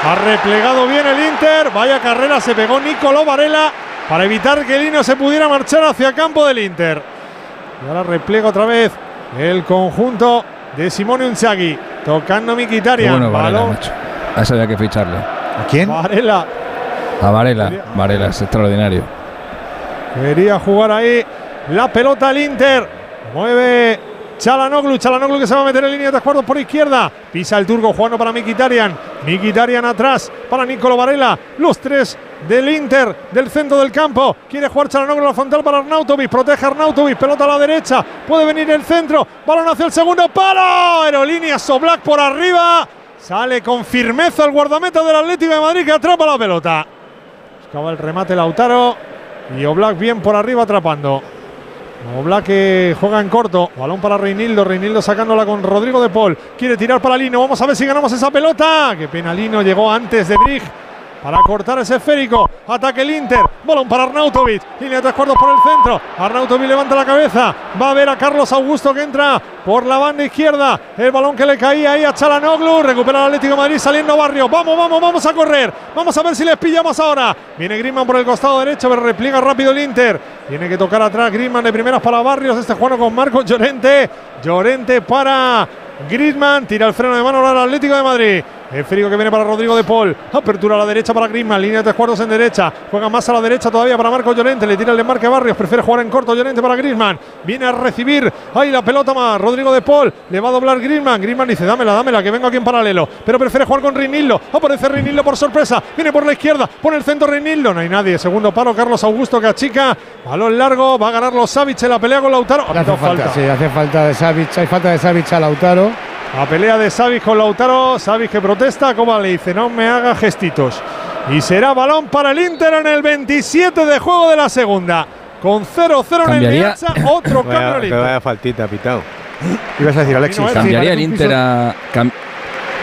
Ha replegado bien el Inter. Vaya carrera se pegó Nicolò Varela para evitar que Lino se pudiera marchar hacia campo del Inter. Y ahora replega otra vez el conjunto de Simone Unzaghi. Tocando Mkhitaryan. bueno Varela, balón. macho. A ese había que ficharle. ¿A quién? Varela A Varela. Varela es extraordinario. quería jugar ahí la pelota al Inter. Mueve Chalanoglu. Chalanoglu que se va a meter en línea de tres cuartos por izquierda. Pisa el turco jugando para Mkhitaryan. Mkhitaryan atrás para Nicolo Varela. Los tres del Inter del centro del campo. Quiere jugar Chalanoglu a la frontal para Arnautovic. Protege Arnautovic. Pelota a la derecha. Puede venir el centro. Balón hacia el segundo palo. Aerolínea Soblak por arriba. Sale con firmeza el guardameta del Atlético de Madrid que atrapa la pelota. Buscaba el remate Lautaro. Y Oblak bien por arriba atrapando. Oblak que juega en corto. Balón para Reinildo. Reinildo sacándola con Rodrigo de Paul. Quiere tirar para Lino. Vamos a ver si ganamos esa pelota. Qué pena Lino llegó antes de Brig. Para cortar ese esférico. Ataque el Inter. Balón para Arnautovic. Línea de tres cuartos por el centro. Arnautovic levanta la cabeza. Va a ver a Carlos Augusto que entra por la banda izquierda. El balón que le caía ahí a Chalanoglu. Recupera el Atlético de Madrid saliendo Barrio. Vamos, vamos, vamos a correr. Vamos a ver si les pillamos ahora. Viene Griezmann por el costado derecho, pero repliega rápido el Inter. Tiene que tocar atrás Griezmann de primeras para Barrios. Este juego con Marcos Llorente. Llorente para Griezmann. Tira el freno de mano el Atlético de Madrid. El frío que viene para Rodrigo de Paul. Apertura a la derecha para Griezmann. Línea de tres cuartos en derecha. Juega más a la derecha todavía para Marcos Llorente. Le tira el desmarque a Barrios. Prefiere jugar en corto. Llorente para Griezmann. Viene a recibir. Ahí la pelota más. Rodrigo de Paul. Le va a doblar Griezmann. Griezmann dice: Dámela, dámela, que vengo aquí en paralelo. Pero prefiere jugar con Rinildo. Aparece Rinildo por sorpresa. Viene por la izquierda. Pone el centro Rinildo. No hay nadie. Segundo paro. Carlos Augusto que achica. Balón largo. Va a ganar los Savic en la pelea con Lautaro. Ha Hace falta. sí, hace falta de Savic. Hay falta de Savic a Lautaro. La pelea de Savic con Lautaro. Savic que protesta. Como le dice, no me haga gestitos. Y será balón para el Inter en el 27 de juego de la segunda. Con 0-0 en el Cambiaría- Bielsa, otro cambio Vaya, al que Inter. vaya faltita, pitado. Ibas a decir, Alexis. ¿Cambiaría el Inter a, cam-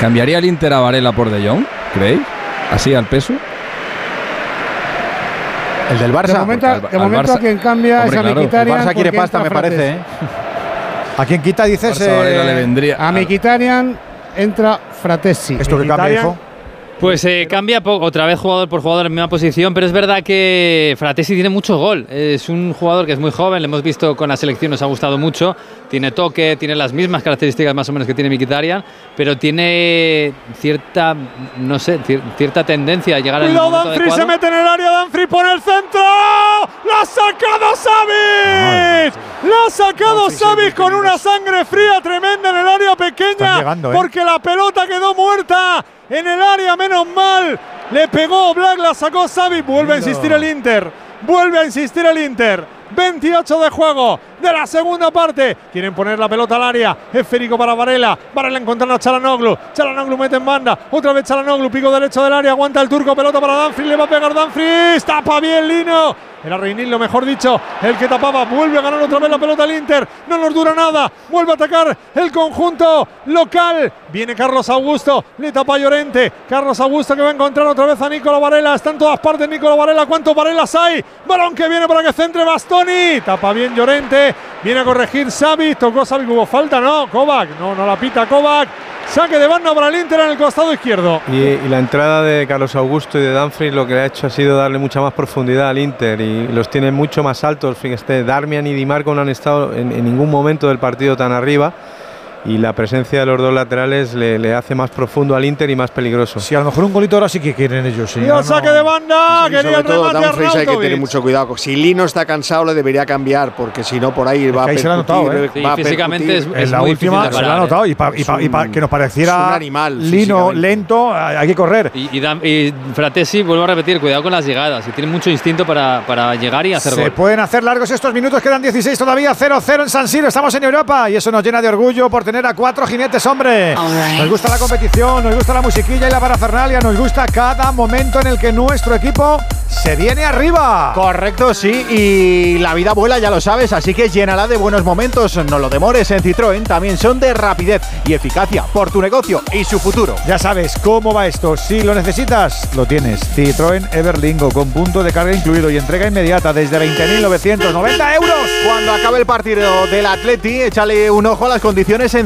¿Cambiaría el Inter a Varela por De Jong? ¿Creéis? ¿Así al peso? El del Barça. De momento, al- de momento Barça- a quien cambia Hombre, es a claro, el. Barça quiere pasta, me parece. ¿eh? ¿A quién quita dices? Eh, le vendría. A Mkhitaryan entra Fratesi. ¿Esto que cambia, hijo? Pues eh, cambia poco, otra vez jugador por jugador en misma posición, pero es verdad que Fratesi tiene mucho gol. Es un jugador que es muy joven, le hemos visto con la selección, nos ha gustado mucho. Tiene toque, tiene las mismas características más o menos que tiene Mkhitaryan, pero tiene cierta, no sé, cier- cierta tendencia a llegar al Cuidado, momento Danfri se adecuado. mete en el área. Danfri pone el centro. ¡La ha sacado Savic! ¡La ha sacado Savic con una sangre fría tremenda en el área Están pequeña! llegando, ¿eh? Porque la pelota quedó muerta en el área, menos mal. Le pegó Black, la sacó Savic. Vuelve a insistir el Inter. Vuelve a insistir el Inter. 28 de juego de la segunda parte. Quieren poner la pelota al área. Esférico para Varela. Varela encontrando a Chalanoglu. Chalanoglu mete en banda. Otra vez Chalanoglu. Pico derecho del área. Aguanta el turco. Pelota para Danfries. Le va a pegar Danfries. Tapa bien Lino. Era Reinil, lo mejor dicho. El que tapaba. Vuelve a ganar otra vez la pelota al Inter. No nos dura nada. Vuelve a atacar el conjunto local. Viene Carlos Augusto. Le tapa Llorente. Carlos Augusto que va a encontrar otra vez a Nicola Varela. Está en todas partes Nicola Varela. ¿Cuántos Varelas hay? Balón que viene para que centre Tapa bien Llorente. Viene a corregir Xavi. Tocó Xavi. Hubo falta, ¿no? Kovac. No, no la pita Kovac. Saque de banda para el Inter en el costado izquierdo. Y, la entrada de Carlos Augusto y de Danfries lo que ha hecho ha sido darle mucha más profundidad al Inter y los tiene mucho más altos. Fíjate, Darmian y Di Marco no han estado en ningún momento del partido tan arriba y la presencia de los dos laterales le, le hace más profundo al Inter y más peligroso. Sí, a lo mejor un golito ahora sí que quieren ellos. Sí, Y no, el saque de banda. Sí, Quería sobre todo remate hay que tener mucho cuidado. Si Lino está cansado le debería cambiar porque si no por ahí va a que ahí se lo ha percutir, notado, ¿eh? Sí, va a físicamente es- En la muy última difícil de se lo ha parar, notado y para Es un- que nos es pareciera un animal, lino, lento, hay que correr. Y, y, y Fratesi, vuelvo a repetir, cuidado con las llegadas, y tiene mucho instinto para, para llegar y hacer Se gol. pueden hacer largos estos minutos, quedan 16 todavía, 0-0 en San Siro, estamos en Europa y eso nos llena de orgullo por tener a cuatro jinetes, hombre. Nos gusta la competición, nos gusta la musiquilla y la parafernalia, nos gusta cada momento en el que nuestro equipo se viene arriba. Correcto, sí, y la vida vuela, ya lo sabes, así que llénala de buenos momentos. No lo demores en Citroën, también son de rapidez y eficacia por tu negocio y su futuro. Ya sabes cómo va esto. Si lo necesitas, lo tienes. Citroën Everlingo con punto de carga incluido y entrega inmediata desde 20.990 euros. Cuando acabe el partido del Atleti, échale un ojo a las condiciones en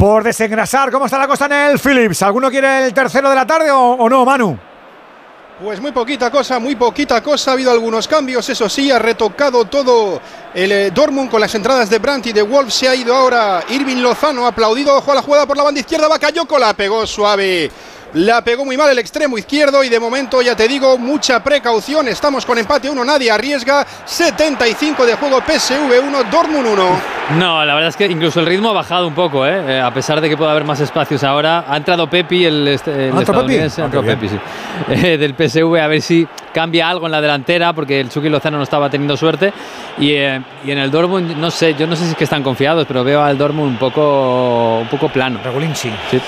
Por desengrasar, ¿cómo está la cosa en el Philips? ¿Alguno quiere el tercero de la tarde o, no, Manu? Pues muy poquita cosa, muy poquita cosa. Ha habido algunos cambios, eso sí, ha retocado todo el eh, Dortmund con las entradas de Brandt y de Wolf. Se ha ido ahora Irving Lozano, aplaudido. Ojo a la jugada por la banda izquierda. Bakayoko la pegó suave. La pegó muy mal el extremo izquierdo y de momento ya te digo, mucha precaución. Estamos con empate 1, nadie arriesga. 75 de juego PSV 1, Dortmund 1. No, la verdad es que incluso el ritmo ha bajado un poco, ¿eh? Eh, a pesar de que pueda haber más espacios ahora. Ha entrado Pepi, el, este- el ¿Ha entrado Pepi? estadounidense, ha Ah, Pepi, sí. Eh, del PSV, a ver si cambia algo en la delantera, porque el Chucky Lozano no estaba teniendo suerte. Y, eh, y en el Dortmund, no sé, yo no sé si es que están confiados, pero veo al Dortmund un poco, un poco plano. Regulinchi. Sí.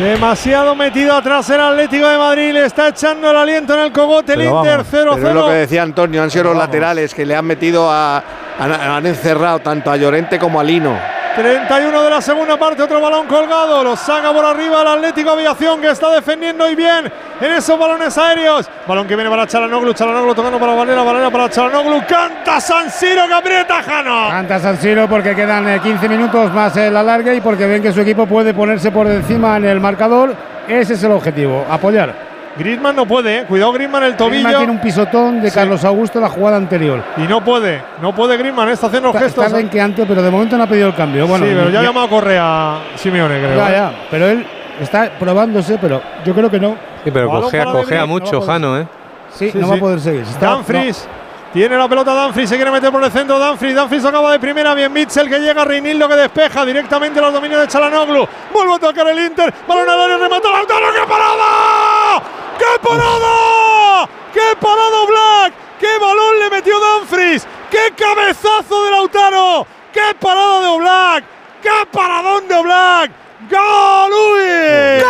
Demasiado metido atrás el Atlético de Madrid. Le está echando el aliento en el cogote el Inter vamos, Pero es lo que 0-0. decía Antonio, han sido los laterales que le han metido a. Han, han encerrado tanto a Llorente como a Lino. 31 de la segunda parte, otro balón colgado, lo saca por arriba el Atlético Aviación que está defendiendo y bien en esos balones aéreos. Balón que viene para Chalanoglu, Chalanoglu tocando para Valera, Valera para Chalanoglu, canta San Siro que aprieta Jano. Canta San Siro porque quedan eh, 15 minutos más el alargue y porque ven que su equipo puede ponerse por encima en el marcador. Ese es el objetivo, apoyar. Griezmann no puede, eh. cuidado Griezmann el tobillo. Griezmann tiene un pisotón de Sí. Carlos Augusto en la jugada anterior. Y no puede, no puede Griezmann, está haciendo Está, gestos. está renqueante, pero de momento no ha pedido el cambio. Bueno, sí, pero ya ya- llamado a Correa Simeone, creo. ya, ¿eh? ya, pero él está probándose, pero yo creo que no. Sí, pero cojea Bruyne, mucho, no va a Jano, ¿eh? Sí, Sí, no sí. va a poder seguir. Está- Dumfries Tiene la pelota Danfri, se quiere meter por el centro Danfri. Danfri acaba de primera, bien Mitchell que llega, Reinildo que despeja directamente los dominios de Chalanoglu. Vuelve a tocar el Inter, balón al área, remata Lautaro, ¡qué parada! ¡Qué parada! ¡Qué parado Black! ¡Qué balón le metió Danfries! ¡Qué cabezazo de Lautaro! ¡Qué parada de Oblak! ¡Qué paradón de Oblak! ¡Galui!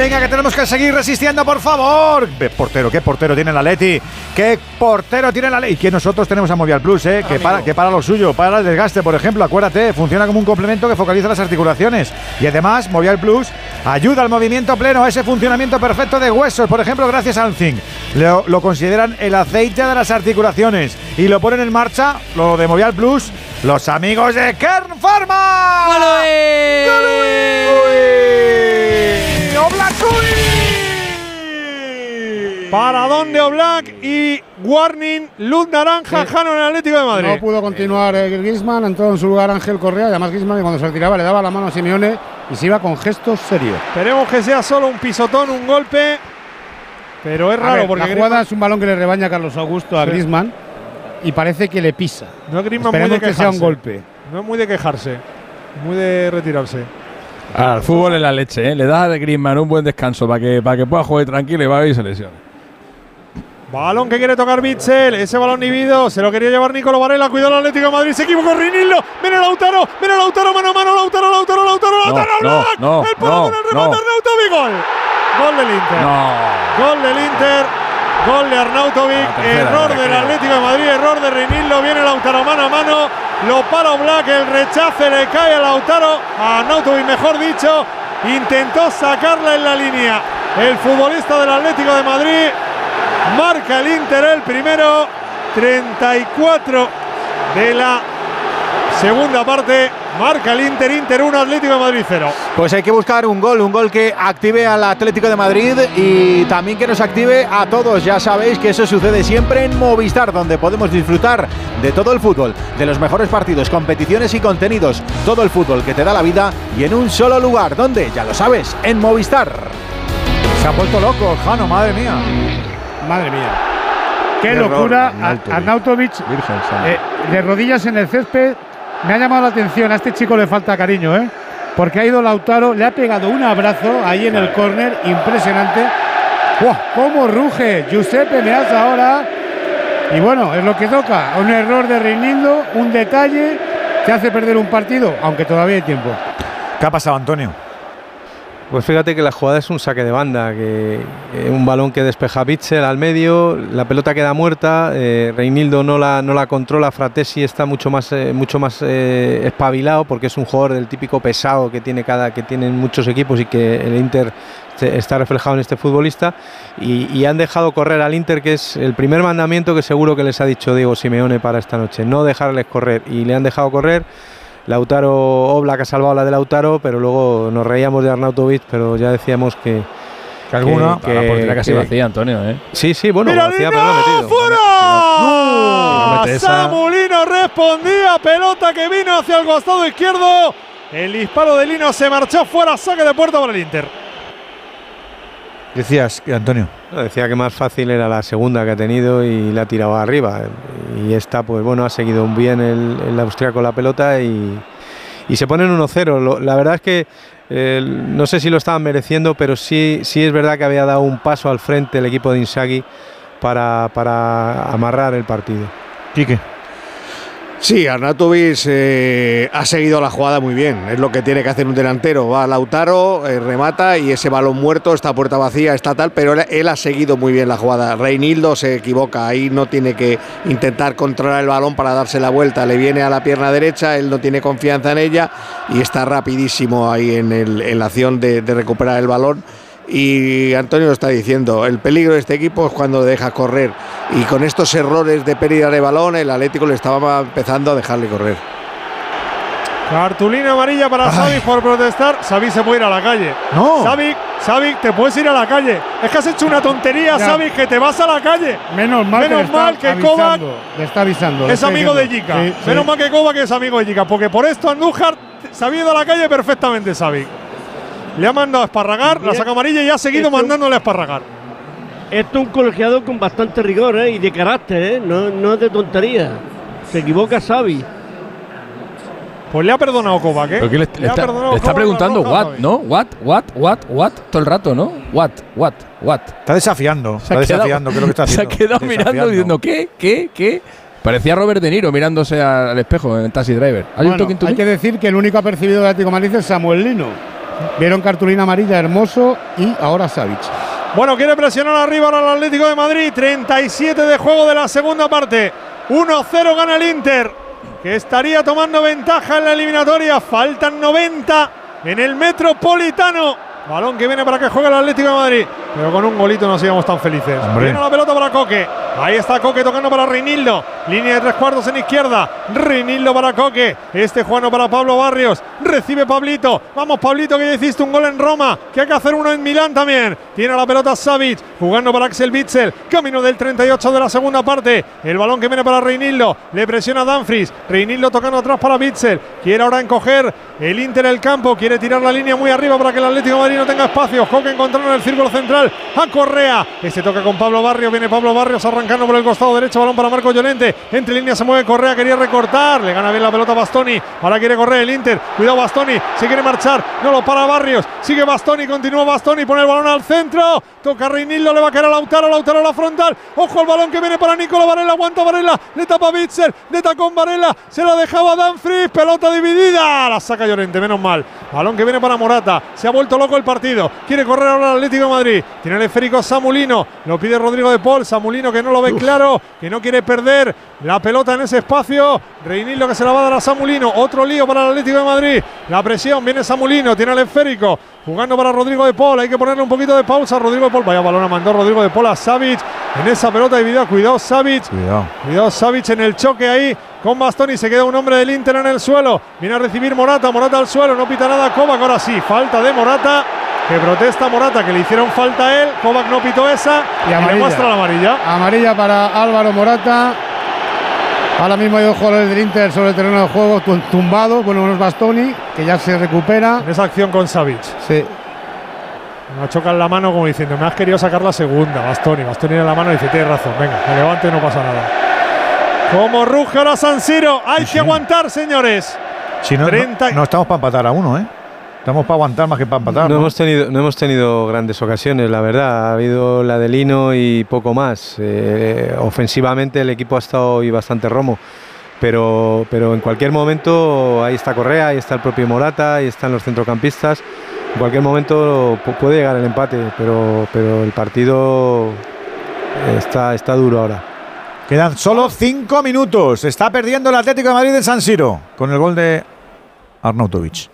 Venga, que tenemos que seguir resistiendo, por favor. Ve, portero, qué portero tiene la Leti. Qué portero tiene la Leti. Y que nosotros tenemos a Movial Plus, ¿eh? que, para, que para lo suyo, para el desgaste, por ejemplo. Acuérdate, funciona como un complemento que focaliza las articulaciones. Y además, Movial Plus ayuda al movimiento pleno, a ese funcionamiento perfecto de huesos. Por ejemplo, gracias al zinc. Lo, lo consideran el aceite de las articulaciones. Y lo ponen en marcha, lo de Movial Plus, los amigos de Kern Pharma. Oblak y Warning, luz naranja, Jano en el Atlético de Madrid. No pudo continuar eh, Griezmann, entró en su lugar Ángel Correa, y además Griezmann cuando se retiraba le daba la mano a Simeone y se iba con gestos serios. Esperemos que sea solo un pisotón, un golpe, pero es A raro ver, porque la jugada es un balón que le rebaña Carlos Augusto a Sí. Griezmann y parece que le pisa. no es Griezmann muy Esperemos de que sea un golpe. No es muy de quejarse, muy de retirarse. El fútbol es la leche, ¿eh? Le das a Griezmann un buen descanso para que, para que pueda jugar tranquilo y va a ir y se lesione. Balón que quiere tocar Mitchell, ese balón inhibido, se lo quería llevar Nicolo Varela, cuidado el Atlético de Madrid, se equivocó Rinildo, viene Lautaro, viene Lautaro, mano a mano, Lautaro, Lautaro, Lautaro, Lautaro, no, Black, no, el palo no, con el remate, no. Arnautovic, gol, gol del Inter, No. gol del Inter, gol de Arnautovic, error del. Atlético de Madrid, error de Rinildo, viene Lautaro mano a mano, lo para Black, el rechace le cae a Lautaro, a Arnautovic mejor dicho, intentó sacarla en la línea, el futbolista del Atlético de Madrid, Marca el Inter el primero. 34 de la segunda parte. Marca el Inter. Inter 1, Atlético de Madrid 0. Pues hay que buscar un gol, un gol que active al Atlético de Madrid y también que nos active a todos. Ya sabéis que eso sucede siempre en Movistar, donde podemos disfrutar de todo el fútbol, de los mejores partidos, competiciones y contenidos. Todo el fútbol que te da la vida y en un solo lugar, donde, ya lo sabes, en Movistar. Se ha vuelto loco, Jano, madre mía. Madre mía. Qué, locura. Arnautovic. Virgen eh, de rodillas en el césped. Me ha llamado la atención. A este chico le falta cariño, ¿eh? Porque ha ido Lautaro, le ha pegado un abrazo ahí en el córner, impresionante. ¡Buah! ¿Cómo ruge? Giuseppe Meazza ahora. Y bueno, es lo que toca. Un error de Reinildo, un detalle que hace perder un partido, aunque todavía hay tiempo. ¿Qué ha pasado, Antonio? Pues fíjate que la jugada es un saque de banda, que eh, un balón que despeja Bitzel al medio, la pelota queda muerta, eh, Reinildo no la, no la controla, Fratesi está mucho más, eh, mucho más eh, espabilado porque es un jugador del típico pesado que tiene cada, que tienen muchos equipos y que el Inter está reflejado en este futbolista y, y han dejado correr al Inter que es el primer mandamiento que seguro que les ha dicho Diego Simeone para esta noche, no dejarles correr y le han dejado correr. Lautaro Oblak ha salvado la de Lautaro, pero luego nos reíamos de Arnautovic, pero ya decíamos que. Que alguna- la portería casi vacía, Antonio, ¿eh? Sí, sí, bueno, ¡Mira, vacía, Lino, pero metido. ¡Fuera! No esa- Samulino respondía. Pelota que vino hacia el costado izquierdo. El disparo de Lino se marchó fuera. Saque de puerta para el Inter. Decías, Antonio. Decía que más fácil era la segunda que ha tenido y la ha tirado arriba. Y esta, pues bueno, ha seguido bien el, el austriaco la pelota y, y se ponen 1-0. Lo- La verdad es que eh, no sé si lo estaban mereciendo, pero sí, sí es verdad que había dado un paso al frente el equipo de Inzaghi para, para amarrar el partido. Quique. Sí, Arnautovic eh, ha seguido la jugada muy bien. Es lo que tiene que hacer un delantero. Va a Lautaro, eh, remata y ese balón muerto, esta puerta vacía, está tal, pero él, ha seguido muy bien la jugada. Reinildo se equivoca, ahí no tiene que intentar controlar el balón para darse la vuelta. Le viene a la pierna derecha, él no tiene confianza en ella y está rapidísimo ahí en la acción de, de recuperar el balón. Y Antonio lo está diciendo, el peligro de este equipo es cuando deja correr. Y con estos errores de pérdida de balón, el Atlético le estaba empezando a dejarle correr. Cartulina amarilla para Savic por protestar. Savic se puede ir a la calle. No. Savic, Savic, te puedes ir a la calle. Es que has hecho una tontería, Ya. Savic, que te vas a la calle. Menos mal Menos que, mal que Kovac le está avisando. le es amigo de. Jica. Sí, sí. Menos mal que Kovac es amigo de Jica. Porque por esto Andújar se ha ido a la calle perfectamente, Savic. Le ha mandado a esparragar, la saca amarilla y ha seguido mandándole a esparragar. Esto es un colegiado con bastante rigor ¿eh? y de carácter, ¿eh? no, no es de tontería. Se equivoca Xavi. Pues le ha perdonado Kovac, ¿eh? Pero que le, está, le preguntando what. ¿no? What, what, what, what, todo el rato, ¿no? What, what, what. Está desafiando, Se está ha quedado- desafiando, creo que está Se ha haciendo. quedado mirando diciendo, ¿qué? ¿Qué? ¿Qué? Parecía Robert De Niro mirándose al espejo en Taxi Driver. ¿Hay un Bueno, hay que decir que el único apercibido del Atlético de Madrid es Samuel Lino. Vieron cartulina amarilla hermoso y ahora Savic. Bueno, quiere presionar arriba ahora el Atlético de Madrid. 37 de juego de la segunda parte. 1-0 gana el Inter, que estaría tomando ventaja en la eliminatoria. Faltan 90 en el Metropolitano. Balón que viene para que juegue el Atlético de Madrid. Pero con un golito no seríamos tan felices. Hombre. Viene la pelota para Coque. Ahí está Coque tocando para Reinildo. Línea de tres cuartos en izquierda. Reinildo para Coque. Este Juano para Pablo Barrios. Recibe Pablito. Vamos, Pablito, que ya hiciste un gol en Roma. Que hay que hacer uno en Milán también. Tiene la pelota Savic. Jugando para Axel Bitzel. Camino del 38 de la segunda parte. El balón que viene para Reinildo. Le presiona Danfries. Reinildo tocando atrás para Bitzel. Quiere ahora encoger el Inter el campo. Quiere tirar la línea muy arriba para que el Atlético de Madrid no tenga espacio. Coque encontrando en el círculo central a Correa. Este toca con Pablo Barrios. Viene Pablo Barrios arrancando por el costado derecho. Balón para Marco Llorente. Entre líneas se mueve Correa. Quería recortar. Le gana bien la pelota Bastoni. Ahora quiere correr el Inter. Cuidado Bastoni. Se quiere marchar. No lo para Barrios. Sigue Bastoni. Continúa Bastoni. Pone el balón al centro. Toca Reinildo. Le va a caer a Lautaro. Lautaro a la frontal. Ojo al balón que viene para Nicola Varela. Aguanta Varela. Le tapa Bitzer. Le tacón Varela. Se la dejaba Danfries. Pelota dividida. La saca Llorente. Menos mal. Balón que viene para Morata. Se ha vuelto loco el partido. Quiere correr ahora el Atlético de Madrid. Tiene el esférico Samulino. Lo pide Rodrigo de Paul. Samulino que no lo ve claro. Que no quiere perder la pelota en ese espacio. Reinildo que se la va a dar a Samulino. Otro lío para el Atlético de Madrid. La presión. Viene Samulino. Tiene el esférico. Jugando para Rodrigo de Paul. Hay que ponerle un poquito de pausa. Rodrigo de Paul. Vaya balón a mandó Rodrigo de Paul a Savic. En esa pelota dividida. Cuidado Savic. Cuidado. Cuidado Savic en el choque ahí con Bastoni. Se queda un hombre del Inter en el suelo. Viene a recibir Morata. Morata al suelo. No pita nada Kovac. Ahora sí. Falta de Morata. Que protesta Morata. Que le hicieron falta a él. Kovac no pitó esa. Y, le amarilla. muestra la amarilla. Amarilla para Álvaro Morata. Ahora mismo hay dos jugadores del Inter sobre el terreno de juego tu- tumbados. Bueno, uno es Bastoni, que ya se recupera. En esa acción con Savic. Sí. No choca en la mano como diciendo, me has querido sacar la segunda, Bastoni. Bastoni en la mano y dice, tienes razón, venga, me levanto y no pasa nada. Como ruge ahora San Siro, hay que aguantar, señores. Si no, no- 30 no estamos para empatar a uno, ¿eh? Estamos para aguantar más que para empatar. No, ¿no? hemos tenido, no hemos tenido grandes ocasiones, la verdad. Ha habido la de Lino y poco más. Eh, ofensivamente el equipo ha estado hoy bastante romo. Pero, pero en cualquier momento ahí está Correa, ahí está el propio Morata, ahí están los centrocampistas. En cualquier momento pu- puede llegar el empate, pero, pero el partido está, está duro ahora. Quedan solo cinco minutos. Está perdiendo el Atlético de Madrid en San Siro con el gol de Arnautovic.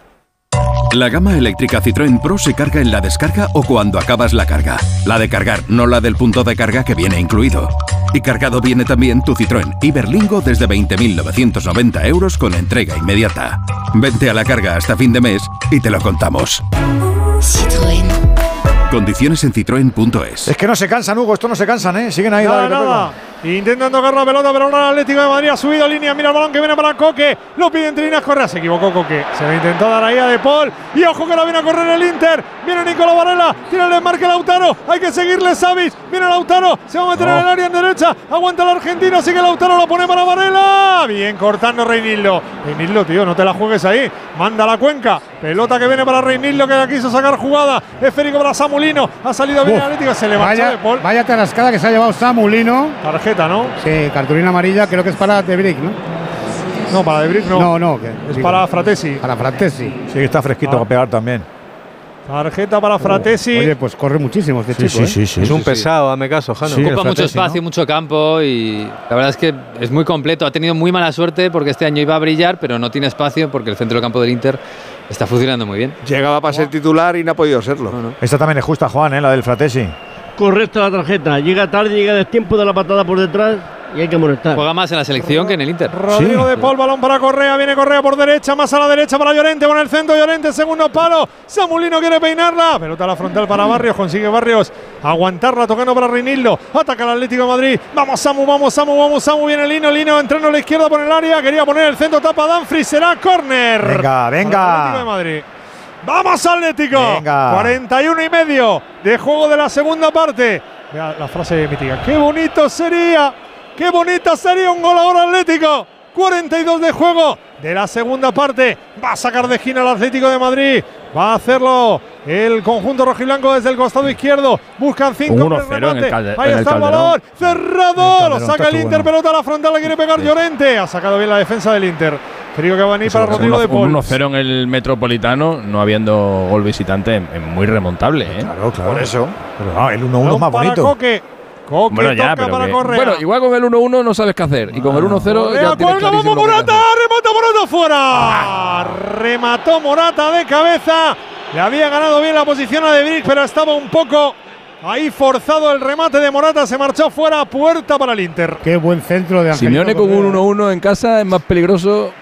La gama eléctrica Citroën Pro se carga en la descarga o cuando acabas la carga. La de cargar, no la del punto de carga que viene incluido. Y cargado viene también tu Citroën Iberlingo desde 20.990 euros con entrega inmediata. Vente a la carga hasta fin de mes y te lo contamos. Citroën. Condiciones en citroen.es. Es que no se cansan, Hugo. Esto no se cansan, ¿eh? Siguen ahí. Nada, dale, que nada. Intentan tocar la pelota, pero ahora el Atlético de Madrid ha subido línea. Mira el balón que viene para Coque. Lo pide entre líneas Correa. Se equivocó Coque. Se lo intentó dar ahí a De Paul. Y ojo que la viene a correr el Inter. Viene Nicolás Varela. Tiene el desmarque Lautaro. Hay que seguirle Savic. Viene Lautaro. Se va a meter en el área en derecha. Aguanta el argentino. Sigue Lautaro. Lo pone para Varela. Bien cortando Reinildo. Reinildo, tío, no te la juegues ahí. Manda la cuenca. Pelota que viene para Reinildo que la quiso sacar jugada. Esférico para Samulino. Ha salido bien Uf, el Atlético. Se le vaya, De Paul. vaya tarascada que se ha llevado Samulino. Tarjeta, ¿no? Sí, cartulina amarilla, creo que es para De Brick, ¿no? No, para De Brick no. No, no, que, Es digo, para Fratesi. Para Fratesi. Sí, que está fresquito Ah. para pegar también. Tarjeta para Fratesi. Oye, pues corre muchísimo este Sí, chico. sí, ¿eh? sí, sí. es un sí, sí. pesado, hazme caso, Jano. Sí, Ocupa mucho espacio, ¿no? mucho campo y la verdad es que es muy completo. Ha tenido muy mala suerte porque este año iba a brillar, pero no tiene espacio porque el centro del campo del Inter está funcionando muy bien. Llegaba para ser titular y no ha podido serlo. Esta también es justa, Juan, ¿eh? La del Fratesi. Correcta la tarjeta. Llega tarde, llega de tiempo de la patada por detrás y hay que molestar. Juega más en la selección que en el Inter. Rodrigo Sí. de Paul, balón para Correa, viene Correa por derecha, más a la derecha para Llorente, con el centro Llorente, segundo palo, Samulino quiere peinarla, pelota a la frontal para Barrios, consigue Barrios aguantarla, tocando para Reinildo, ataca el Atlético de Madrid, vamos Samu, vamos Samu, vamos Samu, viene Lino, Lino entrando a la izquierda por el área, quería poner el centro, tapa Danfries, será córner. Venga, venga. Para el Atlético de Madrid. ¡Vamos Atlético! Venga. 41 y medio de juego de la segunda parte. La frase mítica. ¡Qué bonito sería! ¡Qué bonita sería un gol ahora Atlético! 42 de juego de la segunda parte. Va a sacar de esquina el Atlético de Madrid. Va a hacerlo el conjunto rojiblanco desde el costado izquierdo. Buscan cinco. Un hombre 1-0 en remate. el calde- Ahí está el balón. Cerrado. Lo saca el Inter. bueno. Pelota a la frontal. La quiere pegar Llorente. Ha sacado bien la defensa del Inter. Creo que va a venir para Rodrigo de Paul. Un 1-0 en el Metropolitano, no habiendo gol visitante, es muy remontable. ¿eh? Claro, claro. Por eso. Pero ah, el 1-1 es más Para bonito. Coque. Coque Bueno, ya, toca pero para que- Correa. Bueno, igual con el 1-1 no sabes qué hacer. Y con el 1-0 Correa, ya tienes cuelga, clarísimo Morata, remata Morata fuera. Remató Morata de cabeza. Le había ganado bien la posición a De Brick, pero estaba un poco ahí forzado el remate de Morata. Se marchó fuera, puerta para el Inter. Qué buen centro de Angelito Simeone con un 1-1 en casa es más peligroso.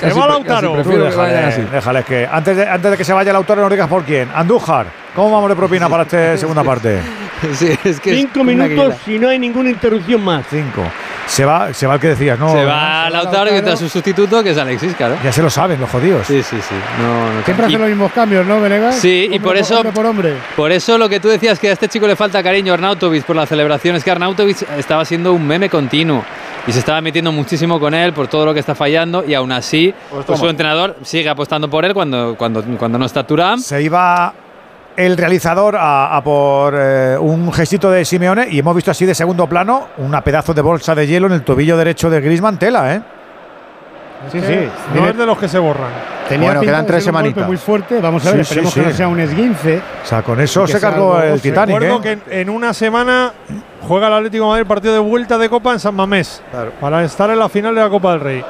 Se va Lautaro. vayan Déjale, así. déjale, que antes de, antes de que se vaya el autor nos digas por quién. Andújar, ¿cómo vamos de propina para esta segunda parte? Sí, es que es Cinco una minutos si no hay ninguna interrupción más. Cinco. Se va, se va el que decías, ¿no? Se va Lautaro y entra su sustituto, que es Alexis, claro. Ya se lo saben los jodidos. Sí, sí, sí. No, no Siempre hacen los mismos cambios, ¿no, Venegas? Sí, y Hombre por eso- Hombre por hombre. Por eso lo que tú decías que a este chico le falta cariño a Arnautovic por la celebración es que Arnautovic estaba siendo un meme continuo y se estaba metiendo muchísimo con él por todo lo que está fallando y aún así pues toma. su entrenador sigue apostando por él cuando, cuando, cuando no está Turán. Se iba el realizador a, a por eh, un gestito de Simeone y hemos visto así de segundo plano una pedazo de bolsa de hielo en el tobillo derecho de Griezmann Tela, ¿eh? Sí, sí. No es de los que se borran. Tenía Bueno, quedan tres ser un golpe semanitas. muy fuerte. Vamos a ver, Sí, esperemos sí, que no sí. sea un esguince. O sea, con eso se cargó el Titanic, Recuerdo ¿eh? que en, una semana juega el Atlético de Madrid partido de vuelta de Copa en San Mamés para estar en la final de la Copa del Rey.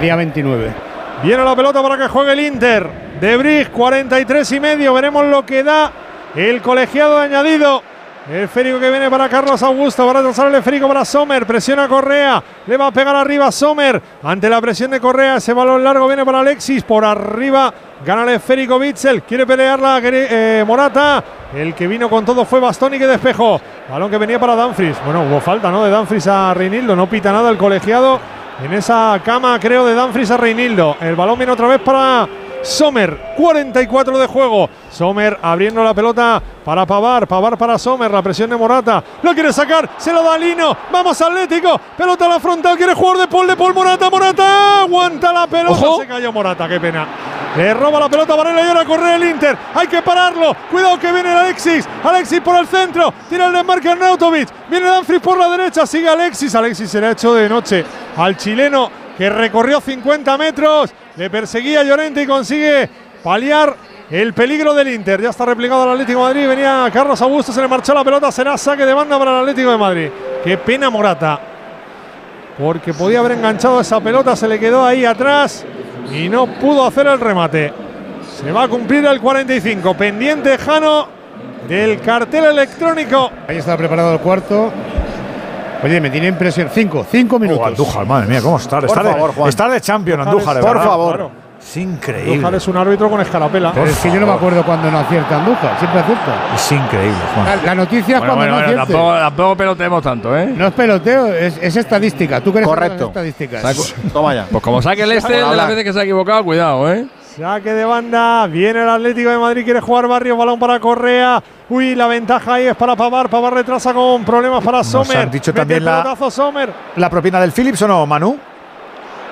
Día 29. Viene la pelota para que juegue el Inter. De Brig, 43 y medio. Veremos lo que da el colegiado de añadido. El esférico que viene para Carlos Augusto. Va a retrasar el esférico para Sommer. Presiona Correa. Le va a pegar arriba Sommer. Ante la presión de Correa. Ese balón largo viene para Alexis. Por arriba gana el esférico Witzel. Quiere pelearla eh, Morata. El que vino con todo fue Bastoni que despejó. Balón que venía para Danfries. Bueno, hubo falta ¿no? de Danfries a Reinildo. No pita nada el colegiado. En esa cama, creo, de Danfries a Reinildo. El balón viene otra vez para Sommer. 44 de juego. Sommer abriendo la pelota para Pavar. Pavar para Sommer. La presión de Morata. Lo quiere sacar. Se lo da Lino. Vamos Atlético. Pelota a la frontal. Quiere jugar de Paul. De Paul Morata. Morata. Aguanta la pelota. Ojo. Se cayó Morata. Qué pena. Le roba la pelota Varela y ahora corre el Inter. Hay que pararlo. Cuidado que viene Alexis. Alexis por el centro. Tira el desmarque Arnautovic. Viene Danfries por la derecha. Sigue Alexis. Alexis se le ha hecho de noche al chileno que recorrió 50 metros. Le perseguía Llorente y consigue paliar el peligro del Inter. Ya está replicado el Atlético de Madrid. Venía Carlos Augusto. Se le marchó la pelota. Será saque de banda para el Atlético de Madrid. Qué pena Morata. Porque podía haber enganchado esa pelota. Se le quedó ahí atrás y no pudo hacer el remate. Se va a cumplir el 45. Pendiente Jano del cartel electrónico. Ahí está preparado el cuarto. Oye, me tiene impresión. Cinco, cinco minutos. Oh, Andújar, madre mía, ¿cómo está? Por está, favor, de, Juan. está de champion, Andújar, de Por verdad. favor. Claro. Es increíble. Andújar es un árbitro con escarapela. Pero es que yo no me acuerdo cuando no acierta Andújar. Siempre acierta. Es increíble, Juan. La, la noticia es Bueno, cuando bueno, no bueno, tampoco, tampoco pelotemos tanto, ¿eh? No es peloteo, es, es estadística. Tú crees Correcto. estadísticas. Saco- Toma ya. Pues como saque el este de las veces que se ha equivocado, cuidado, ¿eh? Saque de banda, viene el Atlético de Madrid, quiere jugar Barrio, balón para Correa. Uy, la ventaja ahí es para Pavar, Pavar retrasa con problemas para Sommer. han dicho Mete también la- Sommer. ¿La propina del Philips o no, Manu?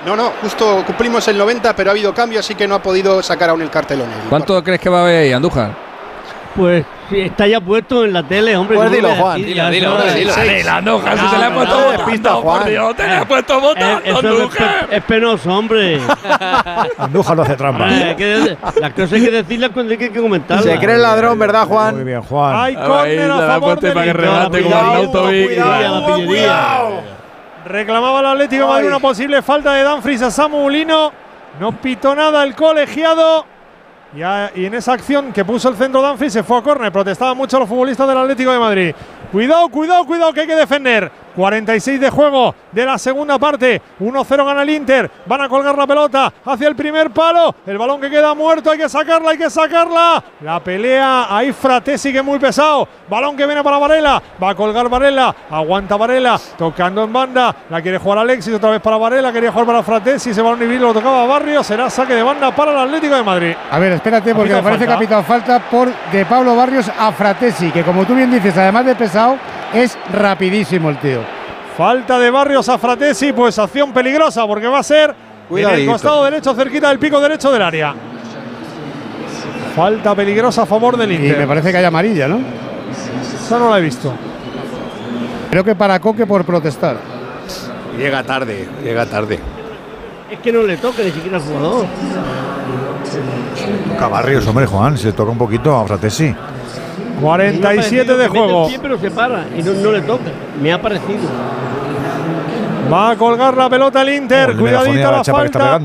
No, no, justo cumplimos el 90, pero ha habido cambio, así que no ha podido sacar aún el cartelón. el ¿Cuánto crees que va a haber ahí, Andújar? Pues está ya puesto en la tele, hombre. Pues dilo, Juan. Dilo, dilo, hombre, dilo. Sí. Dale, Andújar, si se le ha puesto no, votando, despista, por Juan. Dios, te le ha puesto Eh, votando, Andújar. es penoso, hombre. Andújar no hace trampa. Eh, las cosas hay que decirlas cuando hay que comentarlas. Se cree el ladrón, ¿verdad, Muy Juan? bien, Juan. Hay ahí córner a favor del para que remate como Cuidado, Arnautovic. cuidado, la pillería. Reclamaba el Atlético de Madrid una posible falta de Danfries a Samu Lino. No pitó nada el colegiado. Y, a- y en esa acción que puso el centro Danfries se fue a córner. Protestaban mucho los futbolistas del Atlético de Madrid. Cuidado, cuidado, cuidado, que hay que defender. 46 de juego de la segunda parte. 1-0 gana el Inter. Van a colgar la pelota hacia el primer palo. El balón que queda muerto. Hay que sacarla, hay que sacarla. La pelea ahí Fratesi que es muy pesado. Balón que viene para Varela. Va a colgar Varela. Aguanta Varela. Tocando en banda. La quiere jugar Alexis. Otra vez para Varela. Quería jugar para Fratesi. Ese balón y lo tocaba Barrio. Será saque de banda para el Atlético de Madrid. A ver, espérate, porque me parece que ha pitado pitado falta por de Pablo Barrios a Fratesi, que como tú bien dices, además de pesado, es rapidísimo el tío. Falta de Barrios a Fratesi, pues acción peligrosa porque va a ser en el Cuidadito. costado derecho, cerquita del pico derecho del área. Falta peligrosa a favor del Y Inter. me parece que hay amarilla, ¿no? Esa no la he visto. Creo que para Coque por protestar. Llega tarde, llega tarde. Es que no le toca ni siquiera al jugador. Cabarrios, hombre, Juan, se toca un poquito a Fratesi. 47 de juego. pie, pero se para y no, no le toca. Me ha parecido. Va a colgar la pelota el Inter. Megafonía Cuidadito la falta.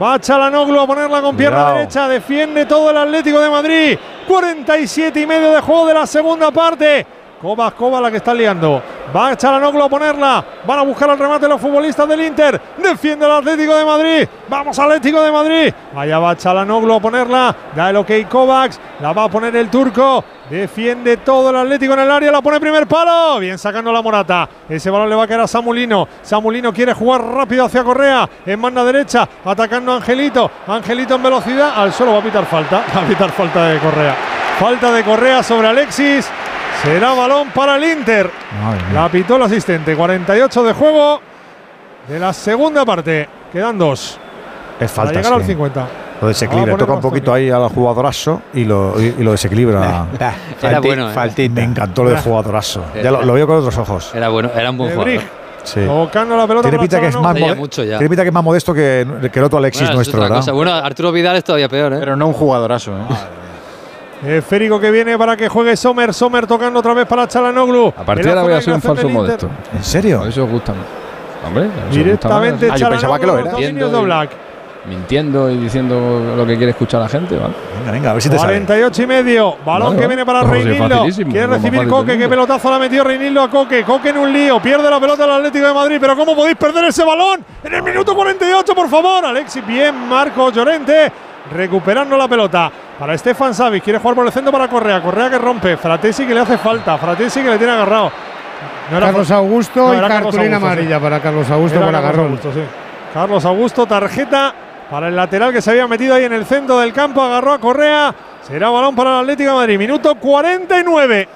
Va Chalanoglu a ponerla con pierna derecha. Defiende todo el Atlético de Madrid. 47 y medio de juego de la segunda parte. Cobas, Cobas la que está liando. Va Chalanoglu a ponerla. Van a buscar el remate los futbolistas del Inter. Defiende el Atlético de Madrid. Vamos Atlético de Madrid. Allá va Chalanoglu a ponerla. Da el ok Kovacs. La va a poner el turco. Defiende todo el Atlético en el área. La pone primer palo. Bien sacando la morata. Ese balón le va a quedar a Samulino. Samulino quiere jugar rápido hacia Correa. En banda derecha. Atacando a Angelito. Angelito en velocidad. Al suelo va a pitar falta. Va a pitar falta de Correa. Falta de Correa sobre Alexis. Será balón para el Inter. La pitó el asistente. 48 de juego de la segunda parte. Quedan dos. Es Para falta. llegar al sí. 50. Lo desequilibra, Va a poner toca un poquito ahí al jugadorazo y lo, y, y lo desequilibra. Era bueno, ¿eh? Me encantó lo de jugadorazo. Ya lo, lo veo con otros ojos. Era bueno, era un buen jugador. Sí. Tocando la pelota. Tiene para pinta que es más, mucho ya. tiene pinta que es más modesto que, que el otro Alexis Bueno, nuestro, ¿verdad? Bueno, Arturo Vidal es todavía peor, ¿eh? Pero no un jugadorazo, ¿eh? Esférico que viene para que juegue Sommer. Sommer tocando otra vez para Chalanoglu. A partir de ahora voy a ser un falso modesto. ¿En serio? Eso os gusta. Hombre, os gusta Directamente más. Chalanoglu, dominios de Black. Mintiendo y diciendo lo que quiere escuchar la gente, ¿vale? Venga, venga, a ver si te sale. 48 y medio. Balón que viene para Reinildo. Quiere lo recibir Coque. Qué pelotazo la metió Reinildo a Coque. Coque en un lío. Pierde la pelota el Atlético de Madrid. Pero ¿cómo podéis perder ese balón? En el minuto 48, por favor. Alexis, bien. Marco Llorente recuperando la pelota. Para Stefan Savic. Quiere jugar por el centro para Correa. Correa que rompe. Fratesi que le hace falta. Fratesi que le tiene agarrado. No era Carlos Augusto No, y Carlos cartulina Augusto, sí. amarilla para Carlos Augusto por Carlos. Augusto, sí. Carlos Augusto, tarjeta para el lateral que se había metido ahí en el centro del campo. Agarró a Correa. Será balón para el Atlético de Madrid. Minuto 49.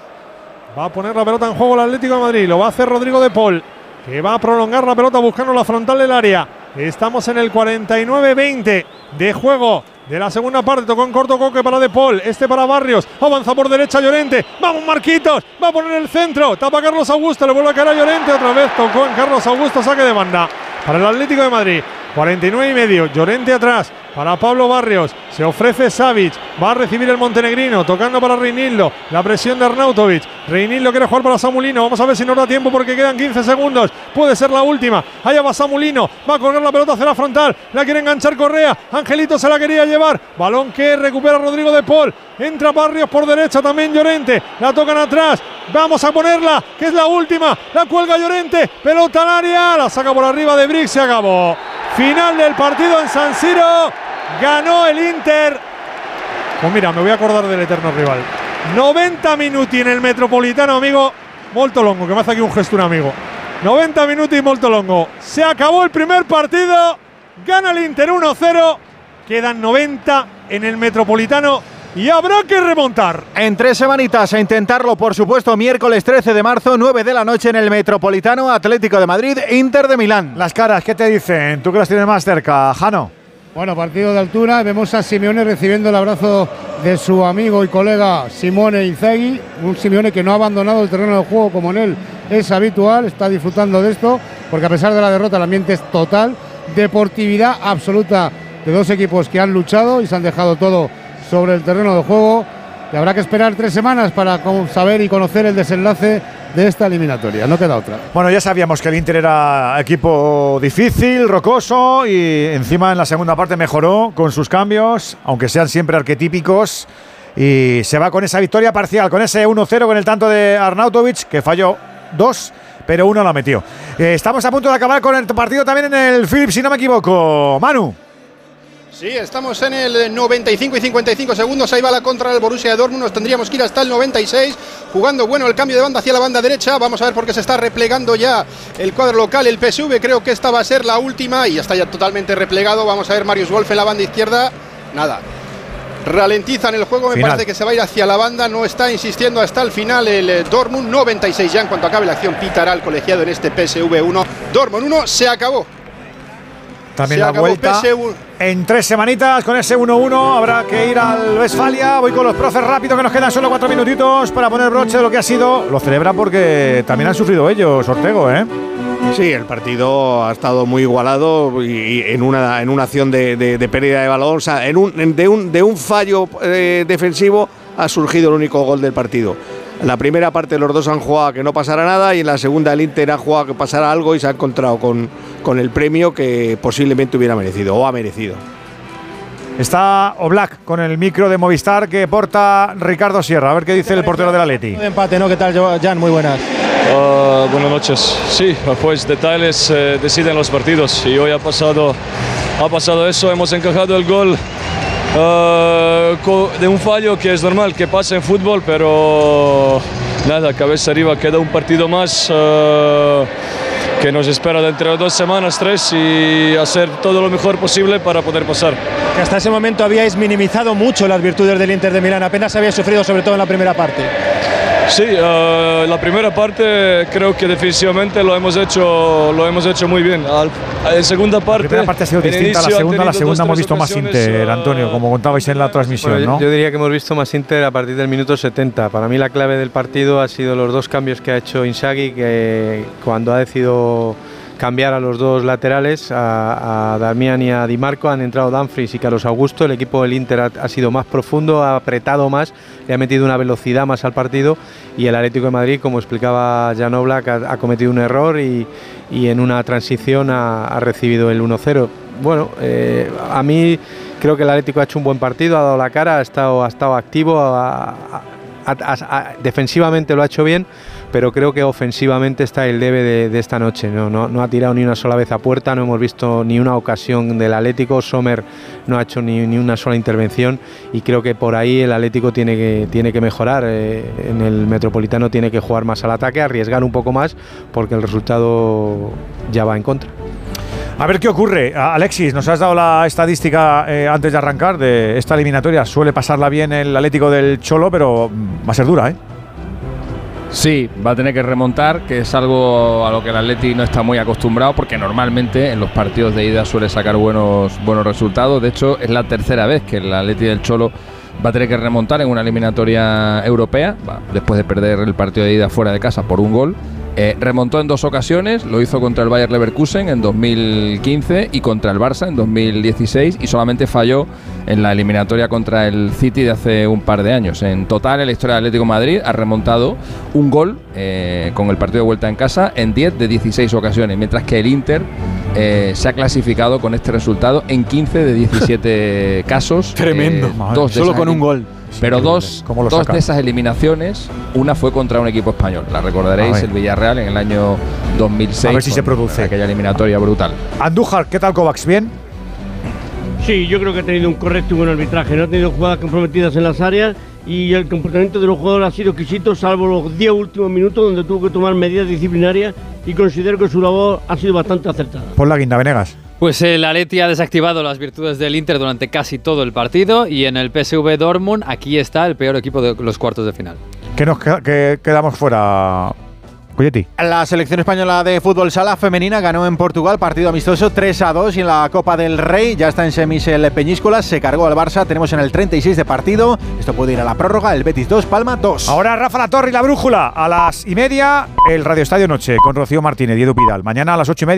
Va a poner la pelota en juego el Atlético de Madrid. Lo va a hacer Rodrigo de Paul. Que va a prolongar la pelota buscando la frontal del área. Estamos en el 49-20 de juego de la segunda parte. Tocó en corto Coque para De Paul. Este para Barrios. Avanza por derecha Llorente. Vamos Marquitos. Va a poner el centro. Tapa Carlos Augusto. Le vuelve a caer a Llorente. Otra vez tocó en Carlos Augusto. Saque de banda para el Atlético de Madrid. 49 y medio. Llorente atrás para Pablo Barrios. Se ofrece Savic. Va a recibir el montenegrino. Tocando para Reinildo. La presión de Arnautovic. Reinildo quiere jugar para Samulino. Vamos a ver si nos da tiempo porque quedan 15 segundos. Puede ser la última. Allá va Samulino. Va a colgar la pelota hacia la frontal. La quiere enganchar Correa. Angelito se la quería llevar. Balón que recupera Rodrigo de Paul. Entra Barrios por derecha también Llorente. La tocan atrás. Vamos a ponerla, que es la última. La cuelga Llorente. Pelota al área. La saca por arriba de Brix. Se acabó. Final del partido en San Siro. Ganó el Inter. Pues mira, me voy a acordar del eterno rival. 90 minuti en el Metropolitano, amigo. Molto longo, que me hace aquí un gesto un amigo. 90 minuti molto longo. Se acabó el primer partido. Gana el Inter 1-0. Quedan 90 en el Metropolitano y habrá que remontar. En tres semanitas a intentarlo, por supuesto, miércoles 13 de marzo, 9 de la noche en el Metropolitano Atlético de Madrid, Inter de Milán. Las caras, ¿qué te dicen? ¿Tú que las tienes más cerca, Jano? Bueno, partido de altura. Vemos a Simeone recibiendo el abrazo de su amigo y colega Simone Inzaghi. Un Simeone que no ha abandonado el terreno de juego como en él es habitual. Está disfrutando de esto porque a pesar de la derrota el ambiente es total. Deportividad absoluta de dos equipos que han luchado y se han dejado todo sobre el terreno de juego. Y habrá que esperar tres semanas para saber y conocer el desenlace de esta eliminatoria. No queda otra. Bueno, ya sabíamos que el Inter era equipo difícil, rocoso y encima en la segunda parte mejoró con sus cambios, aunque sean siempre arquetípicos. Y se va con esa victoria parcial, con ese 1-0 con el tanto de Arnautovic, que falló dos, pero uno lo metió. Eh, estamos a punto de acabar con el partido también en el Philips, si no me equivoco. Manu. Sí, estamos en el 95 y 55 segundos. Ahí va la contra del Borussia de Dortmund. Nos tendríamos que ir hasta el 96. Jugando bueno el cambio de banda hacia la banda derecha. Vamos a ver por qué se está replegando ya el cuadro local, el PSV. Creo que esta va a ser la última y ya está ya totalmente replegado. Vamos a ver Marius Wolf en la banda izquierda. Nada. Ralentizan el juego, me Final. parece que se va a ir hacia la banda, no está insistiendo hasta el final el eh, Dortmund, 96 ya en cuanto acabe la acción, pitará el colegiado en este PSV 1, Dortmund 1, se acabó. También Se la vuelta PSV. en tres semanitas con ese 1-1. Habrá que ir al Westfalia. Voy con los profes rápido, que nos quedan solo cuatro minutitos para poner broche de lo que ha sido. Lo celebra porque también han sufrido ellos, Ortego, ¿eh? Sí, el partido ha estado muy igualado y, y en una en una acción de, de- de pérdida de balón, o sea, en un, en- de, un, de un fallo eh, defensivo ha surgido el único gol del partido. En la primera parte los dos han jugado a que no pasara nada y en la segunda el Inter ha jugado a que pasara algo y se ha encontrado con, con el premio que posiblemente hubiera merecido o ha merecido. Está Oblak con el micro de Movistar que porta Ricardo Sierra. A ver qué dice el portero del Atleti. De empate, ¿no? ¿Qué tal, Jan? Muy buenas. Ah, buenas noches. Sí, pues detalles eh, deciden los partidos y hoy ha pasado, ha pasado eso, hemos encajado el gol co- de un fallo que es normal que pase en fútbol, pero nada, cabeza arriba, queda un partido más ah, que nos espera dentro de dos semanas, tres y hacer todo lo mejor posible para poder pasar. Hasta ese momento habíais minimizado mucho las virtudes del Inter de Milán, apenas habíais sufrido, sobre todo en la primera parte. Sí, eh, la primera parte creo que defensivamente lo hemos hecho, lo hemos hecho muy bien. Al- en segunda parte, La primera parte ha sido distinta a la segunda. La segunda dos, hemos visto más Inter, eh, Antonio, como contabais en la transmisión, Bueno, yo- ¿no? Yo diría que hemos visto más Inter a partir del minuto 70. Para mí la clave del partido ha sido los dos cambios que ha hecho Inzaghi, que cuando ha decidido cambiar a los dos laterales, a, a Damián y a Di Marco, han entrado Danfries y Carlos Augusto. El equipo del Inter ha, sido más profundo, ha apretado más, le ha metido una velocidad más al partido y el Atlético de Madrid, como explicaba Jan Oblak, ha, cometido un error y, en una transición ha, recibido el 1-0. Bueno, eh, a mí creo que el Atlético ha hecho un buen partido, ha dado la cara, ha estado, ha estado activo, defensivamente lo ha hecho bien, pero creo que ofensivamente está el debe de, esta noche. ¿no? Ha tirado ni una sola vez a puerta, no hemos visto ni una ocasión del Atlético, Sommer no ha hecho ni, ni una sola intervención y creo que por ahí el Atlético tiene que, tiene que mejorar. eh, en el Metropolitano tiene que jugar más al ataque, arriesgar un poco más, porque el resultado ya va en contra. A ver qué ocurre. Alexis, nos has dado la estadística eh, antes de arrancar de esta eliminatoria. Suele pasarla bien el Atlético del Cholo, pero mm, va a ser dura, ¿eh? Sí, va a tener que remontar, que es algo a lo que el Atleti no está muy acostumbrado, porque normalmente en los partidos de ida suele sacar buenos, buenos resultados. De hecho, es la tercera vez que el Atleti del Cholo va a tener que remontar en una eliminatoria europea, después de perder el partido de ida fuera de casa por un gol. Eh, remontó en dos ocasiones, lo hizo contra el Bayer Leverkusen en 2015 y contra el Barça en 2016 y solamente falló en la eliminatoria contra el City de hace un par de años. En total, en la historia del Atlético de Madrid ha remontado un gol eh, con el partido de vuelta en casa en 10 de 16 ocasiones, mientras que el Inter eh, se ha clasificado con este resultado en 15 de dos casos. Tremendo. eh, Madre, dos de solo con un gol. Pero dos, ¿Cómo lo dos de esas eliminaciones, una fue contra un equipo español. La recordaréis, el Villarreal en el año 2006. A ver si se produce. Aquella eliminatoria brutal. Andújar, ¿qué tal Kovacs? ¿Bien? Sí, yo creo que ha tenido un correcto y buen arbitraje. No ha tenido jugadas comprometidas en las áreas y el comportamiento de los jugadores ha sido exquisito, salvo los 10 últimos minutos donde tuvo que tomar medidas disciplinarias y considero que su labor ha sido bastante acertada. Pon la guinda, Venegas. Pues el Atleti ha desactivado las virtudes del Inter durante casi todo el partido y en el PSV Dortmund aquí está el peor equipo de los cuartos de final. ¿Qué nos queda- quedamos fuera? La selección española de fútbol sala femenina ganó en Portugal partido amistoso 3 a 2 y en la Copa del Rey ya está en semis el Peñíscola, se cargó al Barça, tenemos en el 36 de partido, esto puede ir a la prórroga, el Betis 2, Palma 2. Ahora Rafa La Torre y la Brújula. A las y media, el Radio Estadio Noche con Rocío Martínez y Edu Pidal. Mañana a las ocho y media.